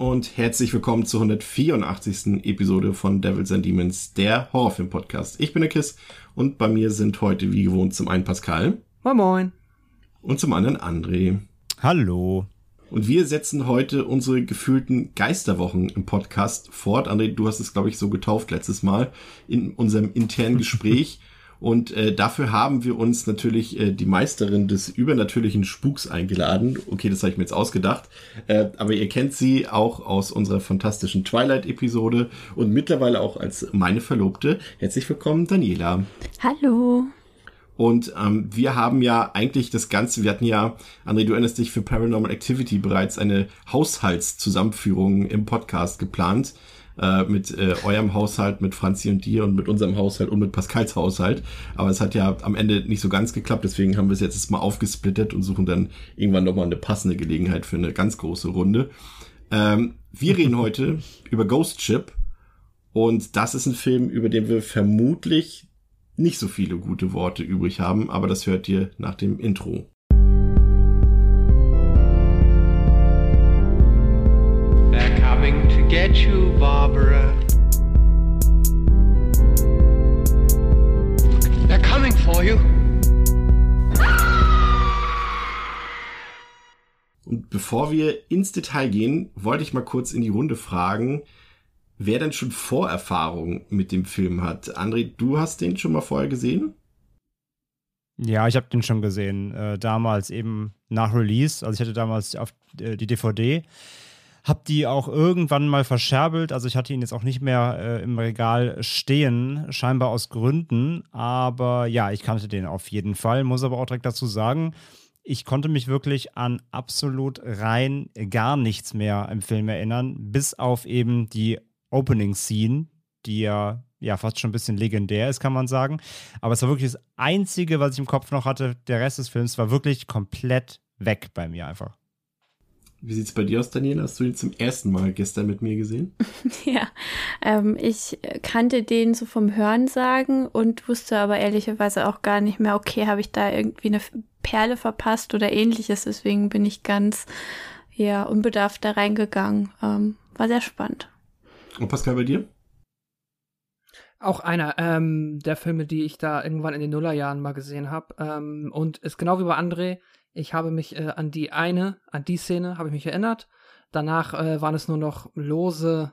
und herzlich willkommen zur 184. Episode von Devils and Demons, der Horrorfilm-Podcast. Ich bin der Kiss und bei mir sind heute wie gewohnt zum einen Pascal. Moin Moin. Und zum anderen André. Hallo. Und wir setzen heute unsere gefühlten Geisterwochen im Podcast fort. André, du hast es, glaube ich, so getauft letztes Mal in unserem internen Gespräch. Und äh, dafür haben wir uns natürlich äh, die Meisterin des übernatürlichen Spuks eingeladen. Okay, das habe ich mir jetzt ausgedacht. Äh, aber ihr kennt sie auch aus unserer fantastischen Twilight-Episode und mittlerweile auch als meine Verlobte. Herzlich willkommen, Daniela. Hallo. Und ähm, wir haben ja eigentlich das Ganze, wir hatten ja, André, du erinnerst dich für Paranormal Activity bereits eine Haushaltszusammenführung im Podcast geplant äh, mit äh, eurem Haushalt, mit Franzi und dir und mit unserem Haushalt und mit Pascals Haushalt. Aber es hat ja am Ende nicht so ganz geklappt, deswegen haben wir es jetzt mal aufgesplittet und suchen dann irgendwann nochmal eine passende Gelegenheit für eine ganz große Runde. Ähm, wir reden heute über Ghost Ship und das ist ein Film, über den wir vermutlich nicht so viele gute Worte übrig haben, aber das hört ihr nach dem Intro. Get you, Barbara. They're coming for you. Und bevor wir ins Detail gehen, wollte ich mal kurz in die Runde fragen, wer denn schon Vorerfahrung mit dem Film hat. André, du hast den schon mal vorher gesehen? Ja, ich habe den schon gesehen. Äh, damals eben nach Release. Also ich hatte damals auf äh, die DVD. Hab die auch irgendwann mal verscherbelt. Also ich hatte ihn jetzt auch nicht mehr äh, im Regal stehen, scheinbar aus Gründen. Aber ja, ich kannte den auf jeden Fall. Muss aber auch direkt dazu sagen, ich konnte mich wirklich an absolut rein gar nichts mehr im Film erinnern, bis auf eben die Opening Scene, die ja, ja fast schon ein bisschen legendär ist, kann man sagen. Aber es war wirklich das Einzige, was ich im Kopf noch hatte. Der Rest des Films war wirklich komplett weg bei mir einfach. Wie sieht's bei dir aus, Daniela? Hast du ihn zum ersten Mal gestern mit mir gesehen? Ja, ähm, ich kannte den so vom Hörensagen und wusste aber ehrlicherweise auch gar nicht mehr, okay, habe ich da irgendwie eine Perle verpasst oder ähnliches. Deswegen bin ich ganz ja, unbedarft da reingegangen. Ähm, war sehr spannend. Und Pascal, bei dir? Auch einer ähm, der Filme, die ich da irgendwann in den Nullerjahren mal gesehen habe. Ähm, und ist genau wie bei André, ich habe mich äh, an die eine, an die Szene habe ich mich erinnert. Danach äh, waren es nur noch lose,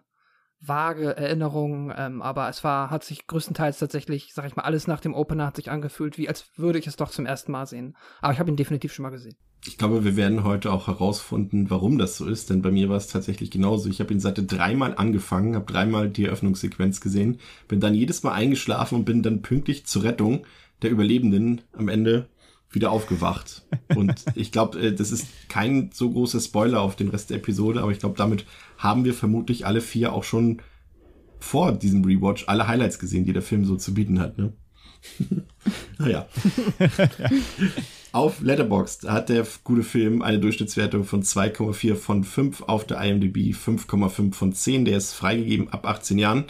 vage Erinnerungen, ähm, aber es war, hat sich größtenteils tatsächlich, sag ich mal, alles nach dem Opener hat sich angefühlt, wie als würde ich es doch zum ersten Mal sehen. Aber ich habe ihn definitiv schon mal gesehen. Ich glaube, wir werden heute auch herausfinden, warum das so ist, denn bei mir war es tatsächlich genauso. Ich habe ihn seit dreimal angefangen, habe dreimal die Eröffnungssequenz gesehen, bin dann jedes Mal eingeschlafen und bin dann pünktlich zur Rettung der Überlebenden am Ende wieder aufgewacht. Und ich glaube, das ist kein so großer Spoiler auf den Rest der Episode, aber ich glaube, damit haben wir vermutlich alle vier auch schon vor diesem Rewatch alle Highlights gesehen, die der Film so zu bieten hat. Ne? naja. Auf Letterboxd hat der gute Film eine Durchschnittswertung von 2,4 von 5 auf der IMDb, 5,5 von 10. Der ist freigegeben ab 18 Jahren.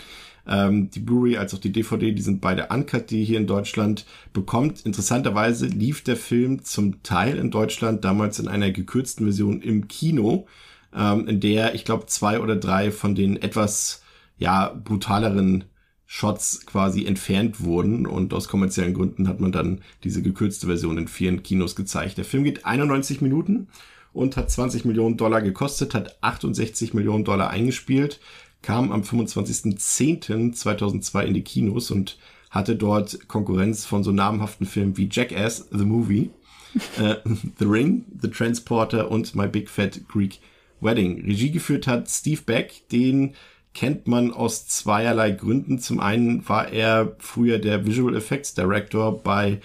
Ähm, die Blu-ray als auch die DVD, die sind beide uncut, die hier in Deutschland bekommt. Interessanterweise lief der Film zum Teil in Deutschland damals in einer gekürzten Version im Kino, ähm, in der ich glaube zwei oder drei von den etwas ja brutaleren Shots quasi entfernt wurden und aus kommerziellen Gründen hat man dann diese gekürzte Version in vielen Kinos gezeigt. Der Film geht 91 Minuten und hat 20 Millionen Dollar gekostet, hat 68 Millionen Dollar eingespielt, kam am 25.10.2002 in die Kinos und hatte dort Konkurrenz von so namhaften Filmen wie Jackass, The Movie, äh, The Ring, The Transporter und My Big Fat Greek Wedding. Regie geführt hat Steve Beck, den kennt man aus zweierlei Gründen. Zum einen war er früher der Visual Effects Director bei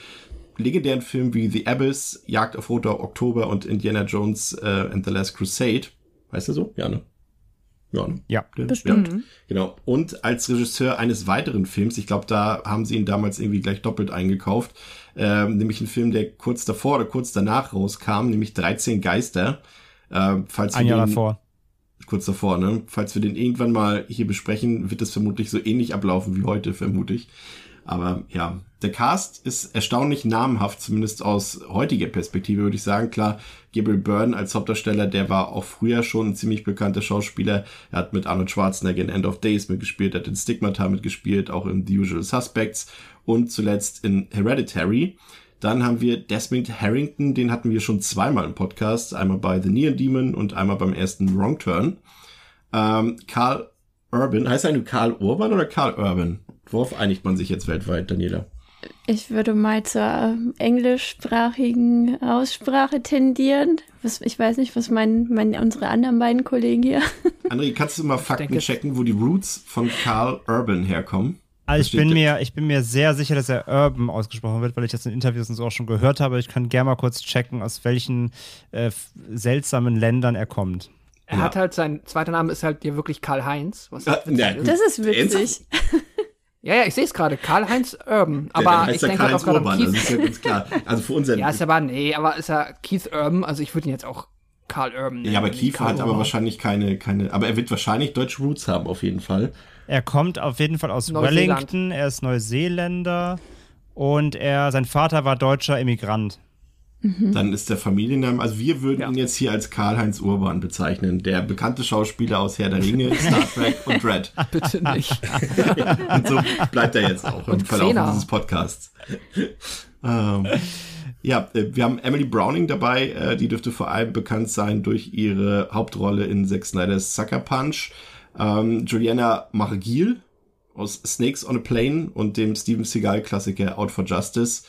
legendären Filmen wie The Abyss, Jagd auf Roter Oktober und Indiana Jones äh, and the Last Crusade. Weißt du so? Ja, ne? Ja, ne? Ja. Der- Bestimmt. Ja, genau. Und als Regisseur eines weiteren Films, ich glaube, da haben sie ihn damals irgendwie gleich doppelt eingekauft, ähm, nämlich ein Film, der kurz davor oder kurz danach rauskam, nämlich 13 Geister. Ähm, falls Ein wir Jahr den, davor. kurz davor, ne? Falls wir den irgendwann mal hier besprechen, wird das vermutlich so ähnlich ablaufen wie heute, vermute ich. Aber ja, der Cast ist erstaunlich namhaft, zumindest aus heutiger Perspektive, würde ich sagen. Klar, Gabriel Byrne als Hauptdarsteller, der war auch früher schon ein ziemlich bekannter Schauspieler. Er hat mit Arnold Schwarzenegger in End of Days mitgespielt, er hat in Stigmata mitgespielt, auch in The Usual Suspects und zuletzt in Hereditary. Dann haben wir Desmond Harrington, den hatten wir schon zweimal im Podcast, einmal bei The Neon Demon und einmal beim ersten Wrong Turn. Ähm, Karl Urban, heißt er nur Karl Urban oder Karl Urban? Worauf einigt man sich jetzt weltweit, Daniela? Ich würde mal zur englischsprachigen Aussprache tendieren. Was, ich weiß nicht, was mein, mein, unsere anderen beiden Kollegen hier. André, kannst du mal Fakten denke- checken, wo die Roots von Karl Urban herkommen? Also ich bin, mir, ich bin mir sehr sicher, dass er Urban ausgesprochen wird, weil ich das in Interviews und so auch schon gehört habe. Ich kann gerne mal kurz checken, aus welchen äh, seltsamen Ländern er kommt. Er Ja. hat halt, sein zweiter Name ist halt ja wirklich Karl-Heinz. Was Ah, witzig ja, ist. Das ist witzig. Ja, ja, ich sehe es gerade. Karl-Heinz Urban. Ja, Aber heißt ich er denke halt auch gerade Urban, das ist Keith. ja ganz klar. Also für unseren, Ja, ist aber, nee, aber ist er Keith Urban? Also ich würde ihn jetzt auch Karl Urban nennen. ja, aber Keith hat aber wahrscheinlich keine, keine, aber er wird wahrscheinlich deutsche Roots haben, auf jeden Fall. Er kommt auf jeden Fall aus Neuseeland. Wellington, er ist Neuseeländer und er, sein Vater war deutscher Immigrant. Dann ist der Familienname, also wir würden Ja. ihn jetzt hier als Karl-Heinz Urban bezeichnen, der bekannte Schauspieler aus Herr der Ringe, Star Trek und Dread. Bitte nicht. Und so bleibt er jetzt auch im Und Verlauf Xena. dieses Podcasts. ähm, ja, äh, wir haben Emily Browning dabei, äh, die dürfte vor allem bekannt sein durch ihre Hauptrolle in Zack Snyder's Sucker Punch. Ähm, Juliana Margil aus Snakes on a Plane und dem Steven Seagal-Klassiker Out for Justice.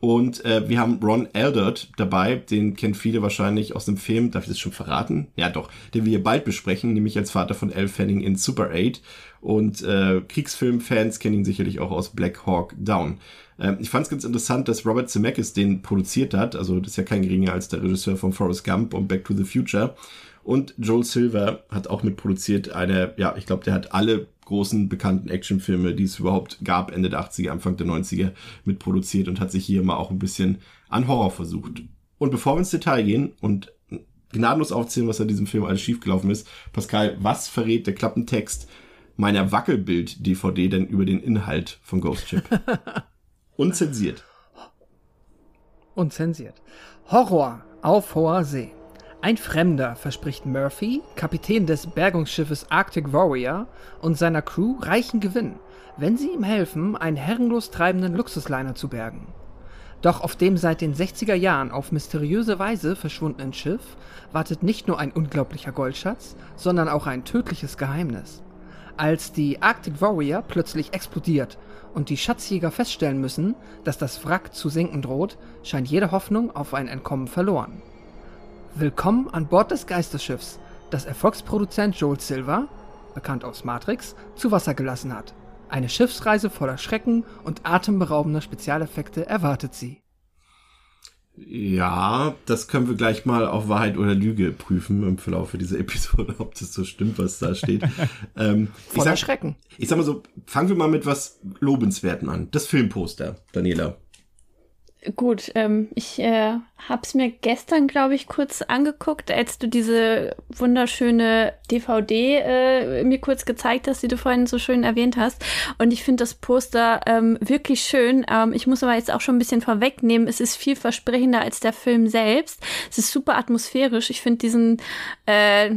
Und äh, wir haben Ron Eldert dabei, den kennt viele wahrscheinlich aus dem Film, darf ich das schon verraten? Ja doch, den wir hier bald besprechen, nämlich als Vater von Elle Fanning in Super 8. Und äh, Kriegsfilmfans kennen ihn sicherlich auch aus Black Hawk Down. Ähm, ich fand es ganz interessant, dass Robert Zemeckis den produziert hat, also das ist ja kein geringer als der Regisseur von Forrest Gump und Back to the Future. Und Joel Silver hat auch mitproduziert eine, ja, ich glaube, der hat alle großen bekannten Actionfilme, die es überhaupt gab, Ende der 80er, Anfang der 90er, mitproduziert und hat sich hier mal auch ein bisschen an Horror versucht. Und bevor wir ins Detail gehen und gnadenlos aufzählen, was an diesem Film alles schiefgelaufen ist, Pascal, was verrät der Klappentext meiner Wackelbild-DVD denn über den Inhalt von Ghost Ship? Unzensiert. Unzensiert. Horror auf hoher See. Ein Fremder verspricht Murphy, Kapitän des Bergungsschiffes Arctic Warrior, und seiner Crew reichen Gewinn, wenn sie ihm helfen, einen herrenlos treibenden Luxusliner zu bergen. Doch auf dem seit den 60er Jahren auf mysteriöse Weise verschwundenen Schiff wartet nicht nur ein unglaublicher Goldschatz, sondern auch ein tödliches Geheimnis. Als die Arctic Warrior plötzlich explodiert und die Schatzjäger feststellen müssen, dass das Wrack zu sinken droht, scheint jede Hoffnung auf ein Entkommen verloren. Willkommen an Bord des Geisterschiffs, das Erfolgsproduzent Joel Silver, bekannt aus Matrix, zu Wasser gelassen hat. Eine Schiffsreise voller Schrecken und atemberaubender Spezialeffekte erwartet sie. Ja, das können wir gleich mal auf Wahrheit oder Lüge prüfen im Verlauf dieser Episode, ob das so stimmt, was da steht. ähm, ich, Voller sag, Schrecken. ich sag mal so, fangen wir mal mit was Lobenswertem an. Das Filmposter, Daniela. Gut, ähm, ich äh, hab's mir gestern, glaube ich, kurz angeguckt, als du diese wunderschöne DVD äh, mir kurz gezeigt hast, die du vorhin so schön erwähnt hast. Und ich finde das Poster ähm, wirklich schön. Ähm, ich muss aber jetzt auch schon ein bisschen vorwegnehmen, es ist vielversprechender als der Film selbst. Es ist super atmosphärisch. Ich finde diesen äh,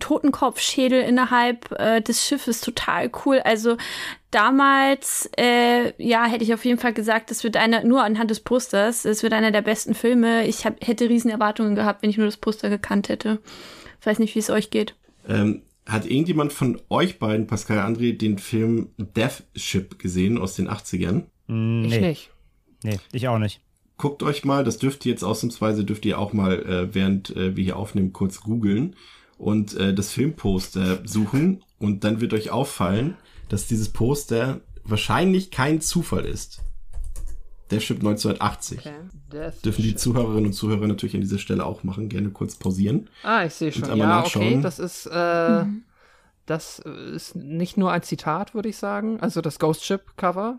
Totenkopfschädel innerhalb äh, des Schiffes total cool. Also damals, äh, ja, hätte ich auf jeden Fall gesagt, das wird einer, nur anhand des Posters, es wird einer der besten Filme. Ich hab, hätte riesen Erwartungen gehabt, wenn ich nur das Poster gekannt hätte. Ich weiß nicht, wie es euch geht. Ähm, hat irgendjemand von euch beiden, Pascal André, den Film Death Ship gesehen aus den 80ern? Mm, Ich Nee, nicht. nee, ich auch nicht. Guckt euch mal, das dürft ihr jetzt ausnahmsweise, dürft ihr auch mal, äh, während äh, wir hier aufnehmen, kurz googeln und äh, das Filmposter suchen und dann wird euch auffallen, dass dieses Poster wahrscheinlich kein Zufall ist. Death Ship 1980. Dürfen die Zuhörerinnen und Zuhörer natürlich an dieser Stelle auch machen, gerne kurz pausieren. Ah, ich sehe schon. einmal Ja, nachschauen. okay, das ist äh, das ist nicht nur ein Zitat, würde ich sagen. Also das Ghost Ship Cover.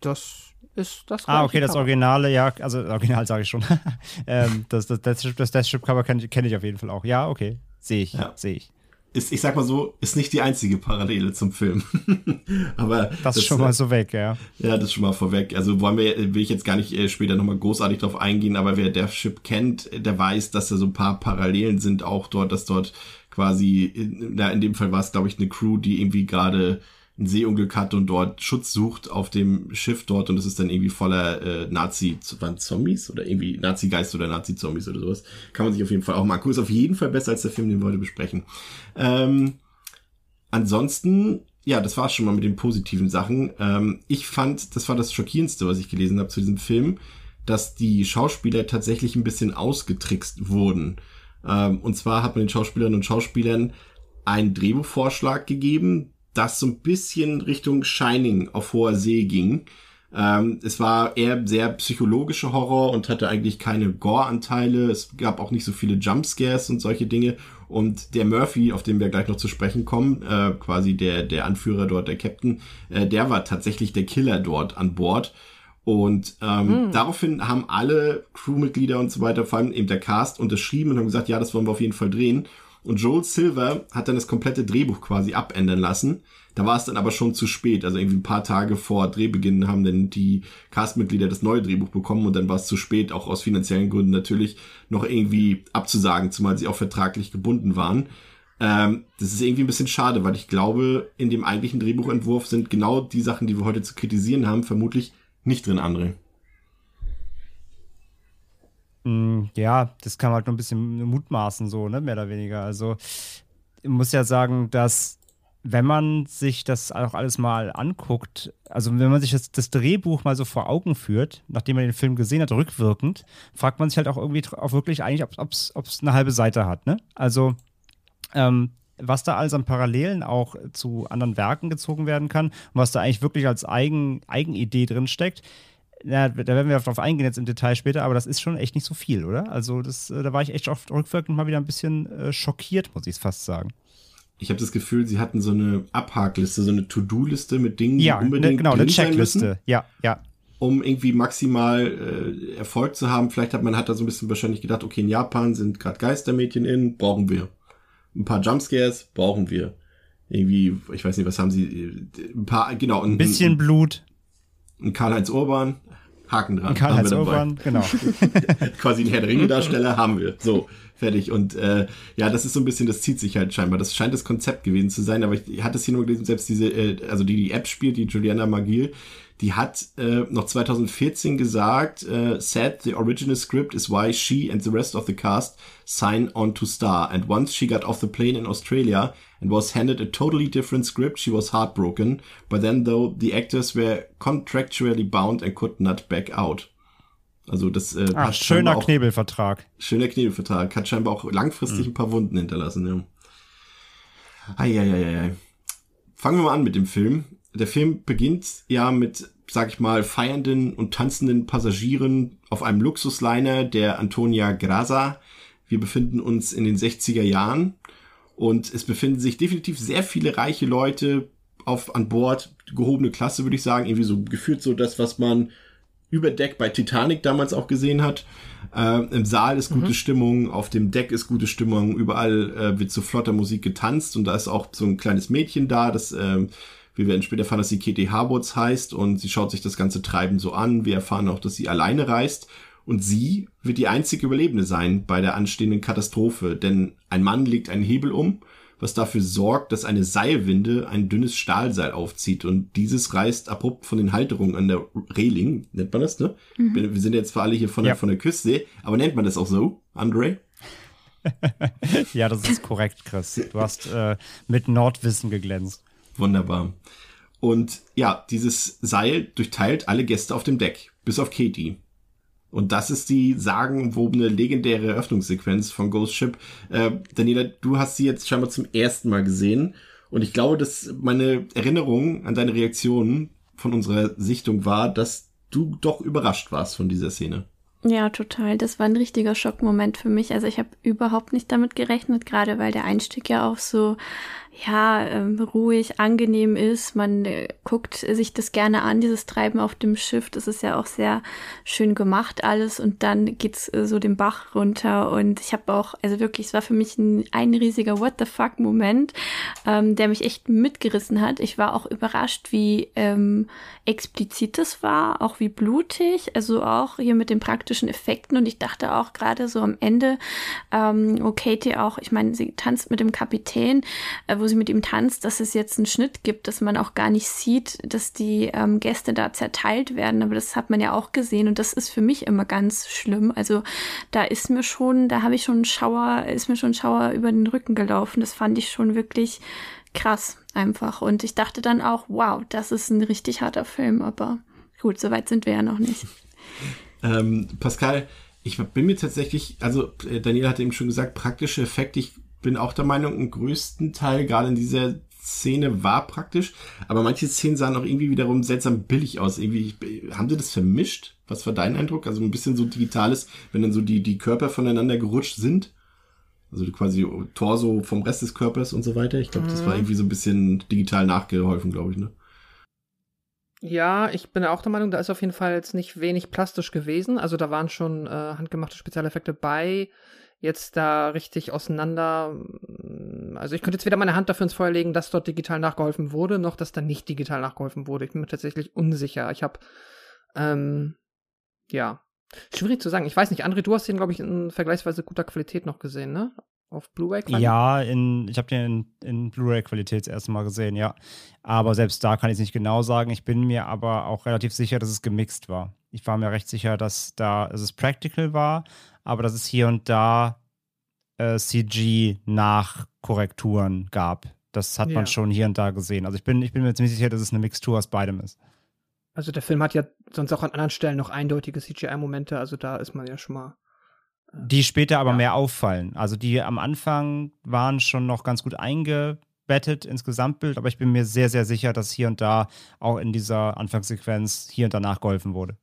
Das ist das Ah, okay, das Cover. Originale, ja, also Original sage ich schon. ähm, das, das, das, das Death Ship Cover kenne kenn ich auf jeden Fall auch. Ja, okay, sehe ich, ja. sehe ich ist, ich sag mal so, ist nicht die einzige Parallele zum Film. Aber das, ist schon mal so weg, ja. Ja, das ist schon mal vorweg. Also wollen wir, will ich jetzt gar nicht äh, später nochmal großartig drauf eingehen, aber wer Death Ship kennt, der weiß, dass da so ein paar Parallelen sind auch dort, dass dort quasi, na, in dem Fall war es, glaube ich, eine Crew, die irgendwie gerade ein Seeunglück hat und dort Schutz sucht auf dem Schiff dort und es ist dann irgendwie voller äh, Nazi-Zombies oder irgendwie Nazi-Geist oder Nazi-Zombies oder sowas. Kann man sich auf jeden Fall auch mal gucken. Ist auf jeden Fall besser als der Film, den wir heute besprechen. Ähm, ansonsten, ja, das war schon mal mit den positiven Sachen. Ähm, ich fand, das war das Schockierendste, was ich gelesen habe zu diesem Film, dass die Schauspieler tatsächlich ein bisschen ausgetrickst wurden. Ähm, und zwar hat man den Schauspielerinnen und Schauspielern einen Drehbuchvorschlag gegeben, das so ein bisschen Richtung Shining auf hoher See ging. Ähm, es war eher sehr psychologische Horror und hatte eigentlich keine Gore-Anteile. Es gab auch nicht so viele Jumpscares und solche Dinge. Und der Murphy, auf den wir gleich noch zu sprechen kommen, äh, quasi der, der Anführer dort, der Captain, äh, der war tatsächlich der Killer dort an Bord. Und ähm, mhm. daraufhin haben alle Crewmitglieder und so weiter, vor allem eben der Cast, unterschrieben und haben gesagt, ja, das wollen wir auf jeden Fall drehen. Und Joel Silver hat dann das komplette Drehbuch quasi abändern lassen. Da war es dann aber schon zu spät. Also irgendwie ein paar Tage vor Drehbeginn haben dann die Castmitglieder das neue Drehbuch bekommen und dann war es zu spät, auch aus finanziellen Gründen natürlich noch irgendwie abzusagen, zumal sie auch vertraglich gebunden waren. Ähm, das ist irgendwie ein bisschen schade, weil ich glaube, in dem eigentlichen Drehbuchentwurf sind genau die Sachen, die wir heute zu kritisieren haben, vermutlich nicht drin, André. Mm, ja, das kann man halt nur ein bisschen mutmaßen, so, ne, mehr oder weniger. Also, ich muss ja sagen, dass, wenn man sich das auch alles mal anguckt, also wenn man sich das, das Drehbuch mal so vor Augen führt, nachdem man den Film gesehen hat, rückwirkend, fragt man sich halt auch irgendwie auch wirklich eigentlich, ob es eine halbe Seite hat, ne? Also, ähm, was da alles an Parallelen auch zu anderen Werken gezogen werden kann und was da eigentlich wirklich als Eigen, Eigenidee drin steckt, ja, da werden wir darauf eingehen jetzt im Detail später, aber das ist schon echt nicht so viel, oder? Also das, äh, da war ich echt oft rückwirkend mal wieder ein bisschen äh, schockiert, muss ich es fast sagen. Ich habe das Gefühl, sie hatten so eine Abhakliste, so eine To-Do-Liste mit Dingen, ja, die unbedingt ne, genau, eine Checkliste. Ja, ja. Um irgendwie maximal äh, Erfolg zu haben. Vielleicht hat man hat da so ein bisschen wahrscheinlich gedacht, okay, in Japan sind gerade Geistermädchen in, brauchen wir. Ein paar Jumpscares brauchen wir. Irgendwie, ich weiß nicht, was haben sie, äh, ein paar, genau. Ein, ein bisschen ein, Blut. Ein Karl-Heinz Urban, Haken dran. Karl-Heinz Urban, genau. Quasi ein Herr der Ringe-Darsteller haben wir. So, fertig. Und äh, ja, das ist so ein bisschen, das zieht sich halt scheinbar. Das scheint das Konzept gewesen zu sein, aber ich hatte es hier nur gelesen, selbst diese, äh, also die die App spielt, die Juliana Magil, die hat äh, noch 2014 gesagt, äh, said the original script is why she and the rest of the cast sign on to star. And once she got off the plane in Australia and was handed a totally different script, she was heartbroken. But then though the actors were contractually bound and could not back out. Also das äh, Ach, schöner auch, Knebelvertrag. Schöner Knebelvertrag. Hat scheinbar auch langfristig mhm. ein paar Wunden hinterlassen, ja. Eieieiei. Fangen wir mal an mit dem Film der Film beginnt ja mit, sag ich mal, feiernden und tanzenden Passagieren auf einem Luxusliner der Antonia Grasa. Wir befinden uns in den 60er Jahren und es befinden sich definitiv sehr viele reiche Leute auf an Bord, gehobene Klasse würde ich sagen, irgendwie so gefühlt so das, was man über Deck bei Titanic damals auch gesehen hat. Äh, Im Saal ist gute mhm. Stimmung, auf dem Deck ist gute Stimmung, überall äh, wird so flotter Musik getanzt und da ist auch so ein kleines Mädchen da, das äh, wir werden später erfahren, dass sie Katie Harwoods heißt und sie schaut sich das ganze Treiben so an. Wir erfahren auch, dass sie alleine reist und sie wird die einzige Überlebende sein bei der anstehenden Katastrophe, denn ein Mann legt einen Hebel um, was dafür sorgt, dass eine Seilwinde ein dünnes Stahlseil aufzieht und dieses reißt abrupt von den Halterungen an der Reling, nennt man das, ne? Mhm. Wir sind jetzt zwar alle hier von der, ja. von der Küste, aber nennt man das auch so, Andre? ja, das ist korrekt, Chris. Du hast äh, mit Nordwissen geglänzt. Wunderbar. Und ja, dieses Seil durchteilt alle Gäste auf dem Deck, bis auf Katie. Und das ist die sagenwobene, legendäre Eröffnungssequenz von Ghost Ship. Äh, Daniela, du hast sie jetzt scheinbar zum ersten Mal gesehen. Und ich glaube, dass meine Erinnerung an deine Reaktion von unserer Sichtung war, dass du doch überrascht warst von dieser Szene. Ja, total. Das war ein richtiger Schockmoment für mich. Also ich habe überhaupt nicht damit gerechnet, gerade weil der Einstieg ja auch so ja, ähm, ruhig, angenehm ist. Man äh, guckt sich das gerne an, dieses Treiben auf dem Schiff. Das ist ja auch sehr schön gemacht alles und dann geht's äh, so den Bach runter und ich habe auch, also wirklich, es war für mich ein, ein riesiger What the fuck Moment, ähm, der mich echt mitgerissen hat. Ich war auch überrascht, wie ähm, explizit es war, auch wie blutig, also auch hier mit den praktischen Effekten und ich dachte auch gerade so am Ende, ähm, oh Katie auch, ich meine, sie tanzt mit dem Kapitän, äh, wo sie mit ihm tanzt, dass es jetzt einen Schnitt gibt, dass man auch gar nicht sieht, dass die ähm, Gäste da zerteilt werden. Aber das hat man ja auch gesehen und das ist für mich immer ganz schlimm. Also da ist mir schon, da habe ich schon einen Schauer, ist mir schon ein Schauer über den Rücken gelaufen. Das fand ich schon wirklich krass einfach. Und ich dachte dann auch, wow, das ist ein richtig harter Film. Aber gut, so weit sind wir ja noch nicht. ähm, Pascal, ich bin mir tatsächlich, also äh, Daniel hat eben schon gesagt, praktische Effekte. Ich bin auch der Meinung, im größten Teil, gerade in dieser Szene, war praktisch. Aber manche Szenen sahen auch irgendwie wiederum seltsam billig aus. Irgendwie, haben sie das vermischt? Was war dein Eindruck? Also ein bisschen so digitales, wenn dann so die, die Körper voneinander gerutscht sind. Also quasi Torso vom Rest des Körpers und so weiter. Ich glaube, mhm. das war mhm. irgendwie so ein bisschen digital nachgeholfen, glaube ich, ne? Ja, ich bin auch der Meinung, da ist auf jeden Fall jetzt nicht wenig plastisch gewesen. Also da waren schon äh, handgemachte Spezialeffekte bei jetzt da richtig auseinander. Mm, also ich könnte jetzt weder meine Hand dafür ins Feuer legen, dass dort digital nachgeholfen wurde, noch dass da nicht digital nachgeholfen wurde. Ich bin mir tatsächlich unsicher. Ich habe, ähm, ja, schwierig zu sagen. Ich weiß nicht, André, du hast den, glaube ich, in vergleichsweise guter Qualität noch gesehen, ne? Auf Blu-ray? Ja, in, ich habe den in, in Blu-ray-Qualität das erste Mal gesehen, ja. Aber selbst da kann ich es nicht genau sagen. Ich bin mir aber auch relativ sicher, dass es gemixt war. Ich war mir recht sicher, dass da dass es practical war, aber dass es hier und da äh, CG-Nachkorrekturen gab. Das hat ja. man schon hier und da gesehen. Also ich bin, ich bin mir ziemlich sicher, dass es eine Mixtur aus beidem ist. Also der Film hat ja sonst auch an anderen Stellen noch eindeutige CGI-Momente, also da ist man ja schon mal. Die später aber ja. mehr auffallen. Also die am Anfang waren schon noch ganz gut eingebettet ins Gesamtbild, aber ich bin mir sehr, sehr sicher, dass hier und da auch in dieser Anfangssequenz hier und danach geholfen wurde.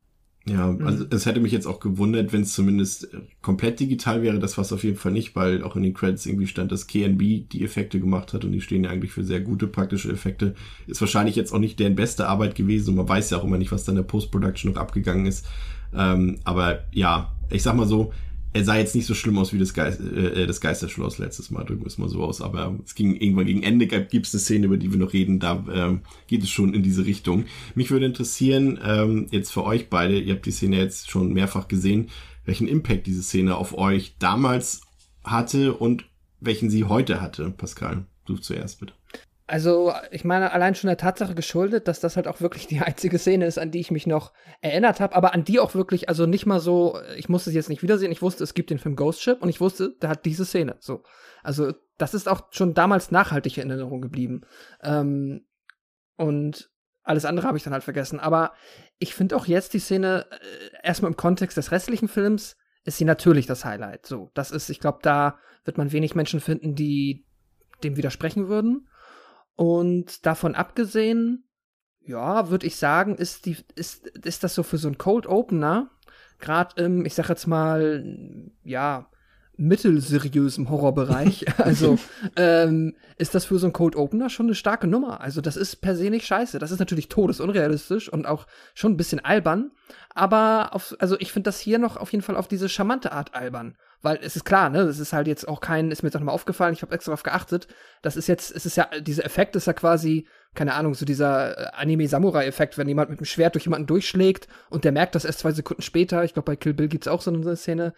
Ja, mhm. also es hätte mich jetzt auch gewundert, wenn es zumindest äh, komplett digital wäre. Das war es auf jeden Fall nicht, weil auch in den Credits irgendwie stand, dass KNB die Effekte gemacht hat und die stehen ja eigentlich für sehr gute praktische Effekte. Ist wahrscheinlich jetzt auch nicht deren beste Arbeit gewesen und man weiß ja auch immer nicht, was da in der Post-Production noch abgegangen ist. Ähm, aber ja, ich sag mal so, er sah jetzt nicht so schlimm aus wie das, Geist, äh, das Geisterschloss letztes Mal, drücken wir es mal so aus, aber es ging irgendwann gegen Ende, gibt es eine Szene, über die wir noch reden, da ähm, geht es schon in diese Richtung. Mich würde interessieren, ähm, jetzt für euch beide, ihr habt die Szene jetzt schon mehrfach gesehen, welchen Impact diese Szene auf euch damals hatte und welchen sie heute hatte. Pascal, du zuerst bitte. Also, ich meine, allein schon der Tatsache geschuldet, dass das halt auch wirklich die einzige Szene ist, an die ich mich noch erinnert habe, aber an die auch wirklich, also nicht mal so, ich musste sie jetzt nicht wiedersehen, ich wusste, es gibt den Film Ghost Ship und ich wusste, der hat diese Szene. So. Also, das ist auch schon damals nachhaltig in Erinnerung geblieben. Ähm, und alles andere habe ich dann halt vergessen. Aber ich finde auch jetzt die Szene, äh, erstmal im Kontext des restlichen Films, ist sie natürlich das Highlight. So, das ist, ich glaube, da wird man wenig Menschen finden, die dem widersprechen würden. Und davon abgesehen, ja, würde ich sagen, ist, die, ist, ist das so für so ein Cold Opener, gerade im, ich sag jetzt mal, ja, mittelseriösem Horrorbereich. also ähm, ist das für so ein Cold Opener schon eine starke Nummer. Also das ist per se nicht scheiße. Das ist natürlich todesunrealistisch und auch schon ein bisschen albern. Aber auf, also ich finde das hier noch auf jeden Fall auf diese charmante Art albern. Weil es ist klar, ne, das ist halt jetzt auch kein, ist mir jetzt auch nochmal aufgefallen, ich habe extra darauf geachtet, das ist jetzt, es ist ja, dieser Effekt ist ja quasi, keine Ahnung, so dieser äh, Anime-Samurai-Effekt, wenn jemand mit dem Schwert durch jemanden durchschlägt und der merkt das erst zwei Sekunden später, ich glaube bei Kill Bill gibt's auch so eine Szene,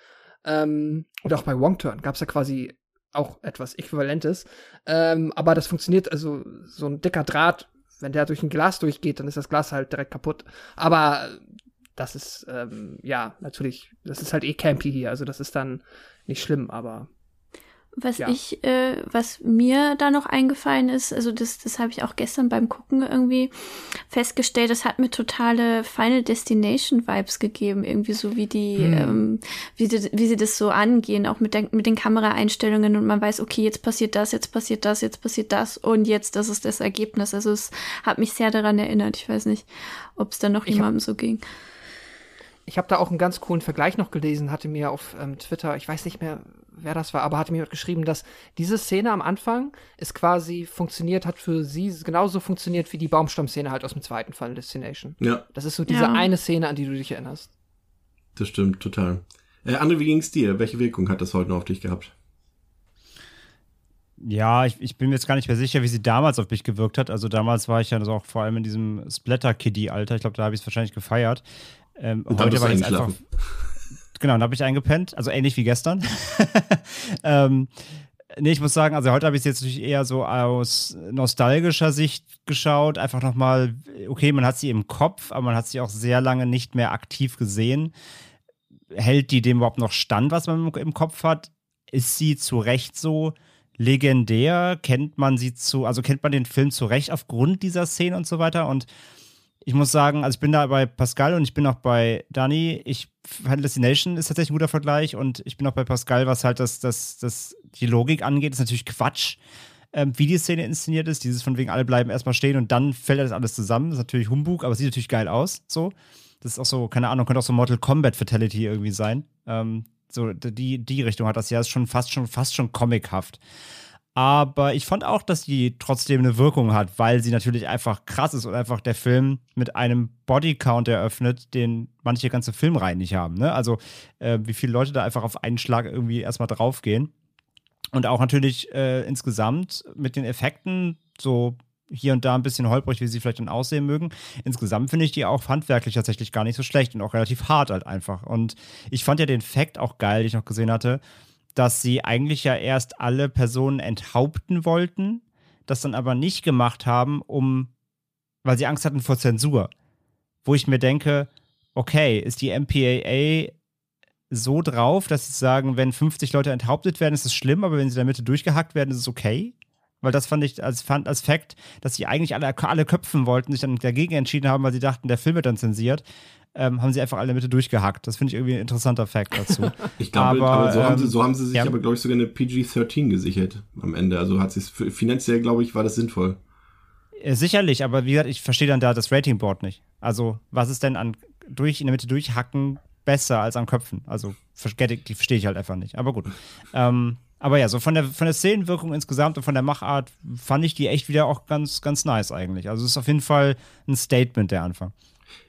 ähm, oder auch bei Wong Turn gab's ja quasi auch etwas Äquivalentes, ähm, aber das funktioniert, also so ein dicker Draht, wenn der durch ein Glas durchgeht, dann ist das Glas halt direkt kaputt, aber das ist, ähm, ja, natürlich, das ist halt eh campy hier, also das ist dann nicht schlimm, aber. Was ja. ich, äh, was mir da noch eingefallen ist, also das, das habe ich auch gestern beim Gucken irgendwie festgestellt, das hat mir totale Final Destination Vibes gegeben, irgendwie so wie die, hm. ähm, wie, die, wie sie das so angehen, auch mit, der, mit den Kameraeinstellungen und man weiß, okay, jetzt passiert das, jetzt passiert das, jetzt passiert das und jetzt, das ist das Ergebnis. Also es hat mich sehr daran erinnert. Ich weiß nicht, ob es da noch jemandem so ging. Ich habe da auch einen ganz coolen Vergleich noch gelesen, hatte mir auf ähm, Twitter, ich weiß nicht mehr, wer das war, aber hatte mir geschrieben, dass diese Szene am Anfang ist quasi funktioniert, hat für sie genauso funktioniert wie die Baumstammszene halt aus dem zweiten Final Destination. Ja. Das ist so diese Ja. eine Szene, an die du dich erinnerst. Das stimmt, total. Äh, André, wie ging's dir? Welche Wirkung hat das heute noch auf dich gehabt? Ja, ich, ich bin mir jetzt gar nicht mehr sicher, wie sie damals auf mich gewirkt hat. Also damals war ich ja so auch vor allem in diesem Splatter-Kiddie-Alter. Ich glaube, da habe ich es wahrscheinlich gefeiert. Ähm, heute war ich einfach. Genau, dann habe ich eingepennt. Also ähnlich wie gestern. ähm, nee, ich muss sagen, also heute habe ich es jetzt natürlich eher so aus nostalgischer Sicht geschaut. Einfach nochmal, okay, man hat sie im Kopf, aber man hat sie auch sehr lange nicht mehr aktiv gesehen. Hält die dem überhaupt noch stand, was man im Kopf hat? Ist sie zu Recht so legendär? Kennt man sie zu, also kennt man den Film zu Recht aufgrund dieser Szene und so weiter? Und ich muss sagen, also ich bin da bei Pascal und ich bin auch bei Dani. Ich Final Destination ist tatsächlich ein guter Vergleich und ich bin auch bei Pascal, was halt das, das, das die Logik angeht, ist natürlich Quatsch, ähm, wie die Szene inszeniert ist. Dieses von wegen alle bleiben erstmal stehen und dann fällt das alles zusammen. Das ist natürlich Humbug, aber sieht natürlich geil aus. So. Das ist auch so, keine Ahnung, könnte auch so Mortal Kombat Fatality irgendwie sein. Ähm, so, die, die Richtung hat das ja, ist schon fast schon, fast schon comichaft. Aber ich fand auch, dass die trotzdem eine Wirkung hat, weil sie natürlich einfach krass ist und einfach der Film mit einem Bodycount eröffnet, den manche ganze Filmreihen nicht haben. Ne? Also, äh, wie viele Leute da einfach auf einen Schlag irgendwie erstmal draufgehen. Und auch natürlich äh, insgesamt mit den Effekten, so hier und da ein bisschen holprig, wie sie vielleicht dann aussehen mögen. Insgesamt finde ich die auch handwerklich tatsächlich gar nicht so schlecht und auch relativ hart halt einfach. Und ich fand ja den Fact auch geil, den ich noch gesehen hatte, dass sie eigentlich ja erst alle Personen enthaupten wollten, das dann aber nicht gemacht haben, um, weil sie Angst hatten vor Zensur. Wo ich mir denke, okay, ist die MPAA so drauf, dass sie sagen, wenn 50 Leute enthauptet werden, ist es schlimm, aber wenn sie in der Mitte durchgehackt werden, ist es okay? Weil das fand ich als, fand als Fakt, dass sie eigentlich alle, alle köpfen wollten, sich dann dagegen entschieden haben, weil sie dachten, der Film wird dann zensiert, ähm, haben sie einfach alle in der Mitte durchgehackt. Das finde ich irgendwie ein interessanter Fakt dazu. Ich glaube, Aber, aber, so, haben ähm, sie, so haben sie sich ja. aber, glaube ich, sogar eine PG-13 gesichert am Ende. Also hat sich finanziell, glaube ich, war das sinnvoll. Äh, Sicherlich, aber wie gesagt, ich verstehe dann da das Ratingboard nicht. Also, was ist denn an durch in der Mitte durchhacken besser als an Köpfen? Also, die verstehe ich halt einfach nicht. Aber gut. Ähm, aber ja, so von der, von der Szenenwirkung insgesamt und von der Machart fand ich die echt wieder auch ganz, ganz nice eigentlich. Also, es ist auf jeden Fall ein Statement, der Anfang.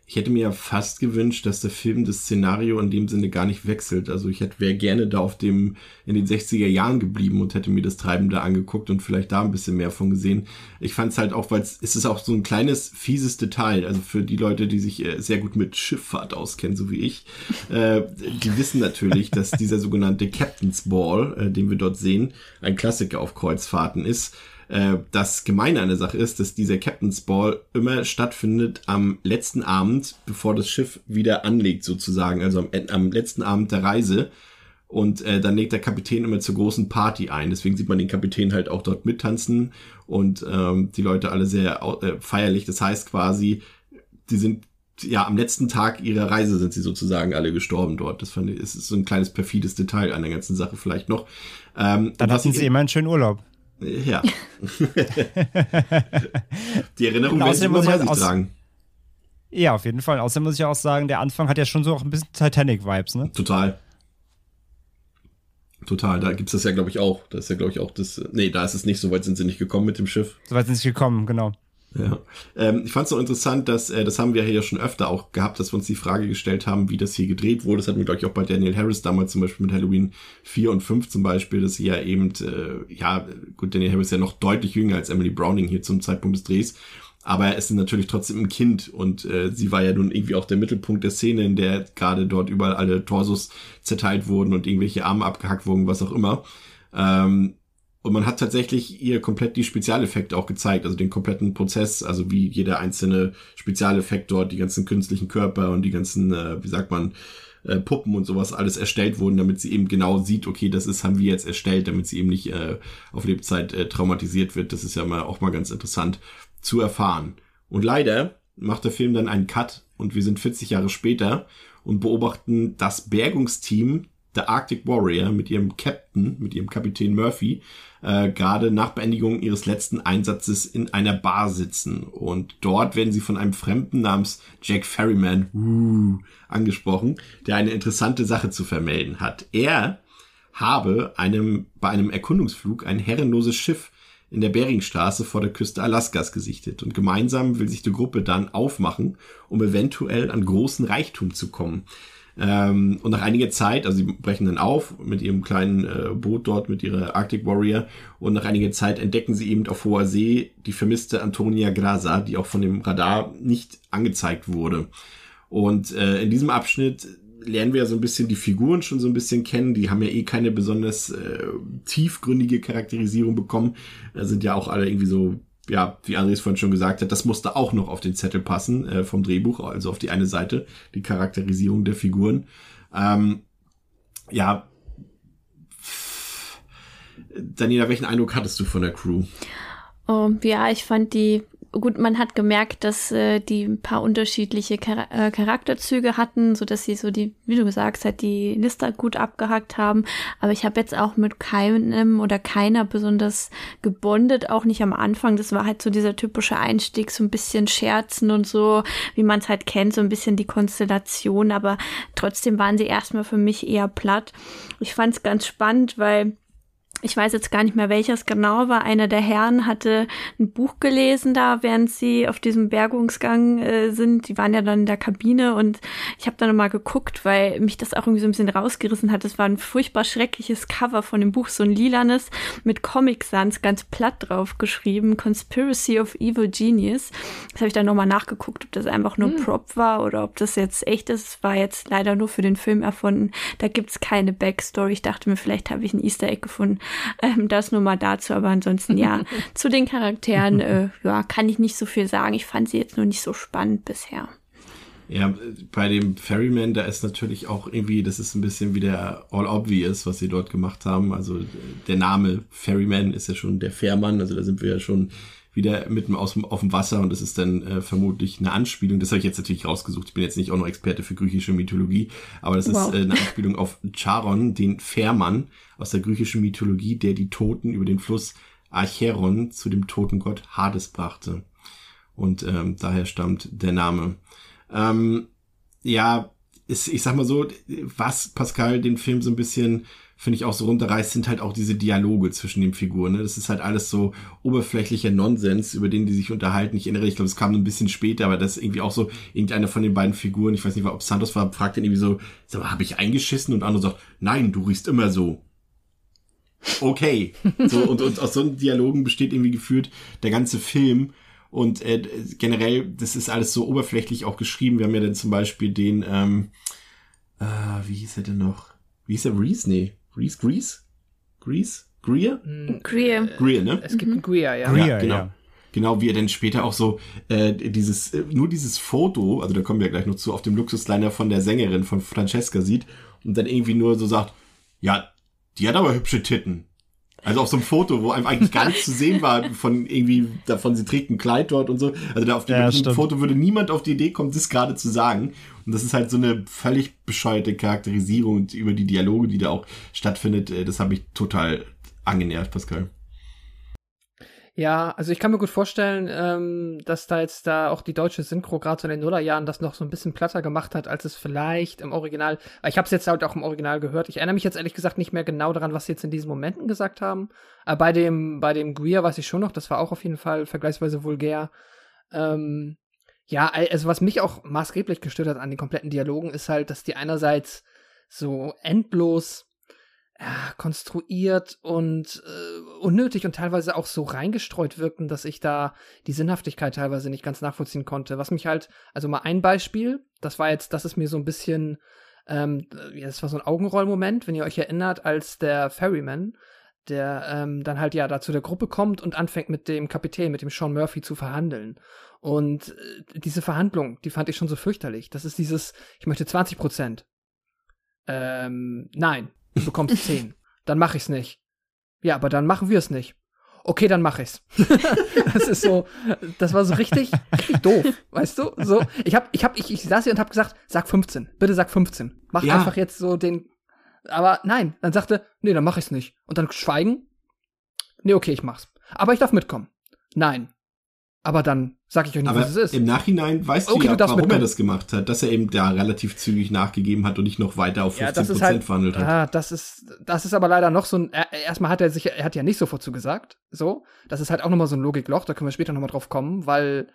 Ich hätte mir ja fast gewünscht, dass der Film das Szenario in dem Sinne gar nicht wechselt. Also ich hätte wäre gerne da auf dem in den 60er Jahren geblieben und hätte mir das Treiben da angeguckt und vielleicht da ein bisschen mehr von gesehen. Ich fand es halt auch, weil es ist auch so ein kleines fieses Detail. Also für die Leute, die sich äh, sehr gut mit Schifffahrt auskennen, so wie ich, äh, die wissen natürlich, dass dieser sogenannte Captain's Ball, äh, den wir dort sehen, ein Klassiker auf Kreuzfahrten ist. Äh, das Gemeine an der Sache ist, dass dieser Captain's Ball immer stattfindet am letzten Abend, bevor das Schiff wieder anlegt, sozusagen, also am, am letzten Abend der Reise. Und äh, dann legt der Kapitän immer zur großen Party ein. Deswegen sieht man den Kapitän halt auch dort mittanzen und ähm, die Leute alle sehr äh, feierlich. Das heißt quasi, die sind ja am letzten Tag ihrer Reise sind sie sozusagen alle gestorben dort. Das fand ich, ist so ein kleines perfides Detail an der ganzen Sache vielleicht noch. Ähm, Dann hatten sie immer einen schönen Urlaub. Ja. Die Erinnerung Und werden sie immer muss ich bei halt sich tragen. Ja, auf jeden Fall. Außerdem muss ich auch sagen, der Anfang hat ja schon so auch ein bisschen Titanic-Vibes, ne? Total. Total, da gibt's das ja, glaube ich, auch. Da ist ja, glaube ich, auch das. Nee, da ist es nicht, so weit sind sie nicht gekommen mit dem Schiff. Soweit sind sie gekommen, genau. Ja. Ähm, ich fand es auch interessant, dass, äh, das haben wir ja schon öfter auch gehabt, dass wir uns die Frage gestellt haben, wie das hier gedreht wurde. Das hatten wir, glaube ich, auch bei Daniel Harris damals zum Beispiel mit Halloween 4 und 5 zum Beispiel, dass sie ja eben, äh, ja, gut, Daniel Harris ist ja noch deutlich jünger als Emily Browning hier zum Zeitpunkt des Drehs. Aber er ist natürlich trotzdem ein Kind und äh, sie war ja nun irgendwie auch der Mittelpunkt der Szene, in der gerade dort überall alle Torsos zerteilt wurden und irgendwelche Arme abgehackt wurden, was auch immer. Ähm, und man hat tatsächlich ihr komplett die Spezialeffekte auch gezeigt, also den kompletten Prozess, also wie jeder einzelne Spezialeffekt dort, die ganzen künstlichen Körper und die ganzen, äh, wie sagt man, äh, Puppen und sowas alles erstellt wurden, damit sie eben genau sieht, okay, das ist, haben wir jetzt erstellt, damit sie eben nicht äh, auf Lebzeit äh, traumatisiert wird. Das ist ja mal auch mal ganz interessant zu erfahren. Und leider macht der Film dann einen Cut und wir sind 40 Jahre später und beobachten das Bergungsteam The Arctic Warrior mit ihrem Captain, mit ihrem Kapitän Murphy, äh, gerade nach Beendigung ihres letzten Einsatzes in einer Bar sitzen. Und dort werden sie von einem Fremden namens Jack Ferryman uh, angesprochen, der eine interessante Sache zu vermelden hat. Er habe einem, bei einem Erkundungsflug ein herrenloses Schiff in der Beringstraße vor der Küste Alaskas gesichtet und gemeinsam will sich die Gruppe dann aufmachen, um eventuell an großen Reichtum zu kommen. Ähm, und nach einiger Zeit, also sie brechen dann auf mit ihrem kleinen äh, Boot dort, mit ihrer Arctic Warrior, und nach einiger Zeit entdecken sie eben auf hoher See die vermisste Antonia Grasa, die auch von dem Radar nicht angezeigt wurde. Und äh, in diesem Abschnitt lernen wir ja so ein bisschen die Figuren schon so ein bisschen kennen. Die haben ja eh keine besonders äh, tiefgründige Charakterisierung bekommen. Da sind ja auch alle irgendwie so, ja, wie Andres vorhin schon gesagt hat, das musste auch noch auf den Zettel passen äh, vom Drehbuch, also auf die eine Seite, die Charakterisierung der Figuren. Ähm, ja, Daniela, welchen Eindruck hattest du von der Crew? Um, ja, ich fand die gut, man hat gemerkt, dass äh, die ein paar unterschiedliche Char äh, Charakterzüge hatten, so dass sie so die, wie du gesagt hast, die Liste gut abgehackt haben. Aber ich habe jetzt auch mit keinem oder keiner besonders gebondet, auch nicht am Anfang. Das war halt so dieser typische Einstieg, so ein bisschen Scherzen und so, wie man es halt kennt, so ein bisschen die Konstellation. Aber trotzdem waren sie erstmal für mich eher platt. Ich fand es ganz spannend, weil ich weiß jetzt gar nicht mehr, welches genau war. Einer der Herren hatte ein Buch gelesen da, während sie auf diesem Bergungsgang äh, sind. Die waren ja dann in der Kabine und ich habe da nochmal geguckt, weil mich das auch irgendwie so ein bisschen rausgerissen hat. Das war ein furchtbar schreckliches Cover von dem Buch, so ein lilanes mit Comic Sans ganz platt drauf geschrieben. Conspiracy of Evil Genius. Das habe ich dann nochmal nachgeguckt, ob das einfach nur hm. Prop war oder ob das jetzt echt ist. Es war jetzt leider nur für den Film erfunden. Da gibt's keine Backstory. Ich dachte mir, vielleicht habe ich ein Easter Egg gefunden. Ähm, das nur mal dazu, aber ansonsten ja, zu den Charakteren äh, ja, kann ich nicht so viel sagen. Ich fand sie jetzt nur nicht so spannend bisher. Ja, bei dem Ferryman, da ist natürlich auch irgendwie, das ist ein bisschen wie der All Obvious, was sie dort gemacht haben. Also der Name Ferryman ist ja schon der Fährmann, also da sind wir ja schon wieder mitten aus dem, auf dem Wasser und das ist dann äh, vermutlich eine Anspielung. Das habe ich jetzt natürlich rausgesucht. Ich bin jetzt nicht auch noch Experte für griechische Mythologie, aber das wow. ist äh, eine Anspielung auf Charon, den Fährmann aus der griechischen Mythologie, der die Toten über den Fluss Acheron zu dem Totengott Hades brachte. Und ähm, daher stammt der Name. Ähm, ja, ist, ich sag mal so, was Pascal den Film so ein bisschen finde ich auch so runterreißt, sind halt auch diese Dialoge zwischen den Figuren. Ne? Das ist halt alles so oberflächlicher Nonsens, über den die sich unterhalten. Ich erinnere, ich glaube, es kam ein bisschen später, aber das ist irgendwie auch so, irgendeiner von den beiden Figuren, ich weiß nicht, ob Santos war, fragt ihn irgendwie so, sag mal, habe ich eingeschissen? Und andere sagt, nein, du riechst immer so. Okay. so, und, und aus so einem Dialogen besteht irgendwie gefühlt der ganze Film. Und äh, generell, das ist alles so oberflächlich auch geschrieben. Wir haben ja dann zum Beispiel den, ähm, äh, wie hieß er denn noch? Wie hieß er? Reese? Nee. Grease, Grease? Grease? Greer? Hm, Greer. Greer, ne? Es gibt mhm. Greer, ja. Greer, ja, genau. Ja. Genau, wie er dann später auch so äh, dieses, äh, nur dieses Foto, also da kommen wir gleich noch zu, auf dem Luxusliner von der Sängerin von Francesca sieht und dann irgendwie nur so sagt, ja, die hat aber hübsche Titten. Also auf so einem Foto, wo einem eigentlich gar nichts zu sehen war, von irgendwie, davon sie trägt ein Kleid dort und so. Also da auf dem ja, Foto würde niemand auf die Idee kommen, das gerade zu sagen. Und das ist halt so eine völlig bescheuerte Charakterisierung und über die Dialoge, die da auch stattfindet, äh, das habe ich total angenervt, Pascal. Ja, also ich kann mir gut vorstellen, ähm, dass da jetzt da auch die deutsche Synchro gerade so in den Nullerjahren das noch so ein bisschen platter gemacht hat, als es vielleicht im Original. Ich habe es jetzt halt auch im Original gehört. Ich erinnere mich jetzt ehrlich gesagt nicht mehr genau daran, was sie jetzt in diesen Momenten gesagt haben. Aber bei dem bei dem Greer weiß ich schon noch, das war auch auf jeden Fall vergleichsweise vulgär. Ähm, ja, also was mich auch maßgeblich gestört hat an den kompletten Dialogen, ist halt, dass die einerseits so endlos ja, konstruiert und äh, unnötig und teilweise auch so reingestreut wirkten, dass ich da die Sinnhaftigkeit teilweise nicht ganz nachvollziehen konnte. Was mich halt, also mal ein Beispiel, das war jetzt, das ist mir so ein bisschen, ähm, ja, das war so ein Augenrollmoment, wenn ihr euch erinnert, als der Ferryman, der ähm, dann halt ja da zu der Gruppe kommt und anfängt mit dem Kapitän, mit dem Sean Murphy zu verhandeln. Und äh, diese Verhandlung, die fand ich schon so fürchterlich. Das ist dieses, ich möchte 20 Prozent. Ähm, nein, du bekommst 10. Dann mach ich's nicht. Ja, aber dann machen wir es nicht. Okay, dann mach ich's. das ist so, das war so richtig, richtig doof, weißt du? So, ich hab, ich hab, ich, ich saß hier und hab gesagt, sag 15. Bitte sag 15. Mach ja. einfach jetzt so den, Aber nein, dann sagte, nee, dann mach ich's nicht. Und dann schweigen. Nee, okay, ich mach's. Aber ich darf mitkommen. Nein. Aber dann sag ich euch nicht, Aber was es ist. im Nachhinein weißt Okay, du ja, du warum er mitkommen. das gemacht hat, dass er eben da relativ zügig nachgegeben hat und nicht noch weiter auf 15% Ja, das ist halt, verhandelt hat. ah, das ist, das ist aber leider noch so ein, er, erstmal hat er sich, er hat ja nicht sofort zugesagt, so. Das ist halt auch nochmal so ein Logikloch, da können wir später nochmal drauf kommen, weil,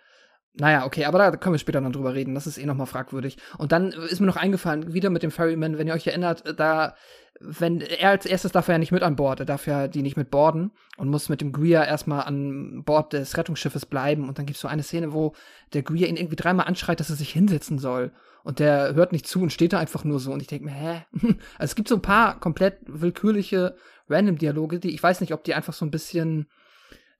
naja, okay, aber da können wir später noch drüber reden, das ist eh nochmal fragwürdig. Und dann ist mir noch eingefallen, wieder mit dem Ferryman, wenn ihr euch erinnert, da, wenn, er als erstes darf er ja nicht mit an Bord, er darf ja die nicht mit borden und muss mit dem Greer erstmal an Bord des Rettungsschiffes bleiben und dann gibt's so eine Szene, wo der Greer ihn irgendwie dreimal anschreit, dass er sich hinsetzen soll. Und der hört nicht zu und steht da einfach nur so. Und ich denke mir, hä? Also es gibt so ein paar komplett willkürliche Random-Dialoge, die ich weiß nicht, ob die einfach so ein bisschen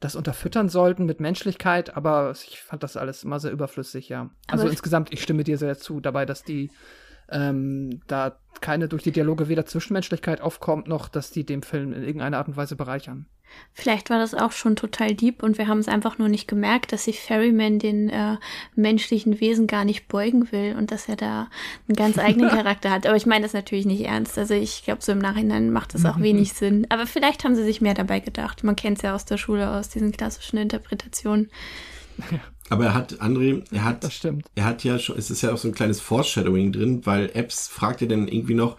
das unterfüttern sollten mit Menschlichkeit, aber ich fand das alles immer sehr überflüssig, ja. Also Aber- insgesamt, ich stimme dir sehr zu dabei, dass die ähm, da keine durch die Dialoge weder Zwischenmenschlichkeit aufkommt, noch dass die dem Film in irgendeiner Art und Weise bereichern. Vielleicht war das auch schon total deep und wir haben es einfach nur nicht gemerkt, dass sich Ferryman den äh, menschlichen Wesen gar nicht beugen will und dass er da einen ganz eigenen Charakter hat. Aber ich meine das natürlich nicht ernst. Also ich glaube, so im Nachhinein macht das auch wenig Sinn. Aber vielleicht haben sie sich mehr dabei gedacht. Man kennt es ja aus der Schule, aus diesen klassischen Interpretationen. Aber er hat, André, er hat, Das stimmt. er hat ja schon, es ist ja auch so ein kleines Foreshadowing drin, weil Epps fragt ja dann irgendwie noch,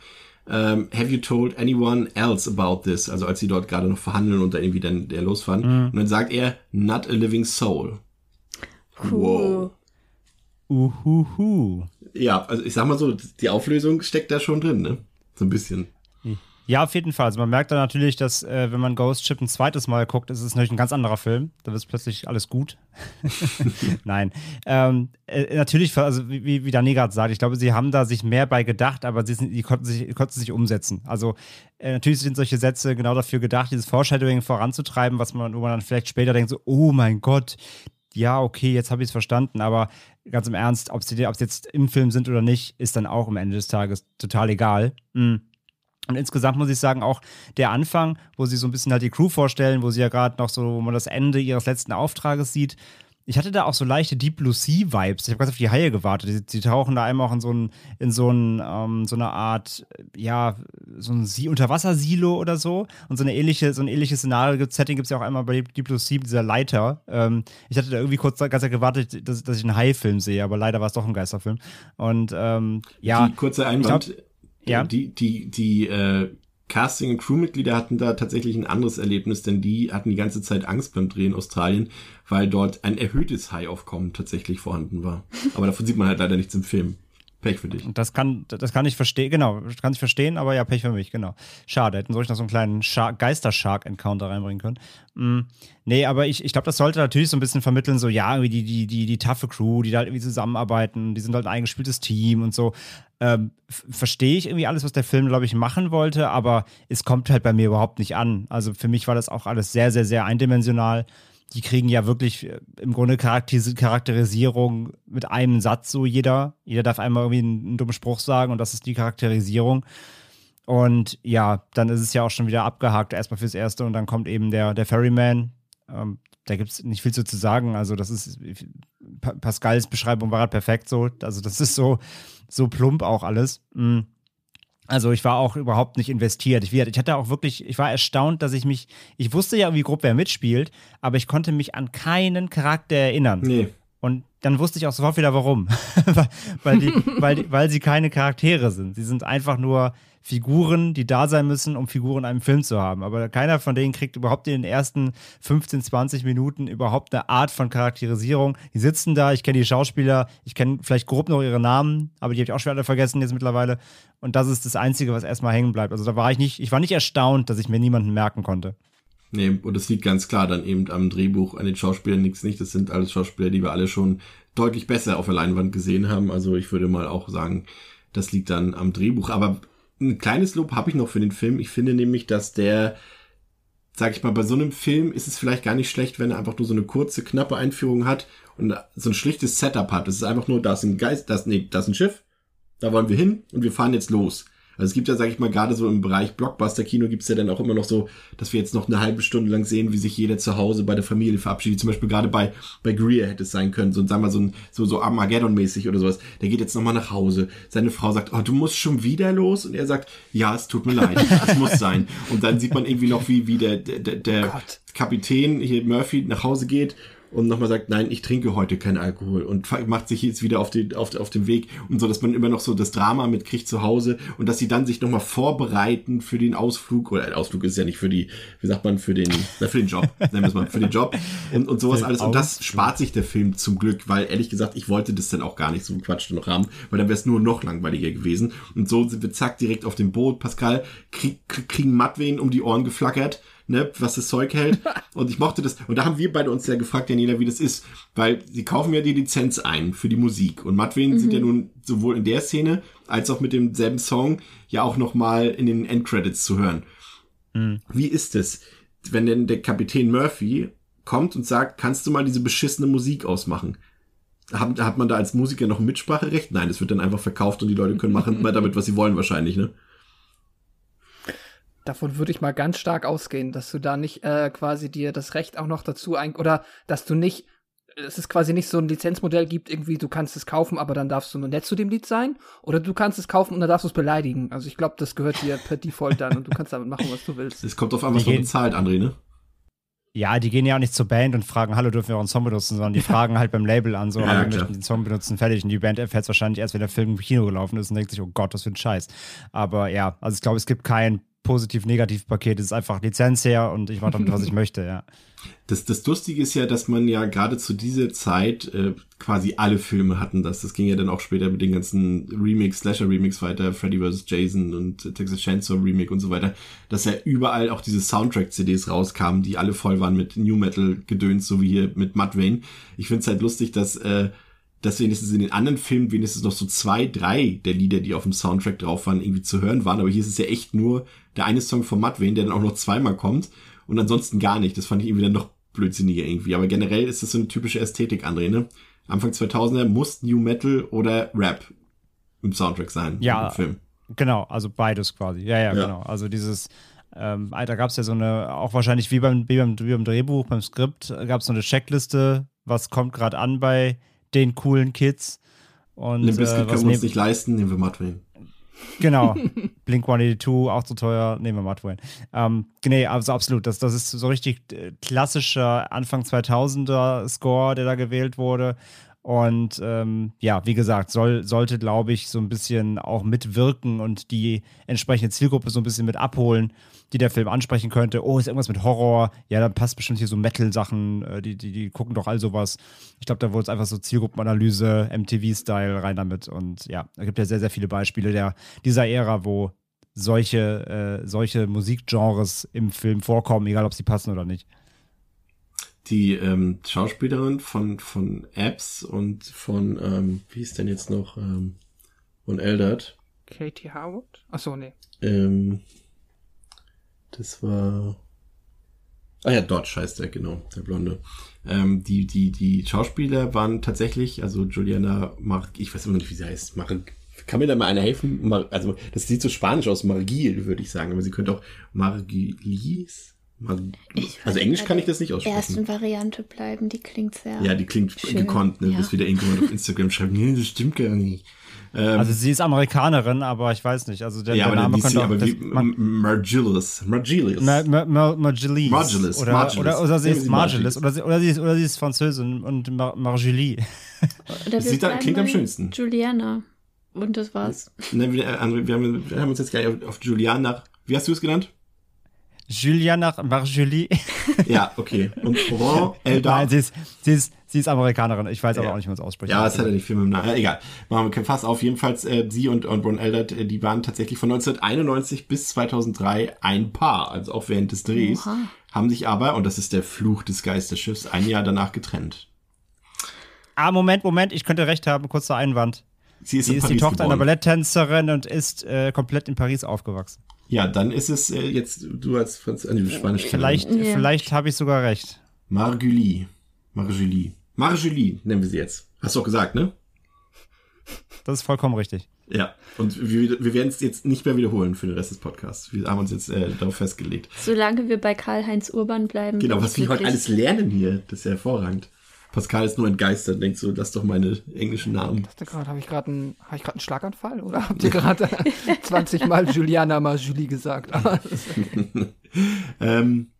ähm, have you told anyone else about this? Also als sie dort gerade noch verhandeln und da irgendwie dann der losfahren. Und dann sagt er, not a living soul. Wow. Uhuhu. Ja, also ich sag mal so, die Auflösung steckt da schon drin, ne? So ein bisschen. Ja, auf jeden Fall. Also man merkt dann natürlich, dass äh, wenn man Ghost Ship ein zweites Mal guckt, ist es natürlich ein ganz anderer Film. Da wird plötzlich alles gut. Nein. Ähm, äh, natürlich, also wie, wie Dani gerade sagt, ich glaube, sie haben da sich mehr bei gedacht, aber sie, sind, die konnten sich, konnten sich umsetzen. Also äh, natürlich sind solche Sätze genau dafür gedacht, dieses Foreshadowing voranzutreiben, was man, wo man dann vielleicht später denkt, so, oh mein Gott, ja, okay, jetzt habe ich es verstanden, aber ganz im Ernst, ob sie, ob sie jetzt im Film sind oder nicht, ist dann auch am Ende des Tages total egal. Mm. Und insgesamt muss ich sagen, auch der Anfang, wo sie so ein bisschen halt die Crew vorstellen, wo sie ja gerade noch so, wo man das Ende ihres letzten Auftrages sieht. Ich hatte da auch so leichte Deep Blue Sea Vibes. Ich habe ganz auf die Haie gewartet. Die, die tauchen da einmal auch in so, ein, in so, ein, ähm, so eine Art, ja, so ein Sie Unterwassersilo oder so. Und so eine ähnliche, so ein ähnliches Szenario, Setting gibt es ja auch einmal bei Deep Blue Sea, mit dieser Leiter. Ähm, ich hatte da irgendwie kurz ganz gewartet, dass, dass ich einen Hai-Film sehe, aber leider war es doch ein Geisterfilm. Und ähm, ja. die kurze Einwand, glaub- ja. die, die, die äh, Casting- und Crewmitglieder hatten da tatsächlich ein anderes Erlebnis, denn die hatten die ganze Zeit Angst beim Dreh in Australien, weil dort ein erhöhtes Haiaufkommen tatsächlich vorhanden war. Aber davon sieht man halt leider nichts im Film. Pech für dich. Das kann, das kann ich verstehen, genau, kann ich verstehen, aber ja, Pech für mich, genau. Schade, hätten solch noch so einen kleinen Shark- Geister-Shark-Encounter reinbringen können. Mm, nee, aber ich, ich glaube, das sollte natürlich so ein bisschen vermitteln, so, ja, irgendwie die, die, die, die taffe Crew, die da halt irgendwie zusammenarbeiten, die sind halt ein eingespieltes Team und so. Ähm, Verstehe ich irgendwie alles, was der Film, glaube ich, machen wollte, aber es kommt halt bei mir überhaupt nicht an. Also für mich war das auch alles sehr, sehr, sehr eindimensional die kriegen ja wirklich äh, im Grunde Charakteris Charakterisierung mit einem Satz so jeder. Jeder darf einmal irgendwie einen, einen dummen Spruch sagen und das ist die Charakterisierung. Und ja, dann ist es ja auch schon wieder abgehakt, erstmal fürs Erste und dann kommt eben der, der Ferryman. Ähm, da gibt es nicht viel zu, zu sagen. Also, das ist Pa- Pascals Beschreibung war halt perfekt so. Also, das ist so, so plump auch alles. Mm. Also ich war auch überhaupt nicht investiert. Ich, ich hatte auch wirklich, ich war erstaunt, dass ich mich, ich wusste ja irgendwie grob, wer mitspielt, aber ich konnte mich an keinen Charakter erinnern. Nee. Und dann wusste ich auch sofort wieder warum. weil, weil, die, weil, die, weil sie keine Charaktere sind. Sie sind einfach nur Figuren, die da sein müssen, um Figuren in einem Film zu haben. Aber keiner von denen kriegt überhaupt in den ersten 15, 20 Minuten überhaupt eine Art von Charakterisierung. Die sitzen da, ich kenne die Schauspieler, ich kenne vielleicht grob noch ihre Namen, aber die habe ich auch schon alle vergessen jetzt mittlerweile. Und das ist das Einzige, was erstmal hängen bleibt. Also da war ich nicht, ich war nicht erstaunt, dass ich mir niemanden merken konnte. Nee, und das liegt ganz klar dann eben am Drehbuch, an den Schauspielern nichts nicht. Das sind alles Schauspieler, die wir alle schon deutlich besser auf der Leinwand gesehen haben. Also ich würde mal auch sagen, das liegt dann am Drehbuch. Aber ein kleines Lob habe ich noch für den Film. Ich finde nämlich, dass der, sag ich mal, bei so einem Film ist es vielleicht gar nicht schlecht, wenn er einfach nur so eine kurze, knappe Einführung hat und so ein schlichtes Setup hat. Es ist einfach nur, da ist ein Geist, da ist, nee, da ist ein Schiff, da wollen wir hin und wir fahren jetzt los. Also es gibt ja, sag ich mal, gerade so im Bereich Blockbuster-Kino gibt's ja dann auch immer noch so, dass wir jetzt noch eine halbe Stunde lang sehen, wie sich jeder zu Hause bei der Familie verabschiedet. Zum Beispiel gerade bei, bei Greer hätte es sein können, so, sagen wir mal, so, ein, so, so Armageddon-mäßig oder sowas. Der geht jetzt nochmal nach Hause. Seine Frau sagt, oh, du musst schon wieder los? Und er sagt, ja, es tut mir leid, es muss sein. Und dann sieht man irgendwie noch, wie, wie der, der, der Gott. Kapitän hier Murphy nach Hause geht und nochmal sagt, nein, ich trinke heute keinen Alkohol und macht sich jetzt wieder auf den, auf, auf den Weg und so, dass man immer noch so das Drama mitkriegt zu Hause und dass sie dann sich nochmal vorbereiten für den Ausflug oder ein Ausflug ist ja nicht für die, wie sagt man, für den, na, für den Job, nennen wir es mal, für den Job und, und sowas alles. Und das spart sich der Film zum Glück, weil ehrlich gesagt, ich wollte das dann auch gar nicht so einen Quatsch noch haben, weil dann wäre es nur noch langweiliger gewesen und so sind wir zack direkt auf dem Boot, Pascal, krieg, krieg, kriegen Mattwehen um die Ohren geflackert, ne, was das Zeug hält. Und ich mochte das. Und da haben wir beide uns ja gefragt, Daniela, wie das ist. Weil sie kaufen ja die Lizenz ein für die Musik. Und Mattwin sind ja nun sowohl in der Szene als auch mit demselben Song ja auch nochmal in den Endcredits zu hören. Wie ist es, wenn denn der Kapitän Murphy kommt und sagt, kannst du mal diese beschissene Musik ausmachen? Hat, hat man da als Musiker noch ein Mitspracherecht? Nein, das wird dann einfach verkauft und die Leute können machen mal damit, was sie wollen wahrscheinlich, ne? Davon würde ich mal ganz stark ausgehen, dass du da nicht äh, quasi dir das Recht auch noch dazu ein oder dass du nicht es ist quasi nicht so ein Lizenzmodell gibt, irgendwie du kannst es kaufen, aber dann darfst du nur nett zu dem Lied sein oder du kannst es kaufen und dann darfst du es beleidigen. Also ich glaube, das gehört dir per Default dann und du kannst damit machen, was du willst. Es kommt auf an, was man bezahlt, André, ne? Ja, die gehen ja auch nicht zur Band und fragen, hallo, dürfen wir euren Song benutzen, sondern die fragen halt beim Label an, so, Ja, hallo, wir möchten den Song benutzen, fertig. Und die Band erfährt es wahrscheinlich erst, wenn der Film im Kino gelaufen ist und denkt sich, oh Gott, was für ein Scheiß. Aber ja, also ich glaube, es gibt kein positiv-negativ-Paket, es ist einfach Lizenz her und ich mache damit, was ich möchte, ja. Das, das Lustige ist ja, dass man ja gerade zu dieser Zeit äh, quasi alle Filme hatten das. Das ging ja dann auch später mit den ganzen Remix, Slasher-Remix weiter, Freddy vs. Jason und äh, Texas Chainsaw Remake und so weiter, dass ja überall auch diese Soundtrack-CDs rauskamen, die alle voll waren mit New Metal-Gedöns, so wie hier mit Mudvayne. Ich finde es halt lustig, dass äh, dass wenigstens in den anderen Filmen wenigstens noch so zwei, drei der Lieder, die auf dem Soundtrack drauf waren, irgendwie zu hören waren. Aber hier ist es ja echt nur der eine Song von Mudvayne, der dann auch noch zweimal kommt und ansonsten gar nicht. Das fand ich irgendwie dann noch blödsinniger irgendwie. Aber generell ist das so eine typische Ästhetik, André, ne? Anfang 2000er muss New Metal oder Rap im Soundtrack sein. Ja. Im Film. Genau, also beides quasi. Ja, ja, Ja. genau. Also dieses, ähm, da gab es ja so eine, auch wahrscheinlich wie beim, wie beim, wie beim Drehbuch, beim Skript, gab es so eine Checkliste, was kommt gerade an bei den coolen Kids. Und Limp Bizkit äh, können wir uns nicht leisten, nehmen wir Mudvayne. Genau. Blink 182, auch zu teuer, nehmen wir Mudvayne. Ähm, nee, also absolut. Das, das ist so richtig äh, klassischer Anfang 2000er Score, der da gewählt wurde. Und ähm, ja, wie gesagt, soll, sollte, glaube ich, so ein bisschen auch mitwirken und die entsprechende Zielgruppe so ein bisschen mit abholen, die der Film ansprechen könnte. Oh, ist irgendwas mit Horror? Ja, da passt bestimmt hier so Metal-Sachen, äh, die, die, die gucken doch all sowas. Ich glaube, da wurde es einfach so Zielgruppenanalyse, MTV-Style rein damit. Und ja, da gibt ja sehr, sehr viele Beispiele der, dieser Ära, wo solche, äh, solche Musikgenres im Film vorkommen, egal ob sie passen oder nicht. Die ähm, Schauspielerin von, von Apps und von, ähm, wie ist denn jetzt noch, ähm, von Eldert, Katie Howard? Achso, nee. Ähm, das war. Ah ja, Dodge heißt der, genau, der Blonde. Ähm, die, die, die Schauspieler waren tatsächlich, also Juliana Mar ich weiß immer noch nicht, wie sie heißt. Mar kann mir da mal einer helfen? Mar also, das sieht so spanisch aus, Margil, würde ich sagen, aber sie könnte auch Margilis? Mar also Englisch kann ich das nicht aussprechen. Ersten Variante bleiben, die klingt sehr. Ja, die klingt Schön, gekonnt, ne? ja. Bis wieder irgendjemand auf Instagram schreibt, nee, das stimmt gar nicht. Ähm, Also sie ist Amerikanerin, aber ich weiß nicht. Also der, ja, der aber, Name könnte auch, aber wie, man, Margilis. Margilis. Ma- Ma- Ma- Margulies. Margulies, Oder, Margulies. Oder, oder sie ist. Margulies. Oder sie, oder, sie ist, oder sie ist Französin und Mar wir Sieht da- klingt am schönsten. Juliana. Und das war's. Ne, wir, äh, André, wir, haben, wir haben uns jetzt gleich auf, auf Julian nach. Wie hast du es genannt? Juliana Marjulie. Ja, okay. Und Ron Eldar. Nein, sie ist, sie, ist, sie ist Amerikanerin. Ich weiß aber Ja. auch nicht, wie man es ausspricht. Ja, es hat ja nicht viel mit dem Namen. Ja, egal. Machen wir Fass auf. Jedenfalls, äh, sie und, und Ron Eldard, äh, die waren tatsächlich von 1991 bis 2003 ein Paar, also auch während des Drehs. Oha. Haben sich aber, und das ist der Fluch des Geisterschiffs, ein Jahr danach getrennt. Ah, Moment, Moment, ich könnte recht haben. Kurzer Einwand. Sie ist Sie ist die Tochter einer geboren. Balletttänzerin und ist äh, komplett in Paris aufgewachsen. Ja, dann ist es äh, jetzt, du als Franz äh, nee, Spanisch Vielleicht, Ja. vielleicht habe ich sogar recht. Margulie. Marjulie. Marjulie nennen wir sie jetzt. Hast du auch gesagt, ne? Das ist vollkommen richtig. Ja, und wir, wir werden es jetzt nicht mehr wiederholen für den Rest des Podcasts. Wir haben uns jetzt äh, darauf festgelegt. Solange wir bei Karl-Heinz Urban bleiben. Genau, was wir heute alles lernen hier, das ist ja hervorragend. Pascal ist nur entgeistert, denkt so, lass doch meine englischen Namen. habe ich gerade einen, hab ich gerade einen Schlaganfall oder habt ihr gerade 20 Mal Juliana mal Julie gesagt? Ähm,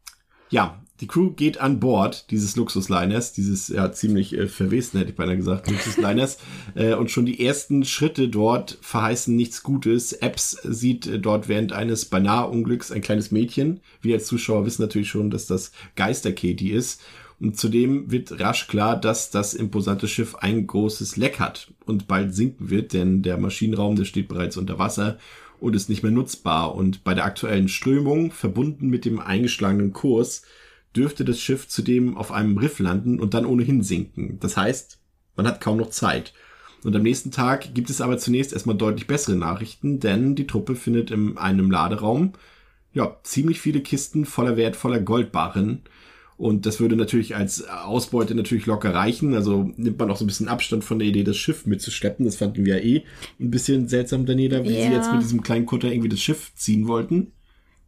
ja, die Crew geht an Bord dieses Luxusliners, dieses ja ziemlich äh, verwesten, hätte ich beinahe gesagt, Luxusliners. äh, und schon die ersten Schritte dort verheißen nichts Gutes. Epps sieht äh, dort während eines beinahe Unglücks ein kleines Mädchen. Wir als Zuschauer wissen natürlich schon, dass das Geister-Katie ist. Und zudem wird rasch klar, dass das imposante Schiff ein großes Leck hat und bald sinken wird, denn der Maschinenraum, der steht bereits unter Wasser und ist nicht mehr nutzbar. Und bei der aktuellen Strömung, verbunden mit dem eingeschlagenen Kurs, dürfte das Schiff zudem auf einem Riff landen und dann ohnehin sinken. Das heißt, man hat kaum noch Zeit. Und am nächsten Tag gibt es aber zunächst erstmal deutlich bessere Nachrichten, denn die Truppe findet in einem Laderaum ja ziemlich viele Kisten voller wertvoller Goldbarren. Und das würde natürlich als Ausbeute natürlich locker reichen. Also nimmt man auch so ein bisschen Abstand von der Idee, das Schiff mitzuschleppen. Das fanden wir ja eh ein bisschen seltsam, Daniela, wie sie Ja. jetzt mit diesem kleinen Kutter irgendwie das Schiff ziehen wollten.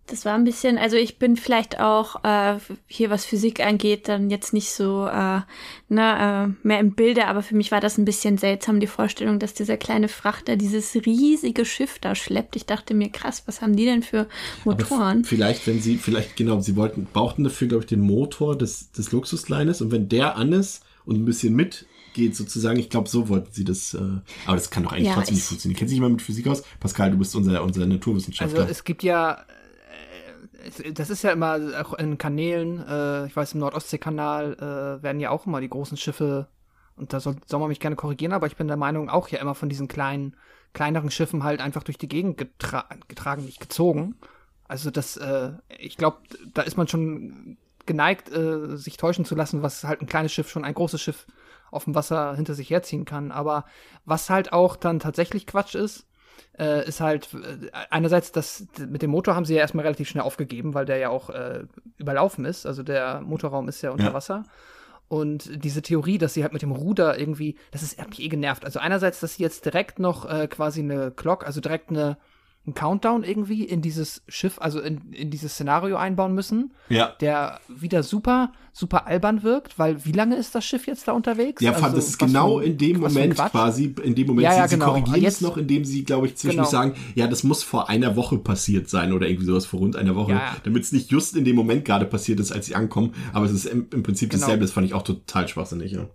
Das war ein bisschen, also ich bin vielleicht auch äh, hier, was Physik angeht, dann jetzt nicht so äh, ne, äh, mehr im Bilde, aber für mich war das ein bisschen seltsam, die Vorstellung, dass dieser kleine Frachter dieses riesige Schiff da schleppt. Ich dachte mir, krass, was haben die denn für Motoren? Vielleicht, wenn sie, vielleicht, genau, sie wollten, brauchten dafür, glaube ich, den Motor des, des Luxuslines und wenn der an ist und ein bisschen mitgeht sozusagen, ich glaube, so wollten sie das, äh, aber das kann doch eigentlich Ja, trotzdem nicht ich- funktionieren. Kennst du dich mal mit Physik aus? Pascal, du bist unser, unser Naturwissenschaftler. Also es gibt ja, das ist ja immer auch in Kanälen, äh, ich weiß im Nordostseekanal äh, werden ja auch immer die großen Schiffe, und da soll, soll man mich gerne korrigieren, aber ich bin der Meinung auch ja immer von diesen kleinen, kleineren Schiffen halt einfach durch die Gegend getra getragen, nicht gezogen. Also das, äh, ich glaube, da ist man schon geneigt, äh, sich täuschen zu lassen, was halt ein kleines Schiff schon ein großes Schiff auf dem Wasser hinter sich herziehen kann. Aber was halt auch dann tatsächlich Quatsch ist, äh, ist halt äh, einerseits das mit dem Motor haben sie ja erstmal relativ schnell aufgegeben, weil der ja auch äh, überlaufen ist. Also der Motorraum ist ja unter Ja. Wasser. Und diese Theorie, dass sie halt mit dem Ruder irgendwie, das ist hat mich eh genervt. Also einerseits, dass sie jetzt direkt noch äh, quasi eine Clock, also direkt eine einen Countdown irgendwie in dieses Schiff, also in, in dieses Szenario einbauen müssen, ja. der wieder super, super albern wirkt, weil wie lange ist das Schiff jetzt da unterwegs? Ja, Also, das ist genau für in dem Moment quasi, in dem Moment, Ja, ja, sie, genau. sie korrigieren Jetzt- es noch, indem sie, glaube ich, zwischendurch Genau. sagen, ja, das muss vor einer Woche passiert sein oder irgendwie sowas vor rund einer Woche, ja. damit es nicht just in dem Moment gerade passiert ist, als sie ankommen, aber es ist im, im Prinzip Genau. dasselbe, das fand ich auch total schwachsinnig, ja.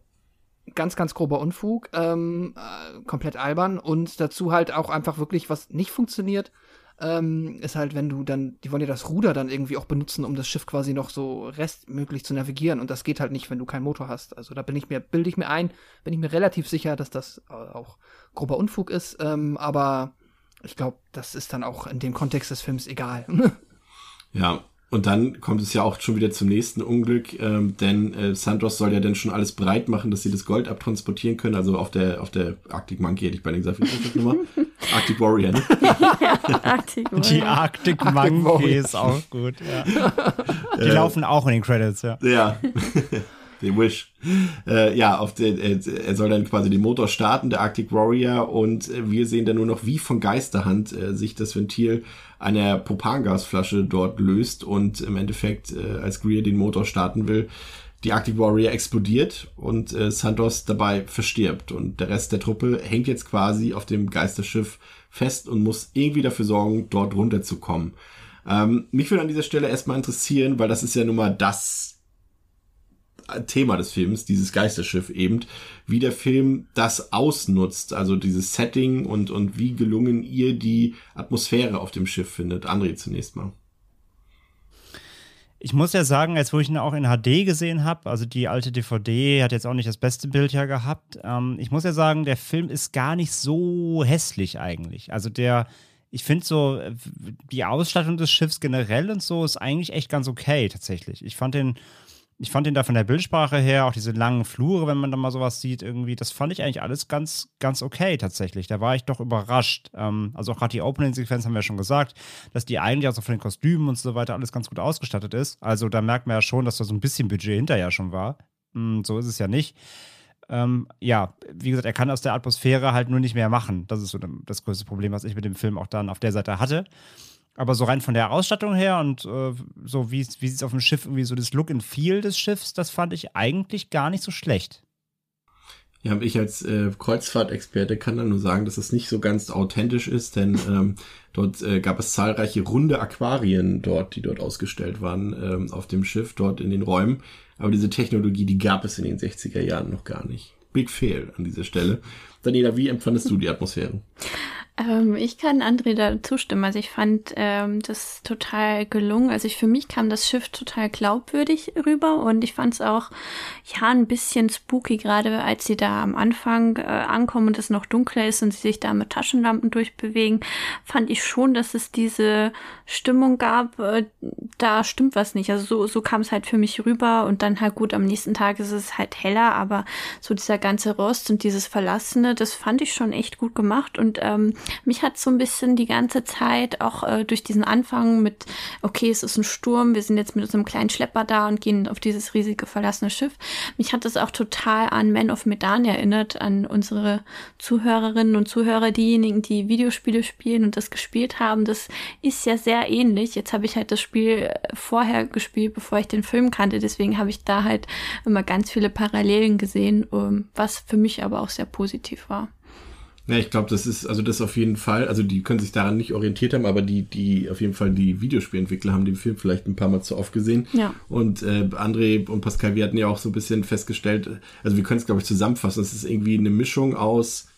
Ganz, ganz grober Unfug, ähm, äh, komplett albern und dazu halt auch einfach wirklich, was nicht funktioniert, ähm, ist halt, wenn du dann, die wollen ja das Ruder dann irgendwie auch benutzen, um das Schiff quasi noch so restmöglich zu navigieren und das geht halt nicht, wenn du keinen Motor hast. Also da bin ich mir, bilde ich mir ein, bin ich mir relativ sicher, dass das äh, auch grober Unfug ist, ähm, aber ich glaube, das ist dann auch in dem Kontext des Films egal. Ja, und dann kommt es ja auch schon wieder zum nächsten Unglück, ähm, denn äh, Santos soll ja dann schon alles bereit machen, dass sie das Gold abtransportieren können. Also auf der auf der Arctic Monkey hätte ich bei den gesagt? Arctic Warrior, ne? Arctic Die Warrior. Arctic Warrior. Monkey ist auch gut, ja. Die laufen auch in den Credits, ja. Ja. The Wish. Äh, ja, auf der, äh, er soll dann quasi den Motor starten, der Arctic Warrior, und äh, wir sehen dann nur noch, wie von Geisterhand äh, sich das Ventil einer Propangasflasche dort löst und im Endeffekt, äh, als Greer den Motor starten will, die Arctic Warrior explodiert und äh, Santos dabei verstirbt. Und der Rest der Truppe hängt jetzt quasi auf dem Geisterschiff fest und muss irgendwie dafür sorgen, dort runterzukommen. Ähm, mich würde an dieser Stelle erstmal interessieren, weil das ist ja nun mal das Thema des Films, dieses Geisterschiff eben, wie der Film das ausnutzt, also dieses Setting und, und wie gelungen ihr die Atmosphäre auf dem Schiff findet. André zunächst mal. Ich muss ja sagen, als wo ich ihn auch in HD gesehen habe, also die alte DVD hat jetzt auch nicht das beste Bild ja gehabt. Ähm, ich muss ja sagen, der Film ist gar nicht so hässlich eigentlich. Also der, ich finde so, äh, die Ausstattung des Schiffs generell und so ist eigentlich echt ganz okay tatsächlich. Ich fand den, ich fand den da von der Bildsprache her, auch diese langen Flure, wenn man da mal sowas sieht, irgendwie, das fand ich eigentlich alles ganz, ganz okay tatsächlich. Da war ich doch überrascht. Ähm, also auch gerade die Opening-Sequenz haben wir ja schon gesagt, dass die eigentlich also von den Kostümen und so weiter alles ganz gut ausgestattet ist. Also da merkt man ja schon, dass da so ein bisschen Budget hinterher schon war. Mm, so ist es ja nicht. Ähm, ja, wie gesagt, er kann aus der Atmosphäre halt nur nicht mehr machen. Das ist so das größte Problem, was ich mit dem Film auch dann auf der Seite hatte. Aber so rein von der Ausstattung her und äh, so wie, wie es auf dem Schiff irgendwie so das Look and Feel des Schiffs, das fand ich eigentlich gar nicht so schlecht. Ja, ich als äh, Kreuzfahrtexperte kann dann nur sagen, dass es nicht so ganz authentisch ist, denn ähm, dort äh, gab es zahlreiche runde Aquarien dort, die dort ausgestellt waren ähm, auf dem Schiff, dort in den Räumen. Aber diese Technologie, die gab es in den 60er Jahren noch gar nicht. Big Fail an dieser Stelle. Daniela, wie empfandest du die Atmosphäre? Ähm, ich kann André da zustimmen. Also ich fand ähm, das total gelungen. Also ich, für mich kam das Schiff total glaubwürdig rüber und ich fand es auch ja ein bisschen spooky, gerade als sie da am Anfang äh, ankommen und es noch dunkler ist und sie sich da mit Taschenlampen durchbewegen, fand ich schon, dass es diese Stimmung gab, äh, da stimmt was nicht. Also so, so kam es halt für mich rüber und dann halt gut, am nächsten Tag ist es halt heller, aber so dieser ganze Rost und dieses Verlassene, das fand ich schon echt gut gemacht und ähm, mich hat so ein bisschen die ganze Zeit auch äh, durch diesen Anfang mit, okay, es ist ein Sturm, wir sind jetzt mit unserem kleinen Schlepper da und gehen auf dieses riesige verlassene Schiff. Mich hat das auch total an Man of Medan erinnert, an unsere Zuhörerinnen und Zuhörer, diejenigen, die Videospiele spielen und das gespielt haben. Das ist ja sehr ähnlich. Jetzt habe ich halt das Spiel vorher gespielt, bevor ich den Film kannte. Deswegen habe ich da halt immer ganz viele Parallelen gesehen, ähm, was für mich aber auch sehr positiv war. Ja, ich glaube, das ist, also das auf jeden Fall, also die können sich daran nicht orientiert haben, aber die, die, auf jeden Fall die Videospielentwickler haben den Film vielleicht ein paar Mal zu oft gesehen. Ja. Und äh, André und Pascal, wir hatten ja auch so ein bisschen festgestellt, also wir können es, glaube ich, zusammenfassen, es ist irgendwie eine Mischung aus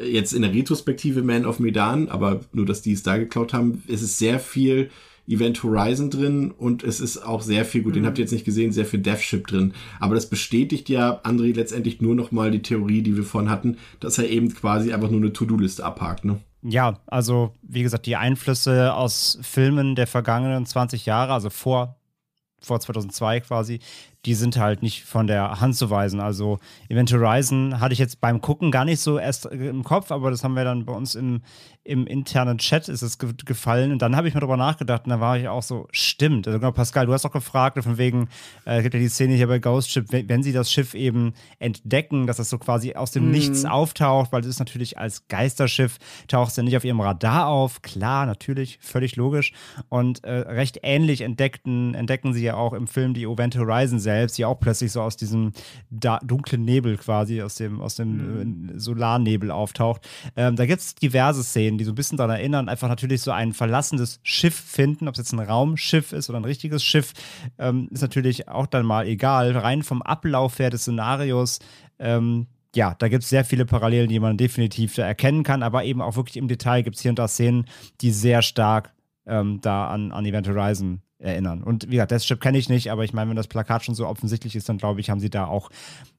äh, jetzt in der Retrospektive Man of Medan, aber nur, dass die es da geklaut haben, es ist sehr viel Event Horizon drin und es ist auch sehr viel, gut, mhm. den habt ihr jetzt nicht gesehen, sehr viel Deathship drin. Aber das bestätigt ja, André, letztendlich nur noch mal die Theorie, die wir vorhin hatten, dass er eben quasi einfach nur eine To-Do-Liste abhakt, ne? Ja, also wie gesagt, die Einflüsse aus Filmen der vergangenen 20 Jahre, also vor vor 2002 quasi, die sind halt nicht von der Hand zu weisen. Also Event Horizon hatte ich jetzt beim Gucken gar nicht so erst im Kopf, aber das haben wir dann bei uns im, im internen Chat ist es ge gefallen und dann habe ich mir darüber nachgedacht und da war ich auch so, stimmt. Also genau, Pascal, du hast auch gefragt, von wegen, äh, gibt ja die Szene hier bei Ghost Ship, wenn, wenn, sie das Schiff eben entdecken, dass das so quasi aus dem mhm. Nichts auftaucht, weil es ist natürlich als Geisterschiff, taucht es ja nicht auf ihrem Radar auf, klar, natürlich, völlig logisch und äh, recht ähnlich entdeckten, entdecken sie ja auch im Film die Event Horizon selbst, die auch plötzlich so aus diesem dunklen Nebel quasi, aus dem, aus dem mhm. Solarnebel auftaucht. Ähm, da gibt es diverse Szenen, die so ein bisschen daran erinnern, einfach natürlich so ein verlassenes Schiff finden, ob es jetzt ein Raumschiff ist oder ein richtiges Schiff, ähm, ist natürlich auch dann mal egal. Rein vom Ablauf her des Szenarios ähm, ja, da gibt es sehr viele Parallelen, die man definitiv da erkennen kann, aber eben auch wirklich im Detail gibt es hier und da Szenen, die sehr stark ähm, da an, an Event Horizon erinnern. Und wie gesagt, Deathship kenne ich nicht, aber ich meine, wenn das Plakat schon so offensichtlich ist, dann glaube ich, haben sie da auch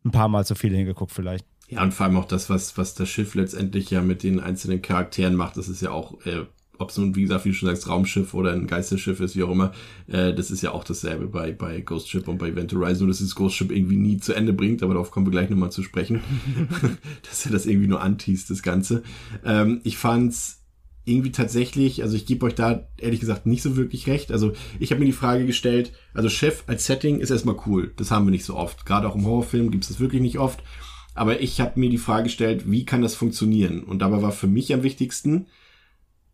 ein paar Mal zu viel hingeguckt vielleicht. Ja, und vor allem auch das, was, was das Schiff letztendlich ja mit den einzelnen Charakteren macht, das ist ja auch, äh, ob es nun, wie gesagt, wie du schon sagst, Raumschiff oder ein Geisterschiff ist, wie auch immer, äh, das ist ja auch dasselbe bei, bei Ghost Ship und bei Event Horizon, nur dass das Ghost Ship irgendwie nie zu Ende bringt, aber darauf kommen wir gleich nochmal zu sprechen, dass er das irgendwie nur anteast, das Ganze. Ähm, ich fand's irgendwie tatsächlich, also ich gebe euch da ehrlich gesagt nicht so wirklich recht. Also ich habe mir die Frage gestellt, also Chef als Setting ist erstmal cool, das haben wir nicht so oft. Gerade auch im Horrorfilm gibt es das wirklich nicht oft. Aber ich habe mir die Frage gestellt, wie kann das funktionieren? Und dabei war für mich am wichtigsten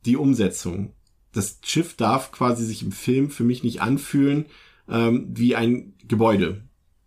die Umsetzung. Das Schiff darf quasi sich im Film für mich nicht anfühlen ähm, wie ein Gebäude.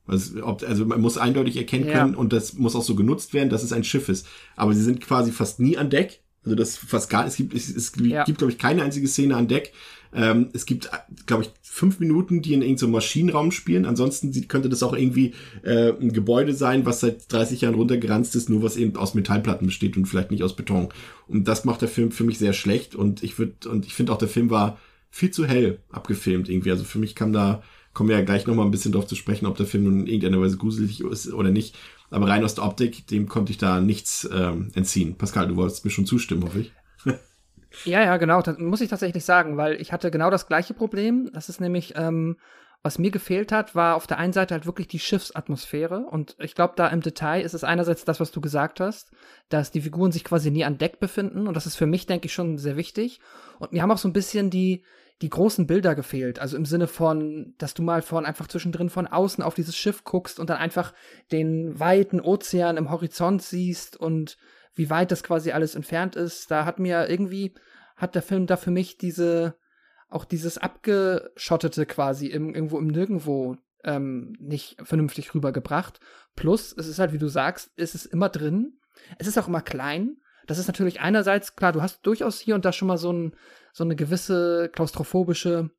Also, ob, also man muss eindeutig erkennen können ja. und das muss auch so genutzt werden, dass es ein Schiff ist. Aber sie sind quasi fast nie an Deck also das fast gar, es gibt, es, es ja. gibt, glaube ich, keine einzige Szene an Deck. Ähm, es gibt, glaube ich, fünf Minuten, die in irgendeinem Maschinenraum spielen. Ansonsten könnte das auch irgendwie äh, ein Gebäude sein, was seit 30 Jahren runtergeranzt ist, nur was eben aus Metallplatten besteht und vielleicht nicht aus Beton. Und das macht der Film für mich sehr schlecht. Und ich würde, und ich finde auch, der Film war viel zu hell abgefilmt irgendwie. Also für mich kam da, kommen wir ja gleich nochmal ein bisschen drauf zu sprechen, ob der Film nun in irgendeiner Weise gruselig ist oder nicht. Aber rein aus der Optik, dem konnte ich da nichts ähm, entziehen. Pascal, du wolltest mir schon zustimmen, hoffe ich. ja, ja, genau. Das muss ich tatsächlich sagen, weil ich hatte genau das gleiche Problem. Das ist nämlich, ähm, was mir gefehlt hat, war auf der einen Seite halt wirklich die Schiffsatmosphäre. Und ich glaube, da im Detail ist es einerseits das, was du gesagt hast, dass die Figuren sich quasi nie an Deck befinden. Und das ist für mich, denke ich, schon sehr wichtig. Und mir haben auch so ein bisschen die, die großen Bilder gefehlt. Also im Sinne von, dass du mal von einfach zwischendrin von außen auf dieses Schiff guckst und dann einfach den weiten Ozean im Horizont siehst und wie weit das quasi alles entfernt ist. Da hat mir irgendwie, hat der Film da für mich diese, auch dieses abgeschottete quasi im, irgendwo im Nirgendwo ähm, nicht vernünftig rübergebracht. Plus, es ist halt, wie du sagst, es ist immer drin. Es ist auch immer klein. Das ist natürlich einerseits, klar, du hast durchaus hier und da schon mal so, ein, so eine gewisse klaustrophobische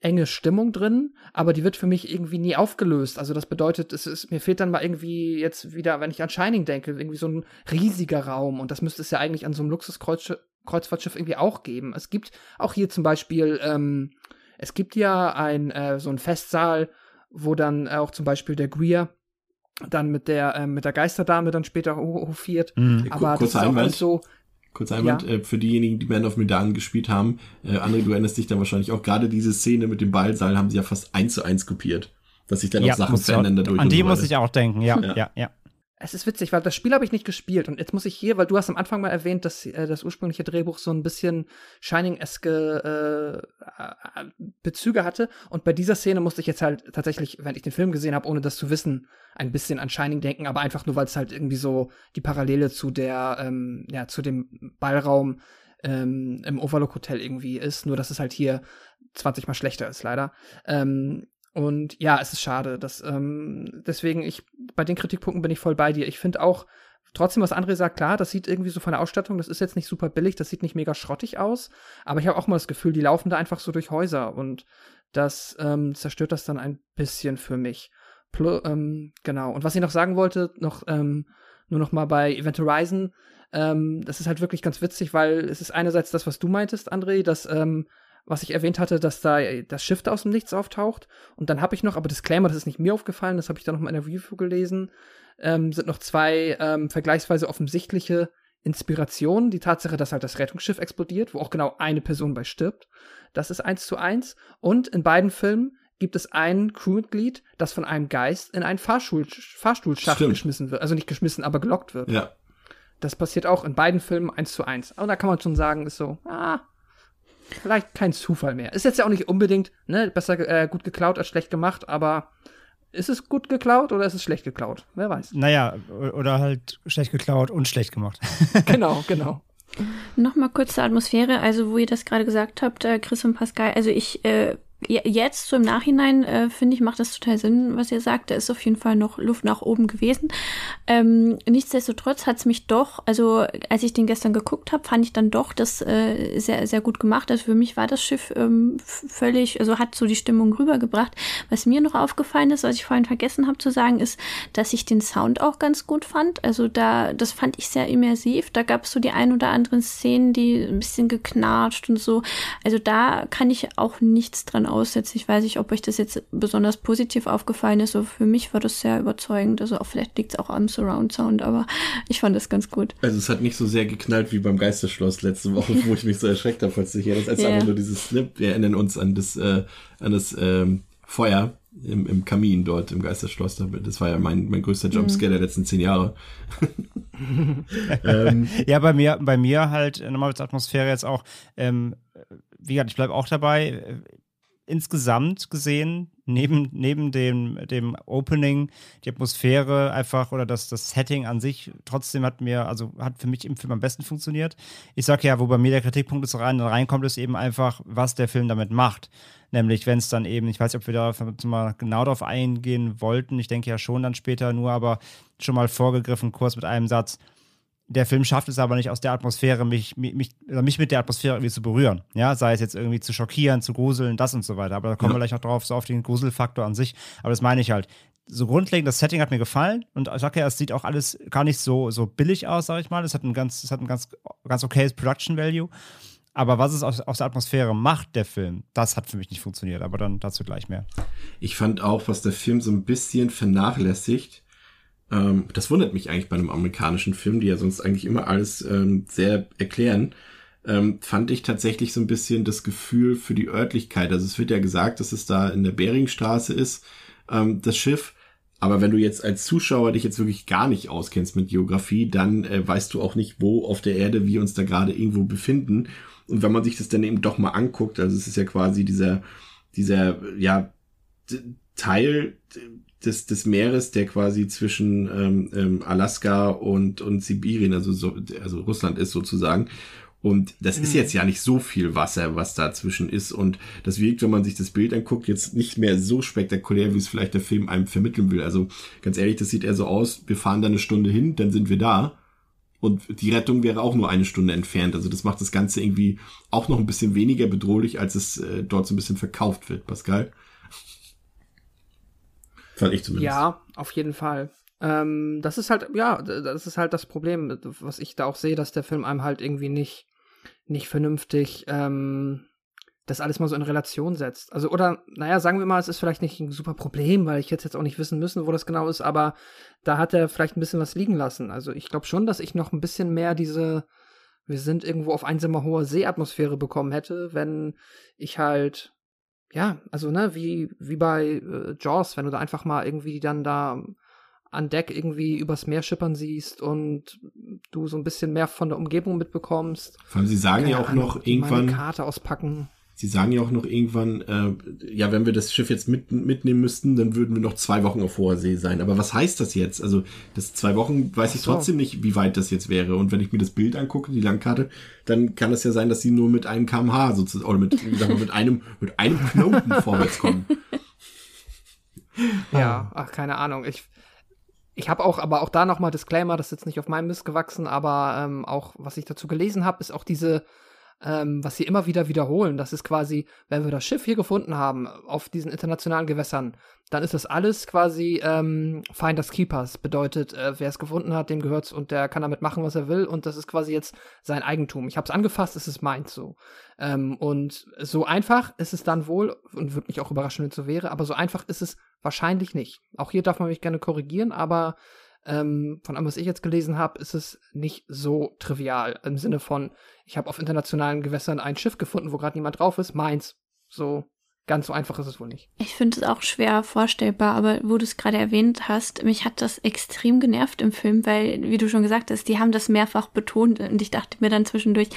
enge Stimmung drin, aber die wird für mich irgendwie nie aufgelöst. Also das bedeutet, es ist, mir fehlt dann mal irgendwie jetzt wieder, wenn ich an Shining denke, irgendwie so ein riesiger Raum und das müsste es ja eigentlich an so einem Luxuskreuzfahrtschiff irgendwie auch geben. Es gibt auch hier zum Beispiel, ähm, es gibt ja ein, äh, so ein Festsaal, wo dann auch zum Beispiel der Greer dann mit der äh, mit der Geisterdame dann später hofiert. Mhm. Aber das ist auch so Kurz Einwand, ja. äh, für diejenigen, die Man of Medan gespielt haben, äh, André, du erinnerst dich dann wahrscheinlich auch, gerade diese Szene mit dem Ballsaal haben sie ja fast eins zu eins kopiert. Dass sich dann ja, auch Sachen verändern dadurch. An die muss ich auch denken, ja, ja, ja. ja. Es ist witzig, weil das Spiel habe ich nicht gespielt. Und jetzt muss ich hier, weil du hast am Anfang mal erwähnt, dass äh, das ursprüngliche Drehbuch so ein bisschen Shining-eske äh, Bezüge hatte. Und bei dieser Szene musste ich jetzt halt tatsächlich, wenn ich den Film gesehen habe, ohne das zu wissen, ein bisschen an Shining denken, aber einfach nur, weil es halt irgendwie so die Parallele zu der, ähm, ja, zu dem Ballraum ähm, im Overlook Hotel irgendwie ist, nur dass es halt hier 20 mal schlechter ist, leider. Ähm, und ja, es ist schade. Dass, ähm, deswegen, ich, bei den Kritikpunkten bin ich voll bei dir. Ich finde auch, trotzdem, was André sagt, klar, das sieht irgendwie so von der Ausstattung, das ist jetzt nicht super billig, das sieht nicht mega schrottig aus, aber ich habe auch mal das Gefühl, die laufen da einfach so durch Häuser und das ähm, zerstört das dann ein bisschen für mich. Pl ähm, genau. Und was ich noch sagen wollte, noch ähm, nur noch mal bei Event Horizon, ähm, das ist halt wirklich ganz witzig, weil es ist einerseits das, was du meintest, André, dass ähm, was ich erwähnt hatte, dass da das Schiff da aus dem Nichts auftaucht. Und dann habe ich noch, aber Disclaimer, das ist nicht mir aufgefallen, das habe ich dann noch mal in der Review gelesen, ähm, sind noch zwei ähm, vergleichsweise offensichtliche Inspirationen. Die Tatsache, dass halt das Rettungsschiff explodiert, wo auch genau eine Person bei stirbt. Das ist eins zu eins. Und in beiden Filmen gibt es ein Crewmitglied, das von einem Geist in einen Fahrstuhl, Fahrstuhlschacht Stimmt. geschmissen wird. Also nicht geschmissen, aber gelockt wird. Ja. Das passiert auch in beiden Filmen eins zu eins. Und da kann man schon sagen, ist so, ah, vielleicht kein Zufall mehr. Ist jetzt ja auch nicht unbedingt, ne, besser äh, gut geklaut als schlecht gemacht, aber ist es gut geklaut oder ist es schlecht geklaut? Wer weiß. Naja, oder halt schlecht geklaut und schlecht gemacht. genau, genau. Nochmal kurz zur Atmosphäre, also wo ihr das gerade gesagt habt, äh, Chris und Pascal, also ich äh, jetzt so im Nachhinein äh, finde ich, macht das total Sinn, was ihr sagt. Da ist auf jeden Fall noch Luft nach oben gewesen. Ähm, nichtsdestotrotz hat es mich doch, also als ich den gestern geguckt habe, fand ich dann doch das äh, sehr, sehr gut gemacht. Also für mich war das Schiff ähm, völlig, also hat so die Stimmung rübergebracht. Was mir noch aufgefallen ist, was ich vorhin vergessen habe zu sagen, ist, dass ich den Sound auch ganz gut fand. Also da, das fand ich sehr immersiv. Da gab es so die ein oder anderen Szenen, die ein bisschen geknatscht und so. Also da kann ich auch nichts dran aussetzt. Ich weiß nicht, ob euch das jetzt besonders positiv aufgefallen ist. So für mich war das sehr überzeugend. Also auch, vielleicht liegt es auch am Surround Sound, aber ich fand das ganz gut. Also es hat nicht so sehr geknallt wie beim Geisterschloss letzte Woche, wo ich mich so erschreckt habe, falls du hier das als yeah. einfach nur dieses, ne, wir erinnern uns an das, äh, an das ähm, Feuer im, im Kamin dort im Geisterschloss. Das war ja mein, mein größter Jumpscare mhm. der letzten zehn Jahre. ähm, ja, bei mir, bei mir halt nochmal als Atmosphäre jetzt auch, ähm, wie gesagt, ich bleibe auch dabei insgesamt gesehen, neben, neben dem, dem Opening, die Atmosphäre einfach oder das, das Setting an sich, trotzdem hat mir, also hat für mich im Film am besten funktioniert. Ich sage ja, wo bei mir der Kritikpunkt ist rein, reinkommt, ist eben einfach, was der Film damit macht. Nämlich, wenn es dann eben, ich weiß nicht, ob wir da mal genau darauf eingehen wollten, ich denke ja schon dann später, nur aber schon mal vorgegriffen, kurz mit einem Satz der Film schafft es aber nicht aus der Atmosphäre, mich, mich, mich mit der Atmosphäre irgendwie zu berühren. Ja, sei es jetzt irgendwie zu schockieren, zu gruseln, das und so weiter. Aber da kommen ja. wir gleich noch drauf, so auf den Gruselfaktor an sich. Aber das meine ich halt. So grundlegend, das Setting hat mir gefallen und ich sage ja, es sieht auch alles gar nicht so, so billig aus, sage ich mal. Es hat ein ganz, es hat ein ganz, ganz okayes Production Value. Aber was es aus, aus der Atmosphäre macht, der Film, das hat für mich nicht funktioniert. Aber dann dazu gleich mehr. Ich fand auch, was der Film so ein bisschen vernachlässigt, ähm, das wundert mich eigentlich bei einem amerikanischen Film, die ja sonst eigentlich immer alles ähm, sehr erklären. Ähm, fand ich tatsächlich so ein bisschen das Gefühl für die Örtlichkeit. Also es wird ja gesagt, dass es da in der Beringstraße ist, ähm, das Schiff. Aber wenn du jetzt als Zuschauer dich jetzt wirklich gar nicht auskennst mit Geografie, dann äh, weißt du auch nicht, wo auf der Erde wir uns da gerade irgendwo befinden. Und wenn man sich das dann eben doch mal anguckt, also es ist ja quasi dieser, dieser, ja, Teil des, des Meeres, der quasi zwischen ähm, ähm, Alaska und, und Sibirien, also, so, also Russland ist sozusagen. Und das mhm. ist jetzt ja nicht so viel Wasser, was dazwischen ist. Und das wirkt, wenn man sich das Bild anguckt, jetzt nicht mehr so spektakulär, wie es vielleicht der Film einem vermitteln will. Also ganz ehrlich, das sieht eher so aus, wir fahren da eine Stunde hin, dann sind wir da. Und die Rettung wäre auch nur eine Stunde entfernt. Also das macht das Ganze irgendwie auch noch ein bisschen weniger bedrohlich, als es äh, dort so ein bisschen verkauft wird, Pascal. Fand ich zumindest. Ja, auf jeden Fall. Ähm, das ist halt, ja, das ist halt das Problem, was ich da auch sehe, dass der Film einem halt irgendwie nicht, nicht vernünftig ähm, das alles mal so in Relation setzt. Also, oder, naja, sagen wir mal, es ist vielleicht nicht ein super Problem, weil ich jetzt jetzt auch nicht wissen müssen, wo das genau ist, aber da hat er vielleicht ein bisschen was liegen lassen. Also, ich glaube schon, dass ich noch ein bisschen mehr diese, wir sind irgendwo auf einsamer hoher Seeatmosphäre bekommen hätte, wenn ich halt ja, also ne, wie, wie bei äh, Jaws, wenn du da einfach mal irgendwie dann da an Deck irgendwie übers Meer schippern siehst und du so ein bisschen mehr von der Umgebung mitbekommst. Vor allem, sie sagen ja auch Ahnung, noch irgendwann. Karte auspacken. Sie sagen ja auch noch irgendwann, äh, ja, wenn wir das Schiff jetzt mit, mitnehmen müssten, dann würden wir noch zwei Wochen auf hoher See sein. Aber was heißt das jetzt? Also, das zwei Wochen weiß ich so. trotzdem nicht, wie weit das jetzt wäre. Und wenn ich mir das Bild angucke, die Landkarte, dann kann es ja sein, dass sie nur mit einem kmh sozusagen, oder mit, sagen wir, mit einem, mit einem Knoten vorwärts kommen. Ja, ach, keine Ahnung. Ich, ich habe auch, aber auch da nochmal Disclaimer, das ist jetzt nicht auf meinem Mist gewachsen, aber ähm, auch, was ich dazu gelesen habe, ist auch diese ähm, was sie immer wieder wiederholen. Das ist quasi, wenn wir das Schiff hier gefunden haben, auf diesen internationalen Gewässern, dann ist das alles quasi ähm, Finders Keepers. Bedeutet, äh, wer es gefunden hat, dem gehört's und der kann damit machen, was er will. Und das ist quasi jetzt sein Eigentum. Ich habe es angefasst, es ist meins so. Ähm, und so einfach ist es dann wohl, und würde mich auch überraschen, wenn es so wäre, aber so einfach ist es wahrscheinlich nicht. Auch hier darf man mich gerne korrigieren, aber ähm, von allem, was ich jetzt gelesen habe, ist es nicht so trivial. Im Sinne von, ich habe auf internationalen Gewässern ein Schiff gefunden, wo gerade niemand drauf ist, meins. So ganz so einfach ist es wohl nicht. Ich finde es auch schwer vorstellbar, aber wo du es gerade erwähnt hast, mich hat das extrem genervt im Film, weil, wie du schon gesagt hast, die haben das mehrfach betont und ich dachte mir dann zwischendurch,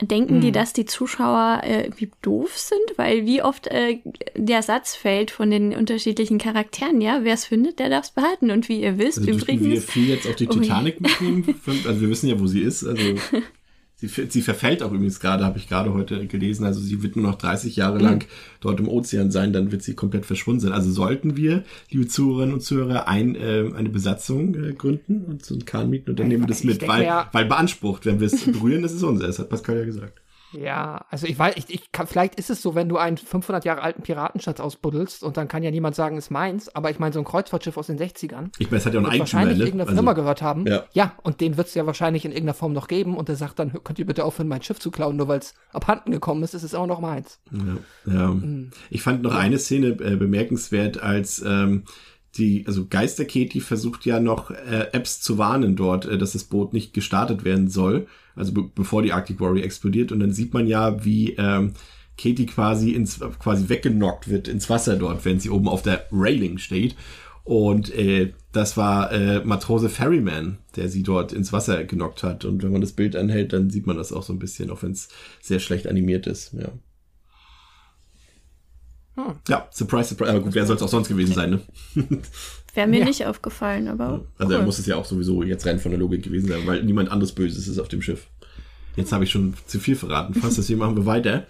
denken mhm. die, dass die Zuschauer äh, wie doof sind? Weil wie oft äh, der Satz fällt von den unterschiedlichen Charakteren, ja, wer es findet, der darf es behalten. Und wie ihr wisst, also übrigens. Wir viel jetzt auf die Titanic oh, mitnehmen. Also wir wissen ja, wo sie ist. Also Sie, sie verfällt auch übrigens gerade, habe ich gerade heute gelesen. Also sie wird nur noch 30 Jahre mhm. lang dort im Ozean sein, dann wird sie komplett verschwunden sein. Also sollten wir, liebe Zuhörerinnen und Zuhörer, ein, äh, eine Besatzung äh, gründen und so einen Kahn mieten und dann nehmen wir das mit, denke, weil, ja. weil beansprucht, wenn wir es berühren, das ist unser, das hat Pascal ja gesagt. Ja, also ich weiß, ich, ich kann, vielleicht ist es so, wenn du einen 500 Jahre alten Piratenschatz ausbuddelst und dann kann ja niemand sagen, ist meins, aber ich meine, so ein Kreuzfahrtschiff aus den 60ern. Ich meine, es hat ja auch einen wahrscheinlich ne? irgendeine Firma also, gehört haben. Ja. ja, und den wird es ja wahrscheinlich in irgendeiner Form noch geben und der sagt dann, könnt ihr bitte aufhören, mein Schiff zu klauen, nur weil es abhanden gekommen ist, ist es auch noch meins. Ja, ja. Mhm. Ich fand noch ja. eine Szene äh, bemerkenswert, als ähm, die, also Geister Katie versucht ja noch äh, Apps zu warnen dort, äh, dass das Boot nicht gestartet werden soll, also be bevor die Arctic Warrior explodiert. Und dann sieht man ja, wie ähm, Katie quasi ins quasi weggenockt wird ins Wasser dort, wenn sie oben auf der Railing steht. Und äh, das war äh, Matrose Ferryman, der sie dort ins Wasser genockt hat. Und wenn man das Bild anhält, dann sieht man das auch so ein bisschen, auch wenn es sehr schlecht animiert ist. Ja. Hm. Ja, surprise, surprise. Aber gut, wer soll es auch sonst gewesen sein, ne? Wäre mir ja. nicht aufgefallen, aber. Also cool. muss es ja auch sowieso jetzt rein von der Logik gewesen sein, weil niemand anderes Böses ist auf dem Schiff. Jetzt habe ich schon zu viel verraten. Fast, deswegen machen wir weiter.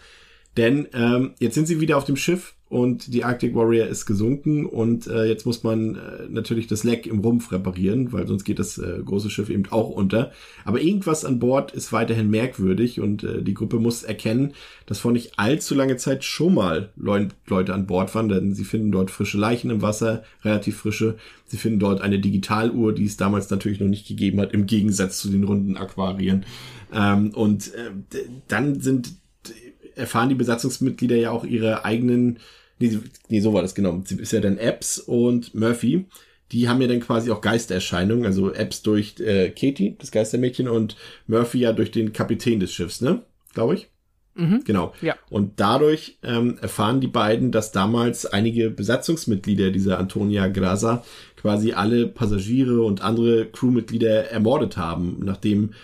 Denn ähm, jetzt sind sie wieder auf dem Schiff und die Arctic Warrior ist gesunken und äh, jetzt muss man äh, natürlich das Leck im Rumpf reparieren, weil sonst geht das äh, große Schiff eben auch unter. Aber irgendwas an Bord ist weiterhin merkwürdig und äh, die Gruppe muss erkennen, dass vor nicht allzu lange Zeit schon mal Le Leute an Bord waren, denn sie finden dort frische Leichen im Wasser, relativ frische. Sie finden dort eine Digitaluhr, die es damals natürlich noch nicht gegeben hat, im Gegensatz zu den runden Aquarien. Ähm, und äh, dann sind erfahren die Besatzungsmitglieder ja auch ihre eigenen Nee, nee, so war das genau. Sie ist ja dann Epps und Murphy. Die haben ja dann quasi auch Geistererscheinungen. Also Epps durch äh, Katie, das Geistermädchen, und Murphy ja durch den Kapitän des Schiffs, ne? Glaube ich. Mhm. Genau. Ja. Und dadurch ähm, erfahren die beiden, dass damals einige Besatzungsmitglieder dieser Antonia Grasa quasi alle Passagiere und andere Crewmitglieder ermordet haben, nachdem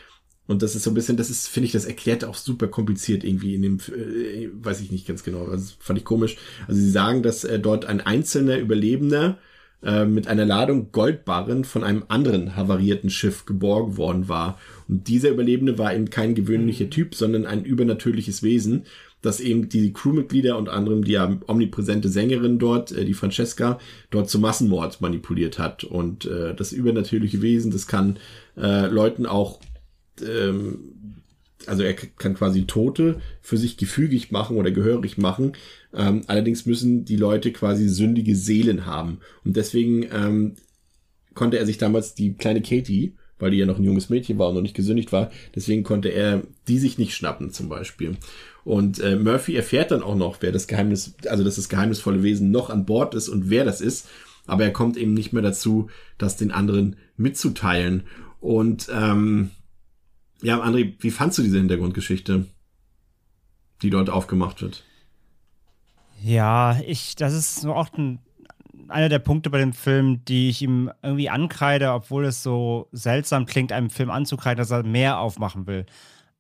und das ist so ein bisschen, das ist, finde ich, das erklärt auch super kompliziert irgendwie in dem, äh, weiß ich nicht ganz genau, also fand ich komisch. Also sie sagen, dass äh, dort ein einzelner Überlebender äh, mit einer Ladung Goldbarren von einem anderen havarierten Schiff geborgen worden war. Und dieser Überlebende war eben kein gewöhnlicher Typ, sondern ein übernatürliches Wesen, das eben die Crewmitglieder und anderem die ja omnipräsente Sängerin dort, äh, die Francesca, dort zum Massenmord manipuliert hat. Und äh, das übernatürliche Wesen, das kann äh, Leuten auch ähm, also er kann quasi Tote für sich gefügig machen oder gehörig machen. Ähm, allerdings müssen die Leute quasi sündige Seelen haben. Und deswegen ähm, konnte er sich damals die kleine Katie, weil die ja noch ein junges Mädchen war und noch nicht gesündigt war, deswegen konnte er die sich nicht schnappen zum Beispiel. Und äh, Murphy erfährt dann auch noch, wer das Geheimnis, also dass das geheimnisvolle Wesen noch an Bord ist und wer das ist. Aber er kommt eben nicht mehr dazu, das den anderen mitzuteilen. Und ähm, ja, André, wie fandst du diese Hintergrundgeschichte, die dort aufgemacht wird? Ja, ich, das ist so auch ein, einer der Punkte bei dem Film, die ich ihm irgendwie ankreide, obwohl es so seltsam klingt, einem Film anzukreiden, dass er mehr aufmachen will.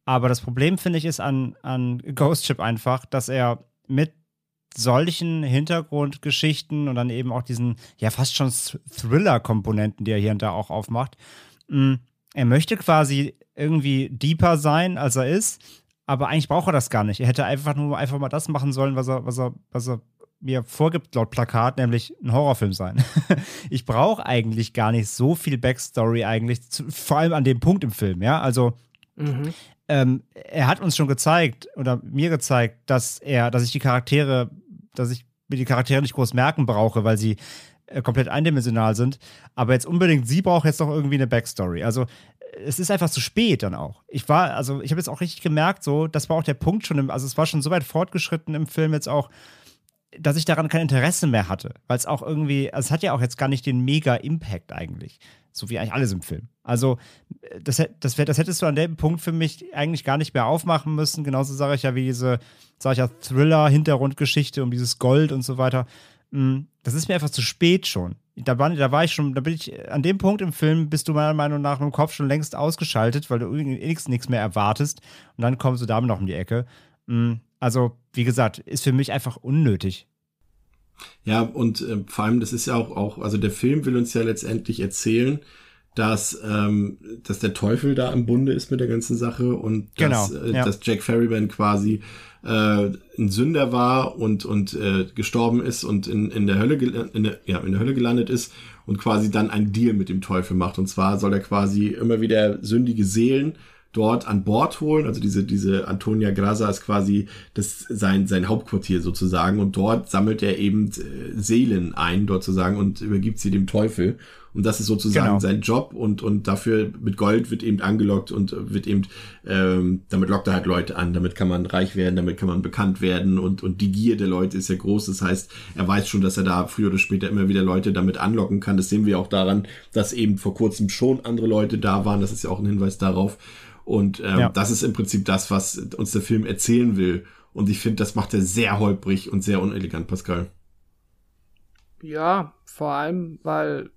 Aber das Problem, finde ich, ist an, an Ghost Ship einfach, dass er mit solchen Hintergrundgeschichten und dann eben auch diesen, ja, fast schon Thriller-Komponenten, die er hier und da auch aufmacht, mh, mm, er möchte quasi irgendwie deeper sein, als er ist, aber eigentlich braucht er das gar nicht. Er hätte einfach nur einfach mal das machen sollen, was er, was er, was er mir vorgibt laut Plakat, nämlich ein Horrorfilm sein. ich brauche eigentlich gar nicht so viel Backstory eigentlich, vor allem an dem Punkt im Film, ja. Also mhm. ähm, er hat uns schon gezeigt oder mir gezeigt, dass er, dass ich die Charaktere, dass ich mir die Charaktere nicht groß merken brauche, weil sie äh, komplett eindimensional sind. Aber jetzt unbedingt sie braucht jetzt noch irgendwie eine Backstory. Also es ist einfach zu spät dann auch. Ich war, also ich habe jetzt auch richtig gemerkt, so, das war auch der Punkt schon, im, also es war schon so weit fortgeschritten im Film jetzt auch, dass ich daran kein Interesse mehr hatte. Weil es auch irgendwie, also es hat ja auch jetzt gar nicht den Mega-Impact eigentlich. So wie eigentlich alles im Film. Also, das, das, das hättest du an dem Punkt für mich eigentlich gar nicht mehr aufmachen müssen. Genauso sage ich ja wie diese, sage ich ja, Thriller-Hintergrundgeschichte um dieses Gold und so weiter. Das ist mir einfach zu spät schon. Da war, da war ich schon, da bin ich, an dem Punkt im Film bist du meiner Meinung nach im Kopf schon längst ausgeschaltet, weil du nichts, nichts mehr erwartest. Und dann kommst du damit noch um die Ecke. Hm, also, wie gesagt, ist für mich einfach unnötig. Ja, und äh, vor allem, das ist ja auch, auch, also der Film will uns ja letztendlich erzählen, dass, ähm, dass der Teufel da im Bunde ist mit der ganzen Sache und dass, genau, äh, ja. dass Jack Ferryman quasi äh, ein Sünder war und, und äh, gestorben ist und in, in, der Hölle in der, ja, in der Hölle gelandet ist und quasi dann ein Deal mit dem Teufel macht. Und zwar soll er quasi immer wieder sündige Seelen dort an Bord holen. Also diese, diese Antonia Grasa ist quasi das, sein, sein Hauptquartier sozusagen. Und dort sammelt er eben äh, Seelen ein, dort sozusagen, und übergibt sie dem Teufel. Und das ist sozusagen genau. sein Job und, und dafür mit Gold wird eben angelockt und wird eben, ähm, damit lockt er halt Leute an, damit kann man reich werden, damit kann man bekannt werden und, und die Gier der Leute ist ja groß. Das heißt, er weiß schon, dass er da früher oder später immer wieder Leute damit anlocken kann. Das sehen wir auch daran, dass eben vor kurzem schon andere Leute da waren. Das ist ja auch ein Hinweis darauf. Und ähm, ja. das ist im Prinzip das, was uns der Film erzählen will. Und ich finde, das macht er sehr holprig und sehr unelegant, Pascal. Ja, vor allem, weil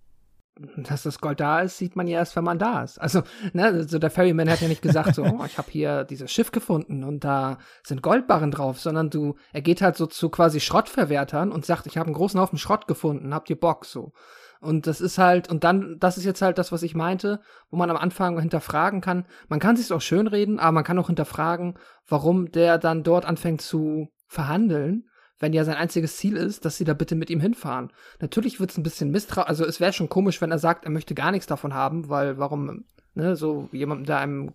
dass das Gold da ist, sieht man ja erst, wenn man da ist. Also, ne, so der Ferryman hat ja nicht gesagt, so, oh, ich habe hier dieses Schiff gefunden und da sind Goldbarren drauf, sondern du, er geht halt so zu quasi Schrottverwertern und sagt, ich habe einen großen Haufen Schrott gefunden, habt ihr Bock so. Und das ist halt, und dann, das ist jetzt halt das, was ich meinte, wo man am Anfang hinterfragen kann. Man kann sich auch schönreden, aber man kann auch hinterfragen, warum der dann dort anfängt zu verhandeln wenn ja sein einziges Ziel ist, dass sie da bitte mit ihm hinfahren. Natürlich wird es ein bisschen misstrauisch, also es wäre schon komisch, wenn er sagt, er möchte gar nichts davon haben, weil warum, ne, so jemandem, der einem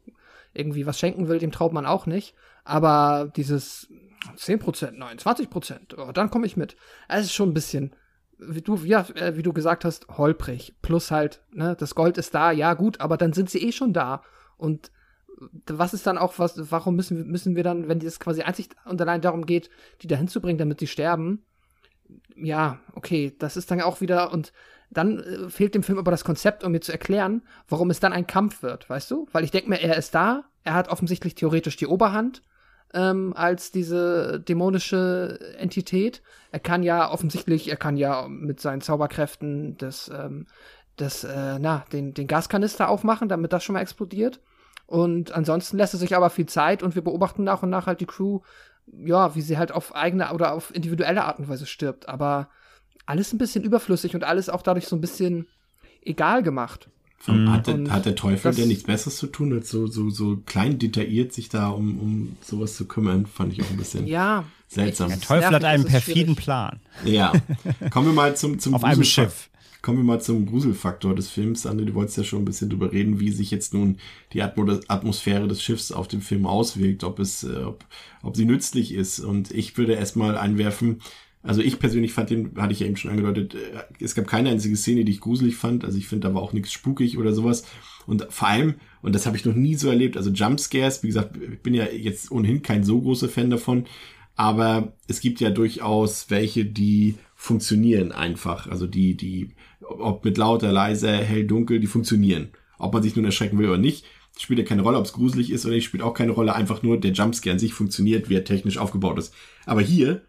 irgendwie was schenken will, dem traut man auch nicht. Aber dieses 10%, nein, 20%, oh, dann komme ich mit. Es ist schon ein bisschen, wie du, ja, äh, wie du gesagt hast, holprig. Plus halt, ne, das Gold ist da, ja gut, aber dann sind sie eh schon da. Und was ist dann auch, was, warum müssen, müssen wir dann, wenn es quasi einzig und allein darum geht, die da hinzubringen, damit sie sterben, ja, okay, das ist dann auch wieder, und dann äh, fehlt dem Film aber das Konzept, um mir zu erklären, warum es dann ein Kampf wird, weißt du? Weil ich denke mir, er ist da, er hat offensichtlich theoretisch die Oberhand, ähm, als diese dämonische Entität. Er kann ja offensichtlich, er kann ja mit seinen Zauberkräften das, ähm, das, äh, na, den, den Gaskanister aufmachen, damit das schon mal explodiert. Und ansonsten lässt er sich aber viel Zeit und wir beobachten nach und nach halt die Crew, ja, wie sie halt auf eigene oder auf individuelle Art und Weise stirbt. Aber alles ein bisschen überflüssig und alles auch dadurch so ein bisschen egal gemacht. Mhm. Hat, der, hat der Teufel denn nichts Besseres zu tun, als so, so, so klein detailliert sich da um, um sowas zu kümmern? Fand ich auch ein bisschen ja, seltsam. Der Teufel hat einen perfiden Plan. Ja. Kommen wir mal zum, zum Auf einem Schiff. Kommen wir mal zum Gruselfaktor des Films. André, du wolltest ja schon ein bisschen drüber reden, wie sich jetzt nun die Atmosphäre des Schiffs auf den Film auswirkt, ob es, äh, ob, ob sie nützlich ist. Und ich würde erstmal einwerfen, also ich persönlich fand den, hatte ich ja eben schon angedeutet, äh, es gab keine einzige Szene, die ich gruselig fand. Also ich finde, da war auch nichts spukig oder sowas. Und vor allem, und das habe ich noch nie so erlebt, also Jumpscares, wie gesagt, ich bin ja jetzt ohnehin kein so großer Fan davon, aber es gibt ja durchaus welche, die funktionieren einfach. Also die, die, ob mit lauter, leiser, hell, dunkel, die funktionieren. Ob man sich nun erschrecken will oder nicht, spielt ja keine Rolle, ob es gruselig ist oder nicht, spielt auch keine Rolle. Einfach nur der Jumpscare an sich funktioniert, wie er technisch aufgebaut ist. Aber hier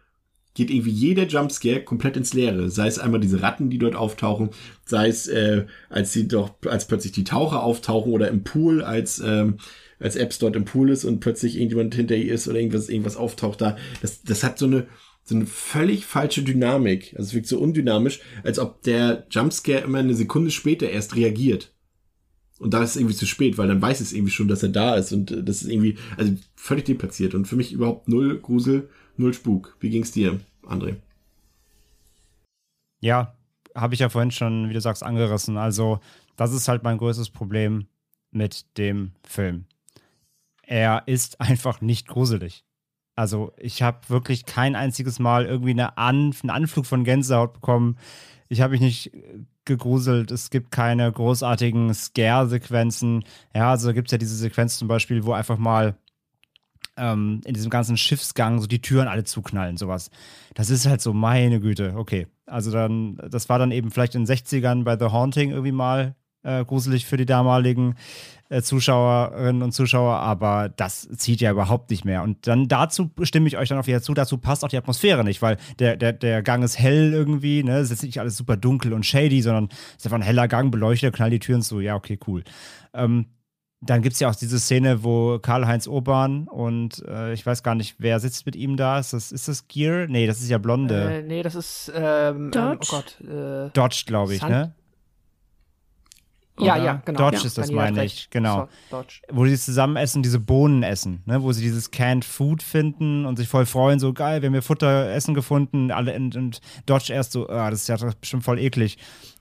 geht irgendwie jeder Jumpscare komplett ins Leere. Sei es einmal diese Ratten, die dort auftauchen, sei es, äh, als sie doch, als plötzlich die Taucher auftauchen oder im Pool, als, ähm, als Apps dort im Pool ist und plötzlich irgendjemand hinter ihr ist oder irgendwas, irgendwas auftaucht da. Das, das hat so eine, so eine völlig falsche Dynamik. Also es wirkt so undynamisch, als ob der Jumpscare immer eine Sekunde später erst reagiert. Und da ist es irgendwie zu spät, weil dann weiß es irgendwie schon, dass er da ist und äh, das ist irgendwie, also völlig deplatziert und für mich überhaupt null Grusel null Spuk. Wie ging's dir, André? Ja, habe ich ja vorhin schon, wie du sagst, angerissen. Also, das ist halt mein größtes Problem mit dem Film. Er ist einfach nicht gruselig. Also, ich habe wirklich kein einziges Mal irgendwie eine An einen Anflug von Gänsehaut bekommen. Ich habe mich nicht gegruselt. Es gibt keine großartigen Scare-Sequenzen. Ja, also gibt es ja diese Sequenz zum Beispiel, wo einfach mal ähm, in diesem ganzen Schiffsgang so die Türen alle zuknallen, sowas. Das ist halt so, meine Güte, okay. Also dann, das war dann eben vielleicht in den 60ern bei The Haunting irgendwie mal äh, gruselig für die damaligen äh, Zuschauerinnen und Zuschauer, aber das zieht ja überhaupt nicht mehr. Und dann dazu stimme ich euch dann auch wieder zu, dazu passt auch die Atmosphäre nicht, weil der, der, der Gang ist hell irgendwie, ne? Es ist nicht alles super dunkel und shady, sondern es ist einfach ein heller Gang, beleuchtet, knallt die Türen zu, ja, okay, cool. Ähm, dann gibt es ja auch diese Szene, wo Karl-Heinz Urban und äh, ich weiß gar nicht, wer sitzt mit ihm da. Ist das, ist das Gear? Nee, das ist ja Blonde. Äh, nee, das ist ähm, Dodge. Ähm, oh Gott. Äh, Dodge, glaube ich, San ne? Ja, Oder? ja, genau. Dodge ja, ist das, meine ich, recht. genau. So. Wo sie zusammen essen, diese Bohnen essen, ne? wo sie dieses Canned Food finden und sich voll freuen, so geil, wir haben hier Futter, Essen gefunden, alle und, und Dodge erst so, ah, das ist ja bestimmt voll eklig.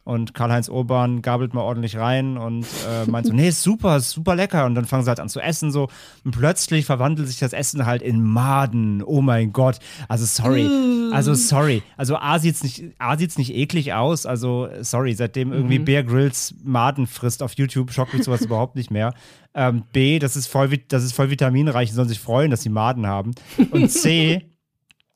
Und Karl-Heinz Urban gabelt mal ordentlich rein und äh, meint so, nee, ist super, ist super lecker. Und dann fangen sie halt an zu essen so. Und plötzlich verwandelt sich das Essen halt in Maden. Oh mein Gott. Also sorry. Also sorry. Also A sieht's nicht, A sieht's nicht eklig aus. Also sorry, seitdem irgendwie Bear Grylls Maden frisst auf YouTube, schockt mich sowas überhaupt nicht mehr. Ähm, B, das ist voll, das ist voll vitaminreich, die sollen sich freuen, dass sie Maden haben. Und C,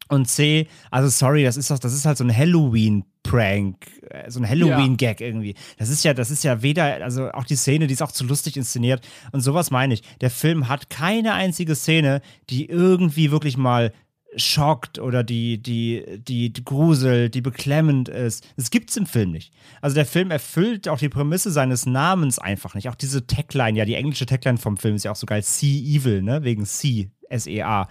und C, also sorry, das ist doch, das ist halt so ein Halloween-Prank, äh, so ein Halloween-Gag irgendwie. Das ist ja, das ist ja weder, also auch die Szene, die ist auch zu lustig inszeniert und sowas meine ich. Der Film hat keine einzige Szene, die irgendwie wirklich mal schockt oder die, die, die, die gruselt, die beklemmend ist. Das gibt's im Film nicht. Also der Film erfüllt auch die Prämisse seines Namens einfach nicht. Auch diese Tagline, ja, die englische Tagline vom Film ist ja auch so geil, See Evil, ne, wegen See. S-E-A.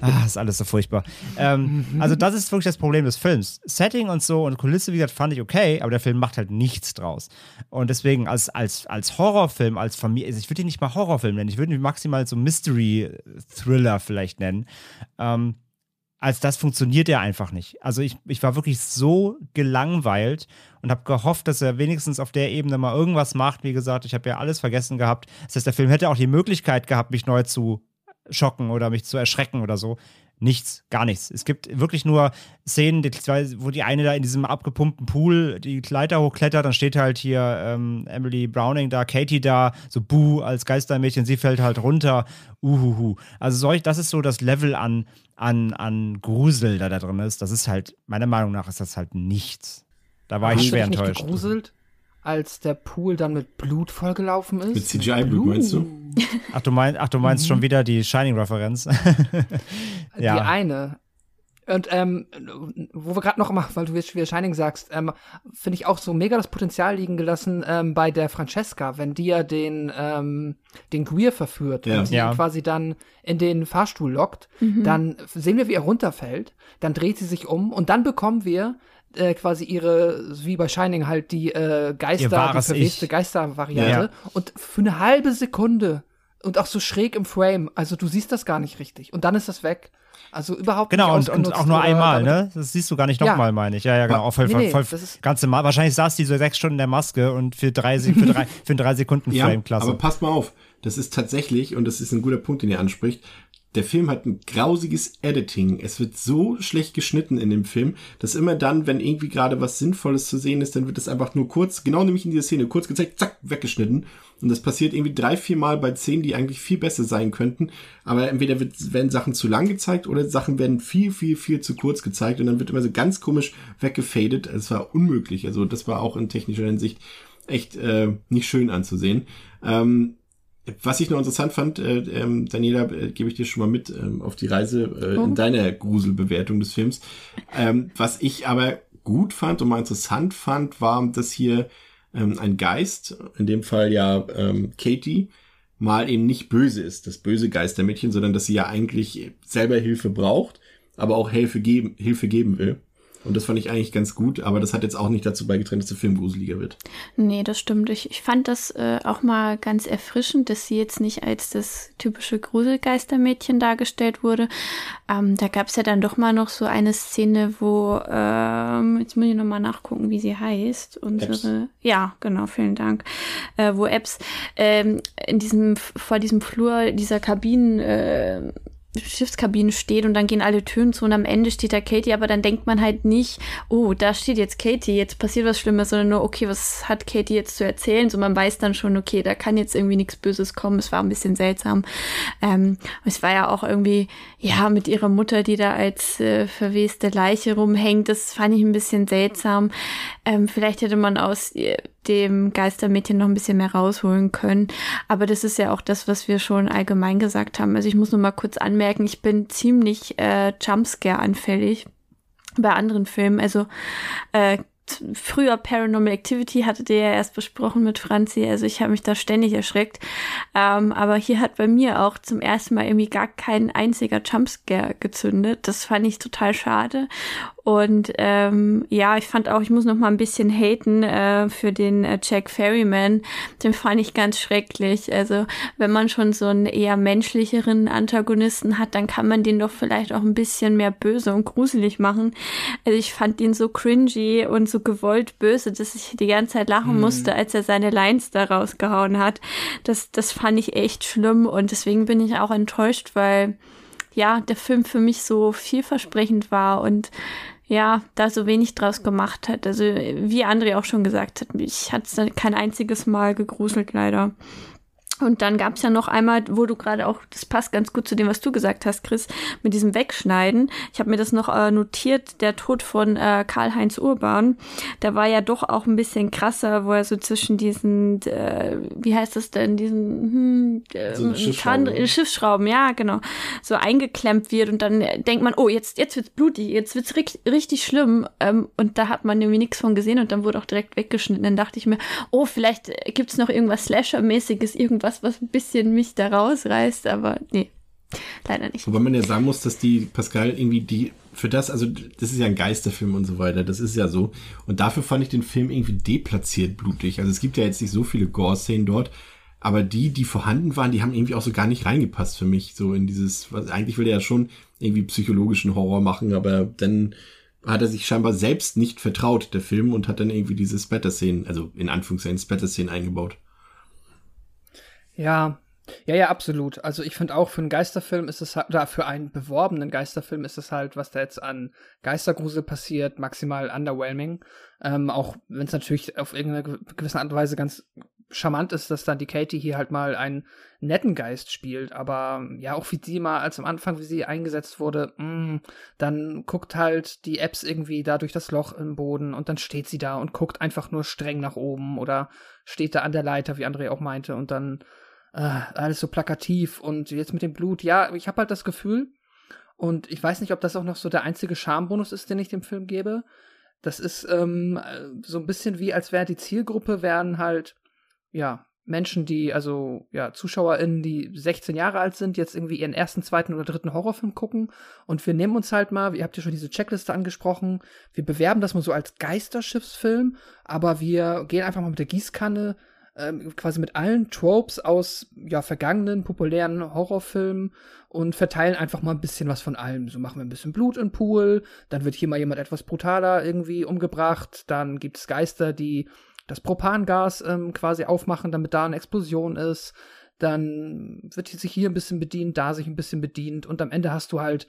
Ah, ist alles so furchtbar. Ähm, also, das ist wirklich das Problem des Films. Setting und so und Kulisse, wie gesagt, fand ich okay, aber der Film macht halt nichts draus. Und deswegen, als, als, als Horrorfilm, als Familie, also ich würde ihn nicht mal Horrorfilm nennen, ich würde ihn maximal so Mystery-Thriller vielleicht nennen. Ähm, als das funktioniert er einfach nicht. Also ich, ich war wirklich so gelangweilt und habe gehofft, dass er wenigstens auf der Ebene mal irgendwas macht. Wie gesagt, ich habe ja alles vergessen gehabt. Das heißt, der Film hätte auch die Möglichkeit gehabt, mich neu zu schocken oder mich zu erschrecken oder so. Nichts, gar nichts. Es gibt wirklich nur Szenen, die zwei, wo die eine da in diesem abgepumpten Pool die Leiter hochklettert, dann steht halt hier ähm, Emily Browning da, Katie da, so Boo als Geistermädchen, sie fällt halt runter. Uhuhu. Also solch, das ist so das Level an, an, an Grusel, da da drin ist. Das ist halt, meiner Meinung nach ist das halt nichts. Da war ich Hast du schwer enttäuscht. gegruselt? Als der Pool dann mit Blut vollgelaufen ist. Mit CGI-Blut, meinst du? Ach, du, mein, ach, du meinst schon wieder die Shining-Referenz. ja. Die eine. Und ähm, wo wir gerade noch mal, weil du jetzt wieder Shining sagst, ähm, finde ich auch so mega das Potenzial liegen gelassen ähm, bei der Francesca, wenn die ja den ähm, den Queer verführt Ja. und sie Ja. ihn quasi dann in den Fahrstuhl lockt, dann sehen wir, wie er runterfällt, dann dreht sie sich um und dann bekommen wir äh, quasi ihre, wie bei Shining halt die äh, Geister, die verweste. Geistervariante Ja. und für eine halbe Sekunde und auch so schräg im Frame, also du siehst das gar nicht richtig und dann ist das weg. Also überhaupt Genau, nicht und, und ausgenutzt auch nur einmal, ne? Das siehst du gar nicht Ja. nochmal, meine ich. Ja, ja, genau. Auch voll, Nee, voll, voll, das ist- ganze Mal. Wahrscheinlich saß die so sechs Stunden in der Maske und für drei, für drei, für einen drei Sekunden Ja, Frame, klasse. aber passt mal auf. Das ist tatsächlich, und das ist ein guter Punkt, den ihr anspricht, der Film hat ein grausiges Editing. Es wird so schlecht geschnitten in dem Film, dass immer dann, wenn irgendwie gerade was Sinnvolles zu sehen ist, dann wird es einfach nur kurz, genau nämlich in dieser Szene, kurz gezeigt, zack, weggeschnitten. Und das passiert irgendwie drei, vier Mal bei Szenen, die eigentlich viel besser sein könnten. Aber entweder wird, werden Sachen zu lang gezeigt oder Sachen werden viel, viel, viel zu kurz gezeigt. Und dann wird immer so ganz komisch weggefadet. Es war unmöglich. Also das war auch in technischer Hinsicht echt äh, nicht schön anzusehen. Ähm, was ich noch interessant fand, äh, ähm, Daniela, äh, gebe ich dir schon mal mit ähm, auf die Reise äh, Oh. in deiner Gruselbewertung des Films. Ähm, was ich aber gut fand und mal interessant fand, war, dass hier ähm, ein Geist, in dem Fall ja ähm, Katie, mal eben nicht böse ist, das böse Geistermädchen, sondern dass sie ja eigentlich selber Hilfe braucht, aber auch Hilfe geben, Hilfe geben will. Und das fand ich eigentlich ganz gut, aber das hat jetzt auch nicht dazu beigetragen, dass der Film gruseliger wird. Nee, das stimmt. Ich, ich fand das äh, auch mal ganz erfrischend, dass sie jetzt nicht als das typische Gruselgeistermädchen dargestellt wurde. Ähm, da gab es ja dann doch mal noch so eine Szene, wo, ähm, jetzt muss ich nochmal nachgucken, wie sie heißt. Unsere, ja, genau, vielen Dank. Äh, wo Epps ähm, in diesem, vor diesem Flur dieser Kabinen, äh, Schiffskabine steht und dann gehen alle Türen zu und am Ende steht da Katie, aber dann denkt man halt nicht, oh, da steht jetzt Katie, jetzt passiert was Schlimmes, sondern nur, okay, was hat Katie jetzt zu erzählen? So man weiß dann schon, okay, da kann jetzt irgendwie nichts Böses kommen. Es war ein bisschen seltsam. Ähm, es war ja auch irgendwie, ja, mit ihrer Mutter, die da als äh, verweste Leiche rumhängt, das fand ich ein bisschen seltsam. Ähm, vielleicht hätte man aus äh, dem Geistermädchen noch ein bisschen mehr rausholen können. Aber das ist ja auch das, was wir schon allgemein gesagt haben. Also ich muss nur mal kurz anmerken, ich bin ziemlich äh, Jumpscare-anfällig bei anderen Filmen. Also äh, früher Paranormal Activity hattet ihr ja erst besprochen mit Franzi. Also ich habe mich da ständig erschreckt. Ähm, aber hier hat bei mir auch zum ersten Mal irgendwie gar kein einziger Jumpscare gezündet. Das fand ich total schade. Und ähm, ja, ich fand auch, ich muss noch mal ein bisschen haten äh, für den äh, Jack Ferryman. Den fand ich ganz schrecklich. Also wenn man schon so einen eher menschlicheren Antagonisten hat, dann kann man den doch vielleicht auch ein bisschen mehr böse und gruselig machen. Also ich fand ihn so cringy und so gewollt böse, dass ich die ganze Zeit lachen musste, als er seine Lines da rausgehauen hat. Das, das fand ich echt schlimm und deswegen bin ich auch enttäuscht, weil ja, der Film für mich so vielversprechend war und ja, da so wenig draus gemacht hat. Also, wie André auch schon gesagt hat, mich hat es kein einziges Mal gegruselt, leider. Und dann gab es ja noch einmal, wo du gerade auch, das passt ganz gut zu dem, was du gesagt hast, Chris, mit diesem Wegschneiden. Ich habe mir das noch äh, notiert, der Tod von äh, Karl-Heinz Urban. Der war ja doch auch ein bisschen krasser, wo er so zwischen diesen, äh, wie heißt das denn, diesen hm, äh, So Schiffsschrauben, ne? Schiffsschrauben, ja, genau, so eingeklemmt wird und dann äh, denkt man, oh, jetzt, jetzt wird's blutig, jetzt wird's ri richtig schlimm. Ähm, und da hat man irgendwie nichts von gesehen und dann wurde auch direkt weggeschnitten. Dann dachte ich mir, oh, vielleicht äh, gibt's noch irgendwas Slasher-mäßiges, irgendwas, was ein bisschen mich da rausreißt, aber nee, leider nicht. Wobei man ja sagen muss, dass die Pascal irgendwie die für das, also das ist ja ein Geisterfilm und so weiter, das ist ja so. Und dafür fand ich den Film irgendwie deplatziert blutig. Also es gibt ja jetzt nicht so viele Gore-Szenen dort, aber die, die vorhanden waren, die haben irgendwie auch so gar nicht reingepasst für mich. So in dieses, was eigentlich will er ja schon irgendwie psychologischen Horror machen, aber dann hat er sich scheinbar selbst nicht vertraut, der Film, und hat dann irgendwie diese Splatter-Szenen, also in Anführungszeichen Splatter-Szenen eingebaut. Ja, ja, ja, absolut. Also ich finde auch für einen Geisterfilm ist es halt, oder für einen beworbenen Geisterfilm ist es halt, was da jetzt an Geistergrusel passiert, maximal underwhelming. Ähm, auch wenn es natürlich auf irgendeine ge- gewisse Art und Weise ganz charmant ist, dass dann die Katie hier halt mal einen netten Geist spielt, aber ja, auch wie sie mal als am Anfang, wie sie eingesetzt wurde, mh, mm, dann guckt halt die Apps irgendwie da durch das Loch im Boden und dann steht sie da und guckt einfach nur streng nach oben oder steht da an der Leiter, wie André auch meinte, und dann äh, alles so plakativ und jetzt mit dem Blut, ja, ich habe halt das Gefühl, und ich weiß nicht, ob das auch noch so der einzige Schambonus ist, den ich dem Film gebe. Das ist ähm, so ein bisschen wie, als wäre die Zielgruppe, wären halt, ja, Menschen, die, also, ja, ZuschauerInnen, die 16 Jahre alt sind, jetzt irgendwie ihren ersten, zweiten oder dritten Horrorfilm gucken. Und wir nehmen uns halt mal, ihr habt ja schon diese Checkliste angesprochen, wir bewerben das mal so als Geisterschiffsfilm, aber wir gehen einfach mal mit der Gießkanne ähm, quasi mit allen Tropes aus ja vergangenen populären Horrorfilmen und verteilen einfach mal ein bisschen was von allem. So machen wir ein bisschen Blut im Pool, dann wird hier mal jemand etwas brutaler irgendwie umgebracht, dann gibt es Geister, die das Propangas ähm, quasi aufmachen, damit da eine Explosion ist. Dann wird sich hier ein bisschen bedient, da sich ein bisschen bedient und am Ende hast du halt,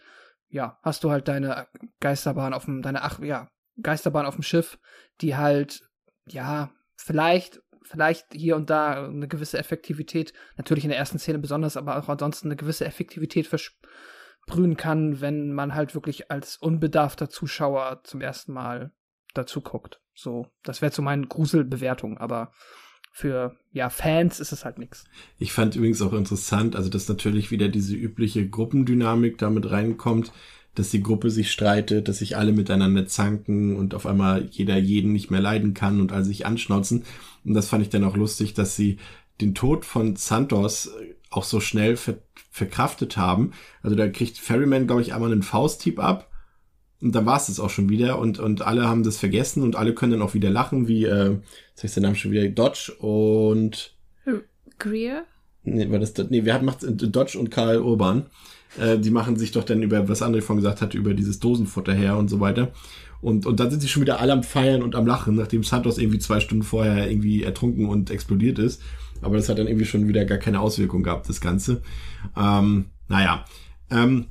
ja, hast du halt deine Geisterbahn auf dem, deine, ach, ja, Geisterbahn auf dem Schiff, die halt, ja, vielleicht vielleicht hier und da eine gewisse Effektivität, natürlich in der ersten Szene besonders, aber auch ansonsten eine gewisse Effektivität versprühen kann, wenn man halt wirklich als unbedarfter Zuschauer zum ersten Mal dazu guckt. So, das wäre zu meinen Gruselbewertungen, aber für ja Fans ist es halt nichts. Ich fand übrigens auch interessant, also dass natürlich wieder diese übliche Gruppendynamik damit reinkommt, dass die Gruppe sich streitet, dass sich alle miteinander zanken und auf einmal jeder jeden nicht mehr leiden kann und alle sich anschnauzen. Und das fand ich dann auch lustig, dass sie den Tod von Santos äh, auch so schnell ver verkraftet haben. Also da kriegt Ferryman, glaube ich, einmal einen Fausthieb ab. Und dann war es das auch schon wieder und, und alle haben das vergessen und alle können dann auch wieder lachen, wie, äh, jetzt heißt der Name schon wieder, Dodge und Greer? Nee, war das, nee, wer hat macht Dodge und Karl Urban? Äh, die machen sich doch dann über, was André von gesagt hat, über dieses Dosenfutter her und so weiter. Und, und dann sind sie schon wieder alle am Feiern und am Lachen, nachdem Santos irgendwie zwei Stunden vorher irgendwie ertrunken und explodiert ist. Aber das hat dann irgendwie schon wieder gar keine Auswirkung gehabt, das Ganze. Ähm, naja. Ähm,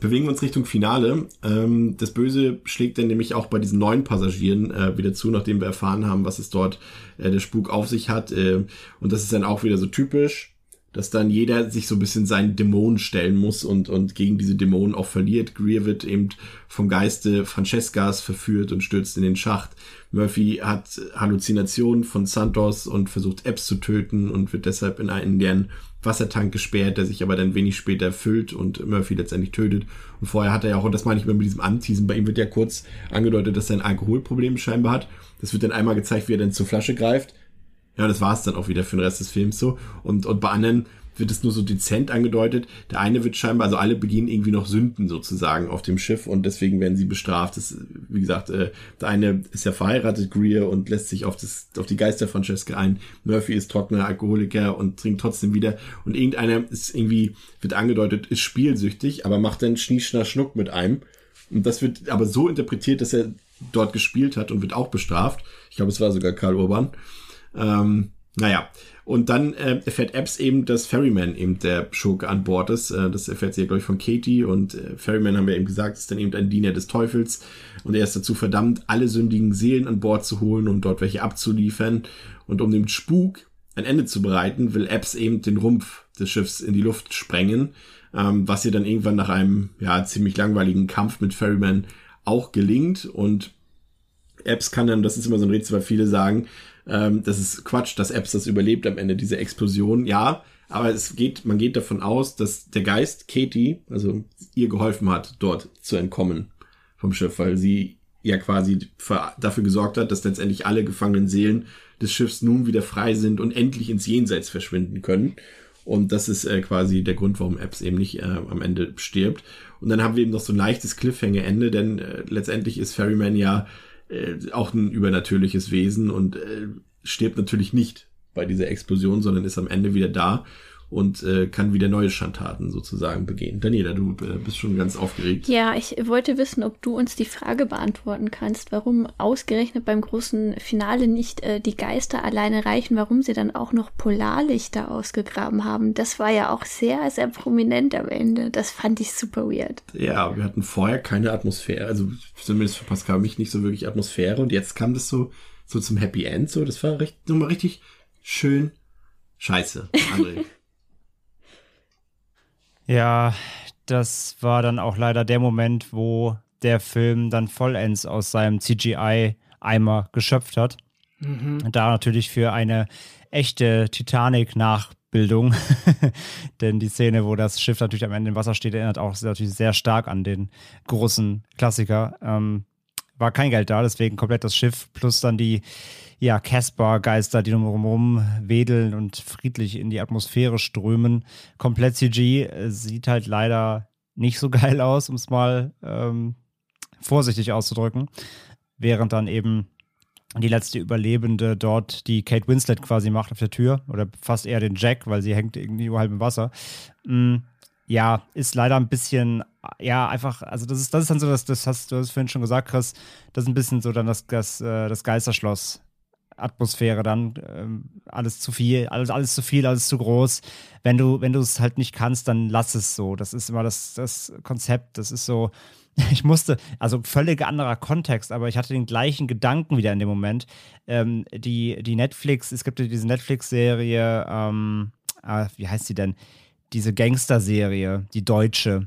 bewegen wir uns Richtung Finale. Ähm, das Böse schlägt dann nämlich auch bei diesen neuen Passagieren äh, wieder zu, nachdem wir erfahren haben, was es dort äh, der Spuk auf sich hat. Äh, und das ist dann auch wieder so typisch dass dann jeder sich so ein bisschen seinen Dämonen stellen muss und, und gegen diese Dämonen auch verliert. Greer wird eben vom Geiste Francescas verführt und stürzt in den Schacht. Murphy hat Halluzinationen von Santos und versucht Epps zu töten und wird deshalb in einen deren Wassertank gesperrt, der sich aber dann wenig später füllt und Murphy letztendlich tötet. Und vorher hat er ja auch, und das meine ich mal mit diesem Anteasen, bei ihm wird ja kurz angedeutet, dass er ein Alkoholproblem scheinbar hat. Das wird dann einmal gezeigt, wie er dann zur Flasche greift ja, das war es dann auch wieder für den Rest des Films so. Und, und bei anderen wird es nur so dezent angedeutet. Der eine wird scheinbar, also alle begehen irgendwie noch Sünden sozusagen auf dem Schiff und deswegen werden sie bestraft. Das, wie gesagt, äh, der eine ist ja verheiratet, Greer, und lässt sich auf, das, auf die Geister Francesca ein. Murphy ist trockener Alkoholiker und trinkt trotzdem wieder. Und irgendeiner ist irgendwie, wird angedeutet, ist spielsüchtig, aber macht dann Schnieschner Schnuck mit einem. Und das wird aber so interpretiert, dass er dort gespielt hat und wird auch bestraft. Ich glaube, es war sogar Karl Urban. Ähm, naja, und dann äh, erfährt Epps eben, dass Ferryman eben der Schurke an Bord ist. Äh, das erfährt sie ja, glaube ich, von Katie. Und äh, Ferryman, haben wir eben gesagt, ist dann eben ein Diener des Teufels. Und er ist dazu verdammt, alle sündigen Seelen an Bord zu holen und dort welche abzuliefern. Und um dem Spuk ein Ende zu bereiten, will Epps eben den Rumpf des Schiffs in die Luft sprengen. Ähm, was ihr dann irgendwann nach einem ja ziemlich langweiligen Kampf mit Ferryman auch gelingt. Und Epps kann dann, das ist immer so ein Rätsel, weil viele sagen, ähm, das ist Quatsch, dass Epps das überlebt am Ende, diese Explosion. Ja, aber es geht, man geht davon aus, dass der Geist Katie, also ihr geholfen hat, dort zu entkommen vom Schiff, weil sie ja quasi für, dafür gesorgt hat, dass letztendlich alle gefangenen Seelen des Schiffs nun wieder frei sind und endlich ins Jenseits verschwinden können. Und das ist äh, quasi der Grund, warum Epps eben nicht äh, am Ende stirbt. Und dann haben wir eben noch so ein leichtes Cliffhanger-Ende, denn äh, letztendlich ist Ferryman ja äh, auch ein übernatürliches Wesen und äh, stirbt natürlich nicht bei dieser Explosion, sondern ist am Ende wieder da und äh, kann wieder neue Schandtaten sozusagen begehen. Daniela, du äh, bist schon ganz aufgeregt. Ja, ich wollte wissen, ob du uns die Frage beantworten kannst, warum ausgerechnet beim großen Finale nicht äh, die Geister alleine reichen, warum sie dann auch noch Polarlichter ausgegraben haben. Das war ja auch sehr, sehr prominent am Ende. Das fand ich super weird. Ja, wir hatten vorher keine Atmosphäre, also zumindest für Pascal mich nicht so wirklich Atmosphäre und jetzt kam das so, so zum Happy End, so, das war recht, nochmal richtig schön scheiße, André. Ja, das war dann auch leider der Moment, wo der Film dann vollends aus seinem CGI-Eimer geschöpft hat. Mhm. Da natürlich für eine echte Titanic-Nachbildung. Denn die Szene, wo das Schiff natürlich am Ende im Wasser steht, erinnert auch natürlich sehr stark an den großen Klassiker. Ähm, war kein Geld da, deswegen komplett das Schiff plus dann die ja, Casper-Geister, die drumherum wedeln und friedlich in die Atmosphäre strömen. Komplett CG äh, sieht halt leider nicht so geil aus, um es mal ähm, vorsichtig auszudrücken. Während dann eben die letzte Überlebende dort die Kate Winslet quasi macht auf der Tür oder fast eher den Jack, weil sie hängt irgendwie nur halb im Wasser. Mm, ja, ist leider ein bisschen, ja, einfach, also das ist, das ist dann so, das, das hast du hast vorhin schon gesagt, Chris, das ist ein bisschen so dann das, das, äh, das Geisterschloss Atmosphäre dann ähm, alles zu viel, alles, alles zu viel, alles zu groß. Wenn du, wenn du es halt nicht kannst, dann lass es so. Das ist immer das, das Konzept. Das ist so, ich musste, also völlig anderer Kontext, aber ich hatte den gleichen Gedanken wieder in dem Moment. Ähm, die, die Netflix, es gibt ja diese Netflix-Serie, ähm, ah, wie heißt sie denn? Diese Gangster-Serie, die deutsche.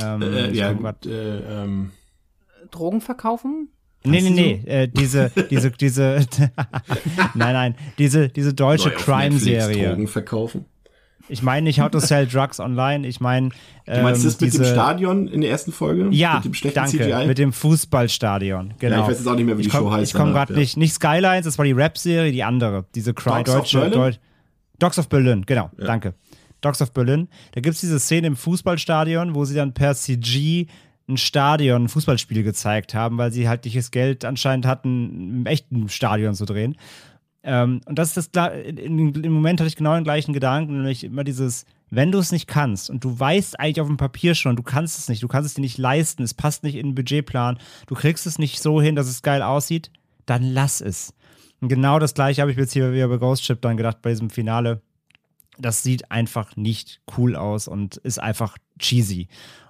Ähm, äh, ja, äh, ähm. Drogen verkaufen? Nee, nee, nee, äh, diese, diese, diese, nein, nein, diese, diese deutsche Crime-Serie. Drogen verkaufen. Ich meine nicht How to Sell Drugs Online, ich meine. Ähm, du meinst das mit diese, dem Stadion in der ersten Folge? Ja, mit dem schlechten danke, CGI? mit dem Fußballstadion, genau. Ja, ich weiß jetzt auch nicht mehr, wie die komm, Show heißt. Ich komme gerade ja. nicht, nicht Skylines, das war die Rap-Serie, die andere, diese Cry Dogs deutsche, of Berlin? Deut Dogs of Berlin, genau, Ja. danke. Dogs of Berlin. Da gibt es diese Szene im Fußballstadion, wo sie dann per CG ein Stadion, ein Fußballspiel gezeigt haben, weil sie halt nicht das Geld anscheinend hatten, im echten Stadion zu drehen. Ähm, und das ist das, im Moment hatte ich genau den gleichen Gedanken, nämlich immer dieses, wenn du es nicht kannst und du weißt eigentlich auf dem Papier schon, du kannst es nicht, du kannst es dir nicht leisten, es passt nicht in den Budgetplan, du kriegst es nicht so hin, dass es geil aussieht, dann lass es. Und genau das gleiche habe ich jetzt hier wieder bei Ghost Ship dann gedacht, bei diesem Finale. Das sieht einfach nicht cool aus und ist einfach cheesy.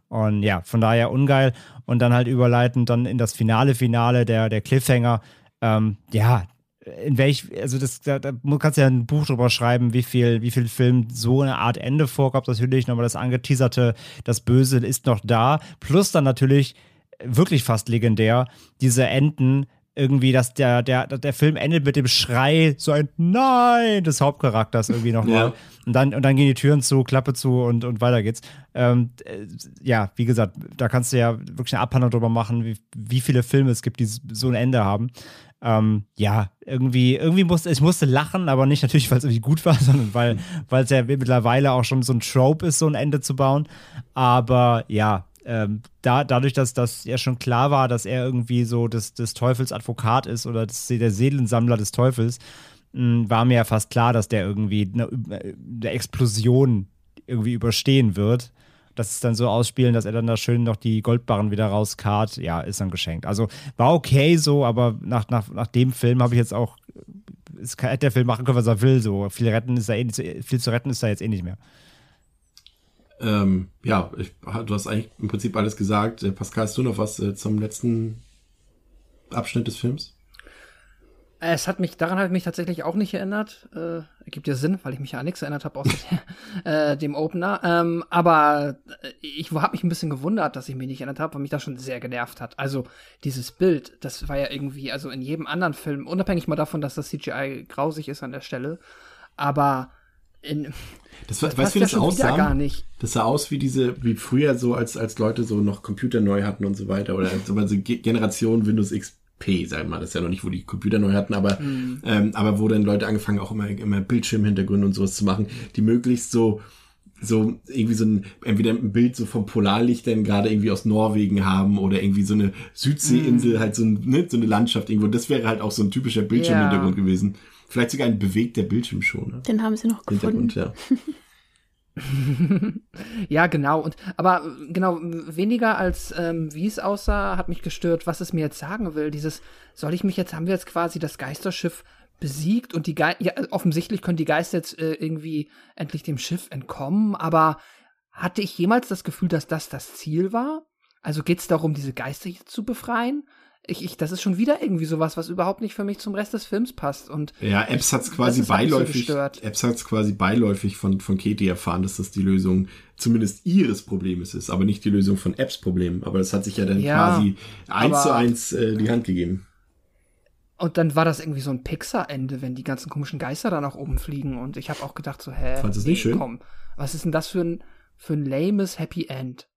Und ja, von daher ungeil. Und dann halt überleitend dann in das Finale, Finale, der, der Cliffhanger. Ähm, ja, in welch, also das, da, da kannst du ja ein Buch drüber schreiben, wie viel, wie viel Film so eine Art Ende vorkommt. Natürlich nochmal das angeteaserte, das Böse ist noch da. Plus dann natürlich wirklich fast legendär, diese Enden, irgendwie, dass der, der, der Film endet mit dem Schrei, so ein Nein des Hauptcharakters irgendwie nochmal. Ja. Und dann, und dann gehen die Türen zu, Klappe zu und, und weiter geht's. Ähm, äh, ja, wie gesagt, da kannst du ja wirklich eine Abhandlung drüber machen, wie, wie viele Filme es gibt, die so ein Ende haben. Ähm, ja, irgendwie, irgendwie musste, ich musste lachen, aber nicht natürlich, weil es irgendwie gut war, sondern weil, weil es ja mittlerweile auch schon so ein Trope ist, so ein Ende zu bauen. Aber ja, ähm, da, dadurch, dass das ja schon klar war, dass er irgendwie so des, des Teufels Advokat ist oder das, der Seelensammler des Teufels, mh, war mir ja fast klar, dass der irgendwie eine, eine Explosion irgendwie überstehen wird. Dass es dann so ausspielen, dass er dann da schön noch die Goldbarren wieder rauskarrt, ja, ist dann geschenkt. Also war okay so, aber nach, nach, nach dem Film habe ich jetzt auch, es kann, der Film machen können, was er will, so. Viel retten ist da eh viel zu retten ist da jetzt eh nicht mehr. Ähm, ja, ich, du hast eigentlich im Prinzip alles gesagt. Äh, Pascal, hast du noch was äh, zum letzten Abschnitt des Films? Es hat mich, daran hat mich tatsächlich auch nicht erinnert. Äh, ergibt ja Sinn, weil ich mich ja an nichts erinnert habe außer äh, dem Opener. Ähm, aber äh, ich habe mich ein bisschen gewundert, dass ich mich nicht erinnert habe, weil mich das schon sehr genervt hat. Also dieses Bild, das war ja irgendwie, also in jedem anderen Film, unabhängig mal davon, dass das CGI grausig ist an der Stelle, aber in, Das, war- das weißt du, wie ja das aussah? gar nicht. Das sah aus wie diese, wie früher so, als, als Leute so noch Computer neu hatten und so weiter. Oder so also Ge- Generation Windows XP, sagen wir mal. Das ist ja noch nicht, wo die Computer neu hatten, aber, ähm, aber wo dann Leute angefangen, auch immer, immer Bildschirmhintergründe und sowas zu machen, die möglichst so, so irgendwie so ein, entweder ein Bild so vom Polarlichtern gerade irgendwie aus Norwegen haben oder irgendwie so eine Südseeinsel, halt so, ein, ne, so eine Landschaft irgendwo. Das wäre halt auch so ein typischer Bildschirmhintergrund gewesen. Vielleicht sogar ein bewegter Bildschirm schon. Ne? Den haben sie noch gefunden. Hintergrund, ja. Ja, genau. Und aber genau weniger als ähm, wie es aussah, hat mich gestört, was es mir jetzt sagen will. Dieses soll ich mich jetzt haben wir jetzt quasi das Geisterschiff besiegt und die Ge ja, offensichtlich können die Geister jetzt äh, irgendwie endlich dem Schiff entkommen. Aber hatte ich jemals das Gefühl, dass das das Ziel war? Also geht es darum, diese Geister jetzt zu befreien? Ich, ich, das ist schon wieder irgendwie sowas, was überhaupt nicht für mich zum Rest des Films passt. Und ja, Epps hat es quasi beiläufig, so Epps hat quasi beiläufig von, von Katie erfahren, dass das die Lösung zumindest ihres Problems ist, aber nicht die Lösung von Epps Problem. Aber das hat sich ja dann ja, quasi eins zu eins äh, die Hand gegeben. Und dann war das irgendwie so ein Pixar-Ende, wenn die ganzen komischen Geister da nach oben fliegen. Und ich habe auch gedacht so, hä? Fandest du nee, nicht schön? Komm, was ist denn das für ein, für ein lames Happy End?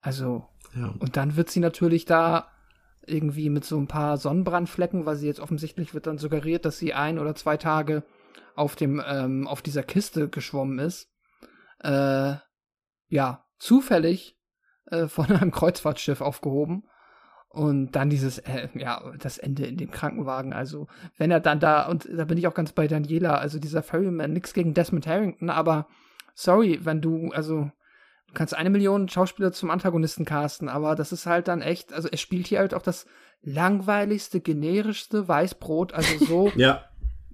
Also, ja. und dann wird sie natürlich da irgendwie mit so ein paar Sonnenbrandflecken, weil sie jetzt offensichtlich wird dann suggeriert, dass sie ein oder zwei Tage auf dem, ähm, auf dieser Kiste geschwommen ist. Äh, ja, zufällig äh, von einem Kreuzfahrtschiff aufgehoben und dann dieses, äh, ja, das Ende in dem Krankenwagen. Also, wenn er dann da, und da bin ich auch ganz bei Daniela, also dieser Ferryman, nix gegen Desmond Harrington, aber sorry, wenn du, also, du kannst eine Million Schauspieler zum Antagonisten casten, aber das ist halt dann echt, also er spielt hier halt auch das langweiligste, generischste Weißbrot, also so, ja.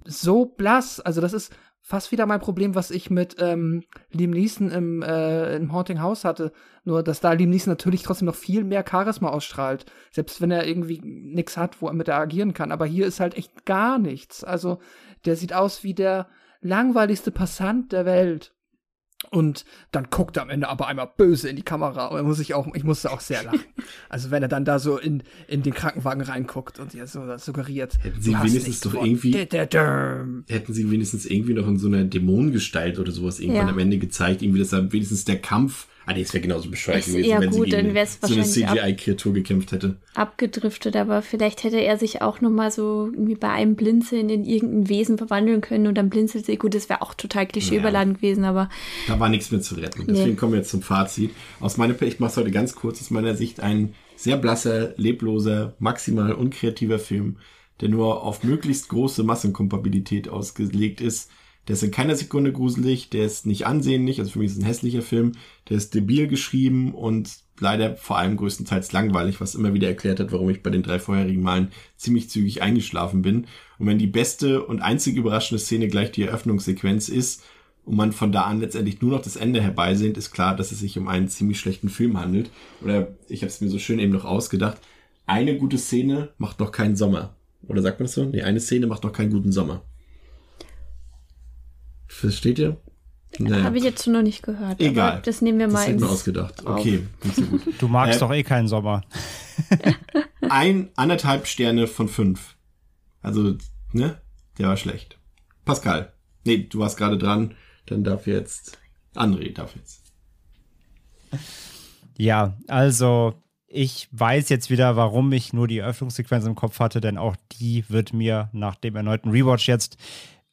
so blass. Also, das ist, fast wieder mein Problem, was ich mit ähm, Liam Neeson im, äh, im Haunting House hatte. Nur, dass da Liam Neeson natürlich trotzdem noch viel mehr Charisma ausstrahlt. Selbst wenn er irgendwie nichts hat, wo er mit er agieren kann. Aber hier ist halt echt gar nichts. Also, der sieht aus wie der langweiligste Passant der Welt. Und dann guckt er am Ende aber einmal böse in die Kamera. Und muss ich auch, ich musste auch sehr lachen. also wenn er dann da so in, in den Krankenwagen reinguckt und ihr so das suggeriert. Hätten sie wenigstens doch irgendwie. Hätten sie wenigstens irgendwie noch in so einer Dämonengestalt oder sowas irgendwann ja. am Ende gezeigt, irgendwie, dass er wenigstens der Kampf Ah, nee, es wäre genauso bescheuert gewesen, ja, wenn gut, sie gegen so eine CGI-Kreatur gekämpft hätte. Abgedriftet, aber vielleicht hätte er sich auch noch mal so irgendwie bei einem Blinzeln in irgendein Wesen verwandeln können und dann blinzelt sie. Gut, das wäre auch total klischeeüberladen ja. gewesen, aber... Da war nichts mehr zu retten. Deswegen nee. kommen wir jetzt zum Fazit. Aus meiner ich mache es heute ganz kurz, aus meiner Sicht ein sehr blasser, lebloser, maximal unkreativer Film, der nur auf möglichst große Massenkompatibilität ausgelegt ist, der ist in keiner Sekunde gruselig, der ist nicht ansehnlich, also für mich ist es ein hässlicher Film, der ist debil geschrieben und leider vor allem größtenteils langweilig, was immer wieder erklärt hat, warum ich bei den drei vorherigen Malen ziemlich zügig eingeschlafen bin. Und wenn die beste und einzig überraschende Szene gleich die Eröffnungssequenz ist und man von da an letztendlich nur noch das Ende herbeisehnt, ist klar, dass es sich um einen ziemlich schlechten Film handelt. Oder ich habe es mir so schön eben noch ausgedacht, eine gute Szene macht noch keinen Sommer. Oder sagt man das so? Nee, eine Szene macht noch keinen guten Sommer. Versteht ihr? Naja. Habe ich jetzt noch nicht gehört. Egal. das nehmen wir mal das ins ausgedacht. Okay, nicht so gut. Du magst äh, doch eh keinen Sommer. ein anderthalb Sterne von fünf. Also, ne? Der war schlecht. Pascal. Nee, du warst gerade dran. Dann darf jetzt André darf jetzt. Ja, also ich weiß jetzt wieder, warum ich nur die Öffnungssequenz im Kopf hatte, denn auch die wird mir nach dem erneuten Rewatch jetzt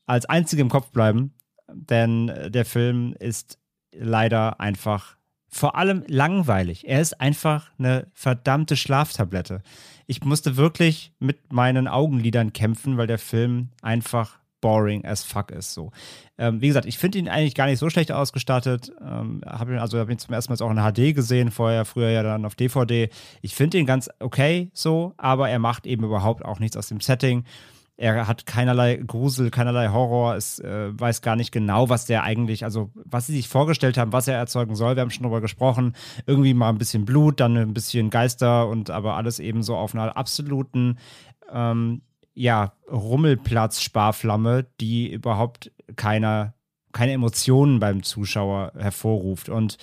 als einzige im Kopf bleiben denn der Film ist leider einfach vor allem langweilig. Er ist einfach eine verdammte Schlaftablette. Ich musste wirklich mit meinen Augenlidern kämpfen, weil der Film einfach boring as fuck ist. So. Ähm, wie gesagt, ich finde ihn eigentlich gar nicht so schlecht ausgestattet. Ähm, hab ihn, also habe ihn zum ersten Mal auch in HD gesehen, vorher, früher ja dann auf DVD. Ich finde ihn ganz okay so, aber er macht eben überhaupt auch nichts aus dem Setting. Er hat keinerlei Grusel, keinerlei Horror. Es äh, weiß gar nicht genau, was der eigentlich, also was sie sich vorgestellt haben, was er erzeugen soll. Wir haben schon darüber gesprochen. Irgendwie mal ein bisschen Blut, dann ein bisschen Geister und aber alles eben so auf einer absoluten, ähm, ja, Rummelplatz-Sparflamme, die überhaupt keiner keine Emotionen beim Zuschauer hervorruft. Und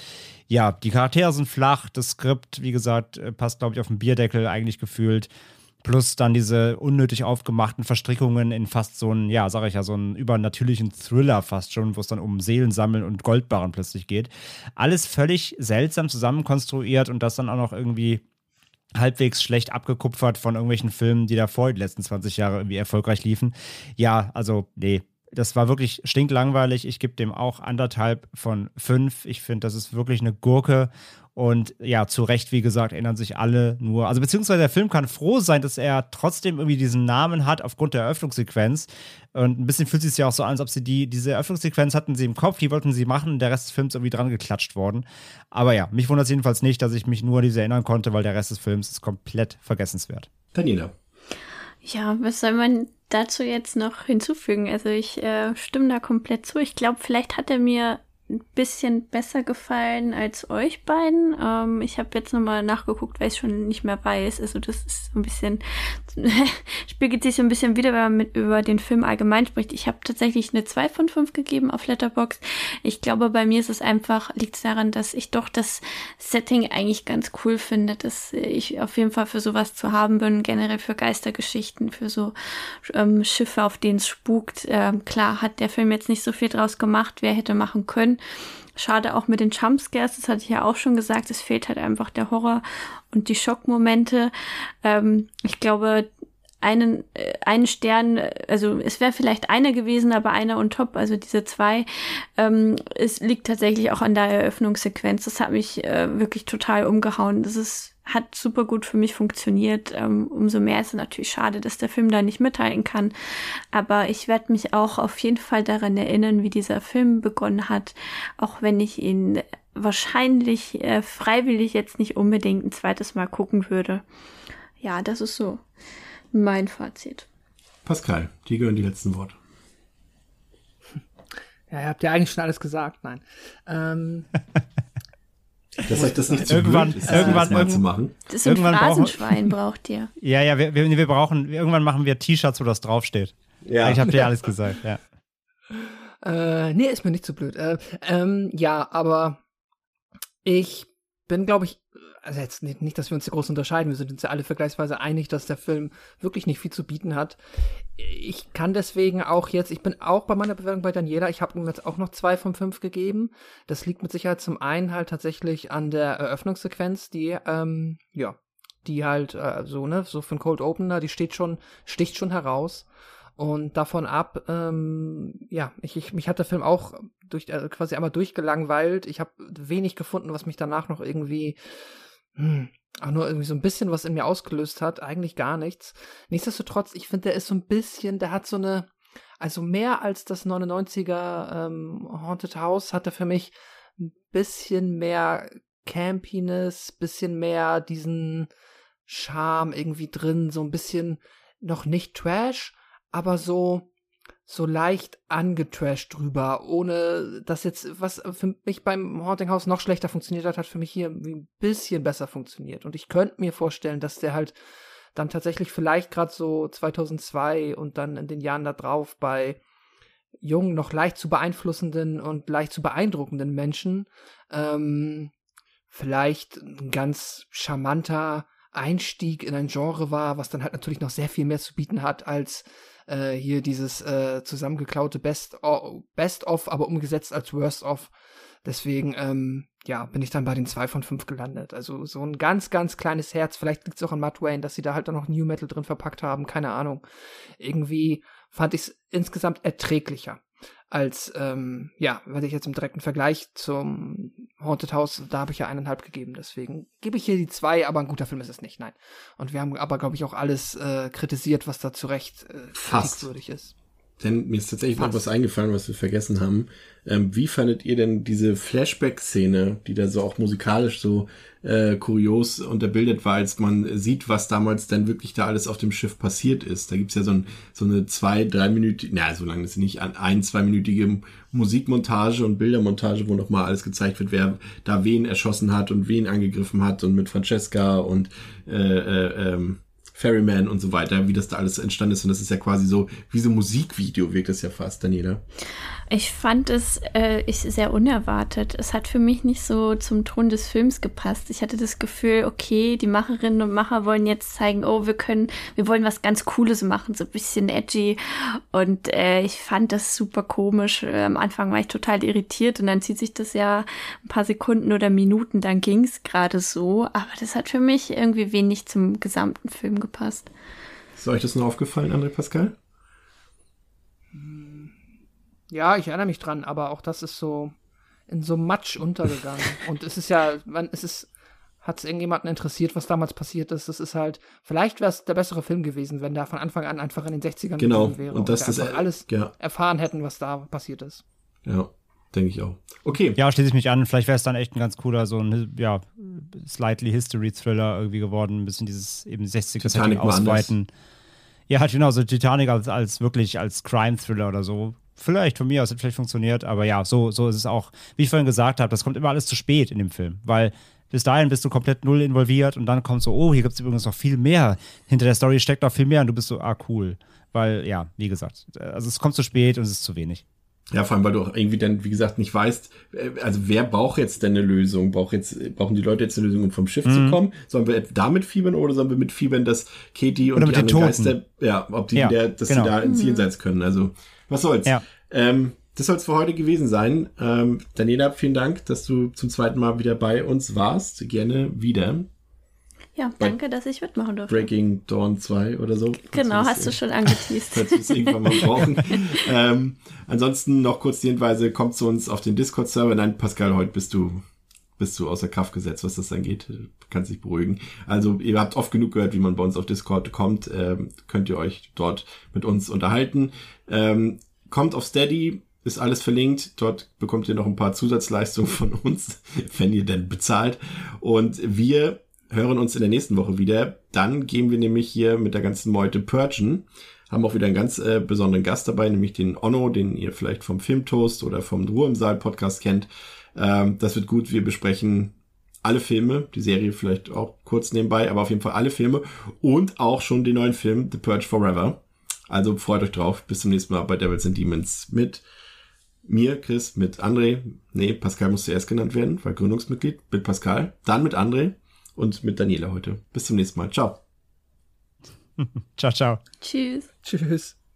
ja, die Charaktere sind flach, das Skript, wie gesagt, äh, passt, glaube ich, auf den Bierdeckel eigentlich gefühlt. Plus dann diese unnötig aufgemachten Verstrickungen in fast so einen, ja, sag ich ja, so einen übernatürlichen Thriller fast schon, wo es dann um Seelensammeln und Goldbarren plötzlich geht. Alles völlig seltsam zusammenkonstruiert und das dann auch noch irgendwie halbwegs schlecht abgekupfert von irgendwelchen Filmen, die davor die letzten 20 Jahre irgendwie erfolgreich liefen. Ja, also, nee, das war wirklich stinklangweilig. Ich gebe dem auch anderthalb von fünf. Ich finde, das ist wirklich eine Gurke und ja, zu Recht, wie gesagt, erinnern sich alle nur. Also, beziehungsweise der Film kann froh sein, dass er trotzdem irgendwie diesen Namen hat aufgrund der Eröffnungssequenz. Und ein bisschen fühlt es sich ja auch so an, als ob sie die, diese Eröffnungssequenz hatten sie im Kopf, die wollten sie machen, der Rest des Films irgendwie dran geklatscht worden. Aber ja, mich wundert es jedenfalls nicht, dass ich mich nur an diese erinnern konnte, weil der Rest des Films ist komplett vergessenswert. Daniela. Ja, was soll man dazu jetzt noch hinzufügen? Also ich äh, stimme da komplett zu. Ich glaube, vielleicht hat er mir ein bisschen besser gefallen als euch beiden. Ähm, ich habe jetzt nochmal nachgeguckt, weil ich schon nicht mehr weiß. Also das ist so ein bisschen, spiegelt sich so ein bisschen wieder, wenn man mit über den Film allgemein spricht. Ich habe tatsächlich eine 2 von 5 gegeben auf Letterbox. Ich glaube, bei mir ist es einfach, liegt es daran, dass ich doch das Setting eigentlich ganz cool finde, dass ich auf jeden Fall für sowas zu haben bin, generell für Geistergeschichten, für so ähm, Schiffe, auf denen es spukt. Ähm, klar hat der Film jetzt nicht so viel draus gemacht, wer hätte machen können. Schade auch mit den Jumpscares, das hatte ich ja auch schon gesagt, es fehlt halt einfach der Horror und die Schockmomente. Ähm, ich glaube, einen, äh, einen Stern, also es wäre vielleicht einer gewesen, aber einer und top, also diese zwei, ähm, es liegt tatsächlich auch an der Eröffnungssequenz. Das hat mich äh, wirklich total umgehauen. Das ist hat super gut für mich funktioniert. Ähm, umso mehr ist es natürlich schade, dass der Film da nicht mithalten kann. Aber ich werde mich auch auf jeden Fall daran erinnern, wie dieser Film begonnen hat, auch wenn ich ihn wahrscheinlich äh, freiwillig jetzt nicht unbedingt ein zweites Mal gucken würde. Ja, das ist so mein Fazit. Pascal, dir gehören die letzten Worte. Ja, ihr habt ja eigentlich schon alles gesagt. Nein. Ähm, Dass euch das nicht zu Irgendwann- blöd ist, irgendwann- das mal zu machen. Das ist ein Phrasenschwein braucht ihr. Ja, ja, wir, wir, wir brauchen, irgendwann machen wir T-Shirts, wo das draufsteht. Ja. Ich habe dir alles gesagt, ja. Äh, nee, ist mir nicht zu blöd. Äh, ähm, ja, aber ich bin, glaube ich, also jetzt nicht, nicht, dass wir uns hier groß unterscheiden. Wir sind uns ja alle vergleichsweise einig, dass der Film wirklich nicht viel zu bieten hat. Ich kann deswegen auch jetzt, ich bin auch bei meiner Bewertung bei Daniela, ich habe ihm jetzt auch noch zwei von fünf gegeben. Das liegt mit Sicherheit zum einen halt tatsächlich an der Eröffnungssequenz, die, ähm, ja, die halt äh, so, ne, so für einen Cold Opener, die steht schon, sticht schon heraus. Und davon ab, ähm, ja, ich, ich, mich hat der Film auch durch, äh, quasi einmal durchgelangweilt. Ich habe wenig gefunden, was mich danach noch irgendwie, hm, auch nur irgendwie so ein bisschen was in mir ausgelöst hat. Eigentlich gar nichts. Nichtsdestotrotz, ich finde, der ist so ein bisschen, der hat so eine, also mehr als das 99er ähm, Haunted House hat er für mich ein bisschen mehr Campiness, bisschen mehr diesen Charme irgendwie drin, so ein bisschen noch nicht Trash, aber so so leicht angetrashed drüber, ohne dass jetzt, was für mich beim Haunting House noch schlechter funktioniert hat, hat für mich hier ein bisschen besser funktioniert. Und ich könnte mir vorstellen, dass der halt dann tatsächlich vielleicht gerade so 2002 und dann in den Jahren da drauf bei jungen, noch leicht zu beeinflussenden und leicht zu beeindruckenden Menschen ähm, vielleicht ein ganz charmanter Einstieg in ein Genre war, was dann halt natürlich noch sehr viel mehr zu bieten hat als äh, hier dieses äh, zusammengeklaute Best, o Best of, aber umgesetzt als Worst of. Deswegen, ähm, ja, bin ich dann bei den zwei von fünf gelandet. Also so ein ganz, ganz kleines Herz. Vielleicht liegt es auch an Matt Wayne, dass sie da halt dann noch New Metal drin verpackt haben. Keine Ahnung. Irgendwie fand ich es insgesamt erträglicher als, ähm, ja, wenn ich jetzt im direkten Vergleich zum Haunted House, da habe ich ja eineinhalb gegeben, deswegen gebe ich hier die zwei, aber ein guter Film ist es nicht, nein. Und wir haben aber, glaube ich, auch alles äh, kritisiert, was da zu Recht äh, kritikwürdig ist. Denn mir ist tatsächlich noch Fast. was eingefallen, was wir vergessen haben. Ähm, wie fandet ihr denn diese Flashback-Szene, die da so auch musikalisch so äh, kurios unterbildet war, als man sieht, was damals denn wirklich da alles auf dem Schiff passiert ist? Da gibt's ja so, ein, so eine zwei, dreiminütige, na, so lange ist sie nicht, ein, zweiminütige Musikmontage und Bildermontage, wo nochmal alles gezeigt wird, wer da wen erschossen hat und wen angegriffen hat und mit Francesca und äh, äh, ähm, Ferryman und so weiter, wie das da alles entstanden ist. Und das ist ja quasi so, wie so ein Musikvideo wirkt das ja fast, Daniela. Ich fand es äh, ich, sehr unerwartet. Es hat für mich nicht so zum Ton des Films gepasst. Ich hatte das Gefühl, okay, die Macherinnen und Macher wollen jetzt zeigen, oh, wir können, wir wollen was ganz Cooles machen, so ein bisschen edgy. Und äh, ich fand das super komisch. Äh, am Anfang war ich total irritiert und dann zieht sich das ja ein paar Sekunden oder Minuten, dann ging es gerade so. Aber das hat für mich irgendwie wenig zum gesamten Film gepasst. Ist euch das noch aufgefallen, André Pascal? Ja, ich erinnere mich dran, aber auch das ist so in so Matsch untergegangen. Und es ist ja, man, es ist, hat es irgendjemanden interessiert, was damals passiert ist? Das ist halt, vielleicht wäre es der bessere Film gewesen, wenn der von Anfang an einfach in den 60ern Genau. gewesen wäre Und dass wir das äh, alles ja, erfahren hätten, was da passiert ist. ja, denke ich auch. Okay. Ja, schließe ich mich an. Vielleicht wäre es dann echt ein ganz cooler, so ein, ja, slightly History-Thriller irgendwie geworden. Ein bisschen dieses eben 60er-Setting Titanic mal anders. ausweiten. Ja, halt genau, so Titanic als, als wirklich als Crime-Thriller oder so. Vielleicht von mir aus hat vielleicht funktioniert, aber ja, so, so ist es auch. Wie ich vorhin gesagt habe, das kommt immer alles zu spät in dem Film, weil bis dahin bist du komplett null involviert und dann kommt so, oh, hier gibt es übrigens noch viel mehr. Hinter der Story steckt noch viel mehr und du bist so, ah, cool. Weil, ja, wie gesagt, also es kommt zu spät und es ist zu wenig. Ja, vor allem, weil du auch irgendwie dann, wie gesagt, nicht weißt, äh, also wer braucht jetzt denn eine Lösung? Braucht jetzt, brauchen die Leute jetzt eine Lösung, um vom Schiff mhm. zu kommen? Sollen wir damit fiebern oder sollen wir mit fiebern, dass Katie und oder die anderen Geister, ja, ob die ja, wieder, dass genau. sie da ins mhm. Jenseits können? Also, was soll's? Ja. Ähm, das soll es für heute gewesen sein. Ähm, Daniela, vielen Dank, dass du zum zweiten Mal wieder bei uns warst. Gerne wieder. Ja, danke, dass ich mitmachen durfte. Breaking Dawn 2 oder so. Genau, hast du schon angeteased. Falls wir es irgendwann mal brauchen. ähm, ansonsten noch kurz die Hinweise, kommt zu uns auf den Discord-Server. Nein, Pascal, heute bist du, bist du außer Kraft gesetzt, was das angeht. Kannst dich beruhigen. Also, ihr habt oft genug gehört, wie man bei uns auf Discord kommt. Ähm, könnt ihr euch dort mit uns unterhalten. Ähm, kommt auf Steady, ist alles verlinkt. Dort bekommt ihr noch ein paar Zusatzleistungen von uns, wenn ihr denn bezahlt. Und wir hören uns in der nächsten Woche wieder. Dann gehen wir nämlich hier mit der ganzen Meute Purgen. Haben auch wieder einen ganz äh, besonderen Gast dabei, nämlich den Onno, den ihr vielleicht vom Filmtoast oder vom Ruhe im Saal Podcast kennt. Ähm, das wird gut. Wir besprechen alle Filme, die Serie vielleicht auch kurz nebenbei, aber auf jeden Fall alle Filme und auch schon den neuen Film The Purge Forever. Also freut euch drauf. Bis zum nächsten Mal bei Devils and Demons mit mir, Chris, mit André. Nee, Pascal muss zuerst genannt werden, weil Gründungsmitglied mit Pascal. Dann mit André und mit Daniela heute. Bis zum nächsten Mal. Ciao. ciao, ciao. Tschüss. Tschüss.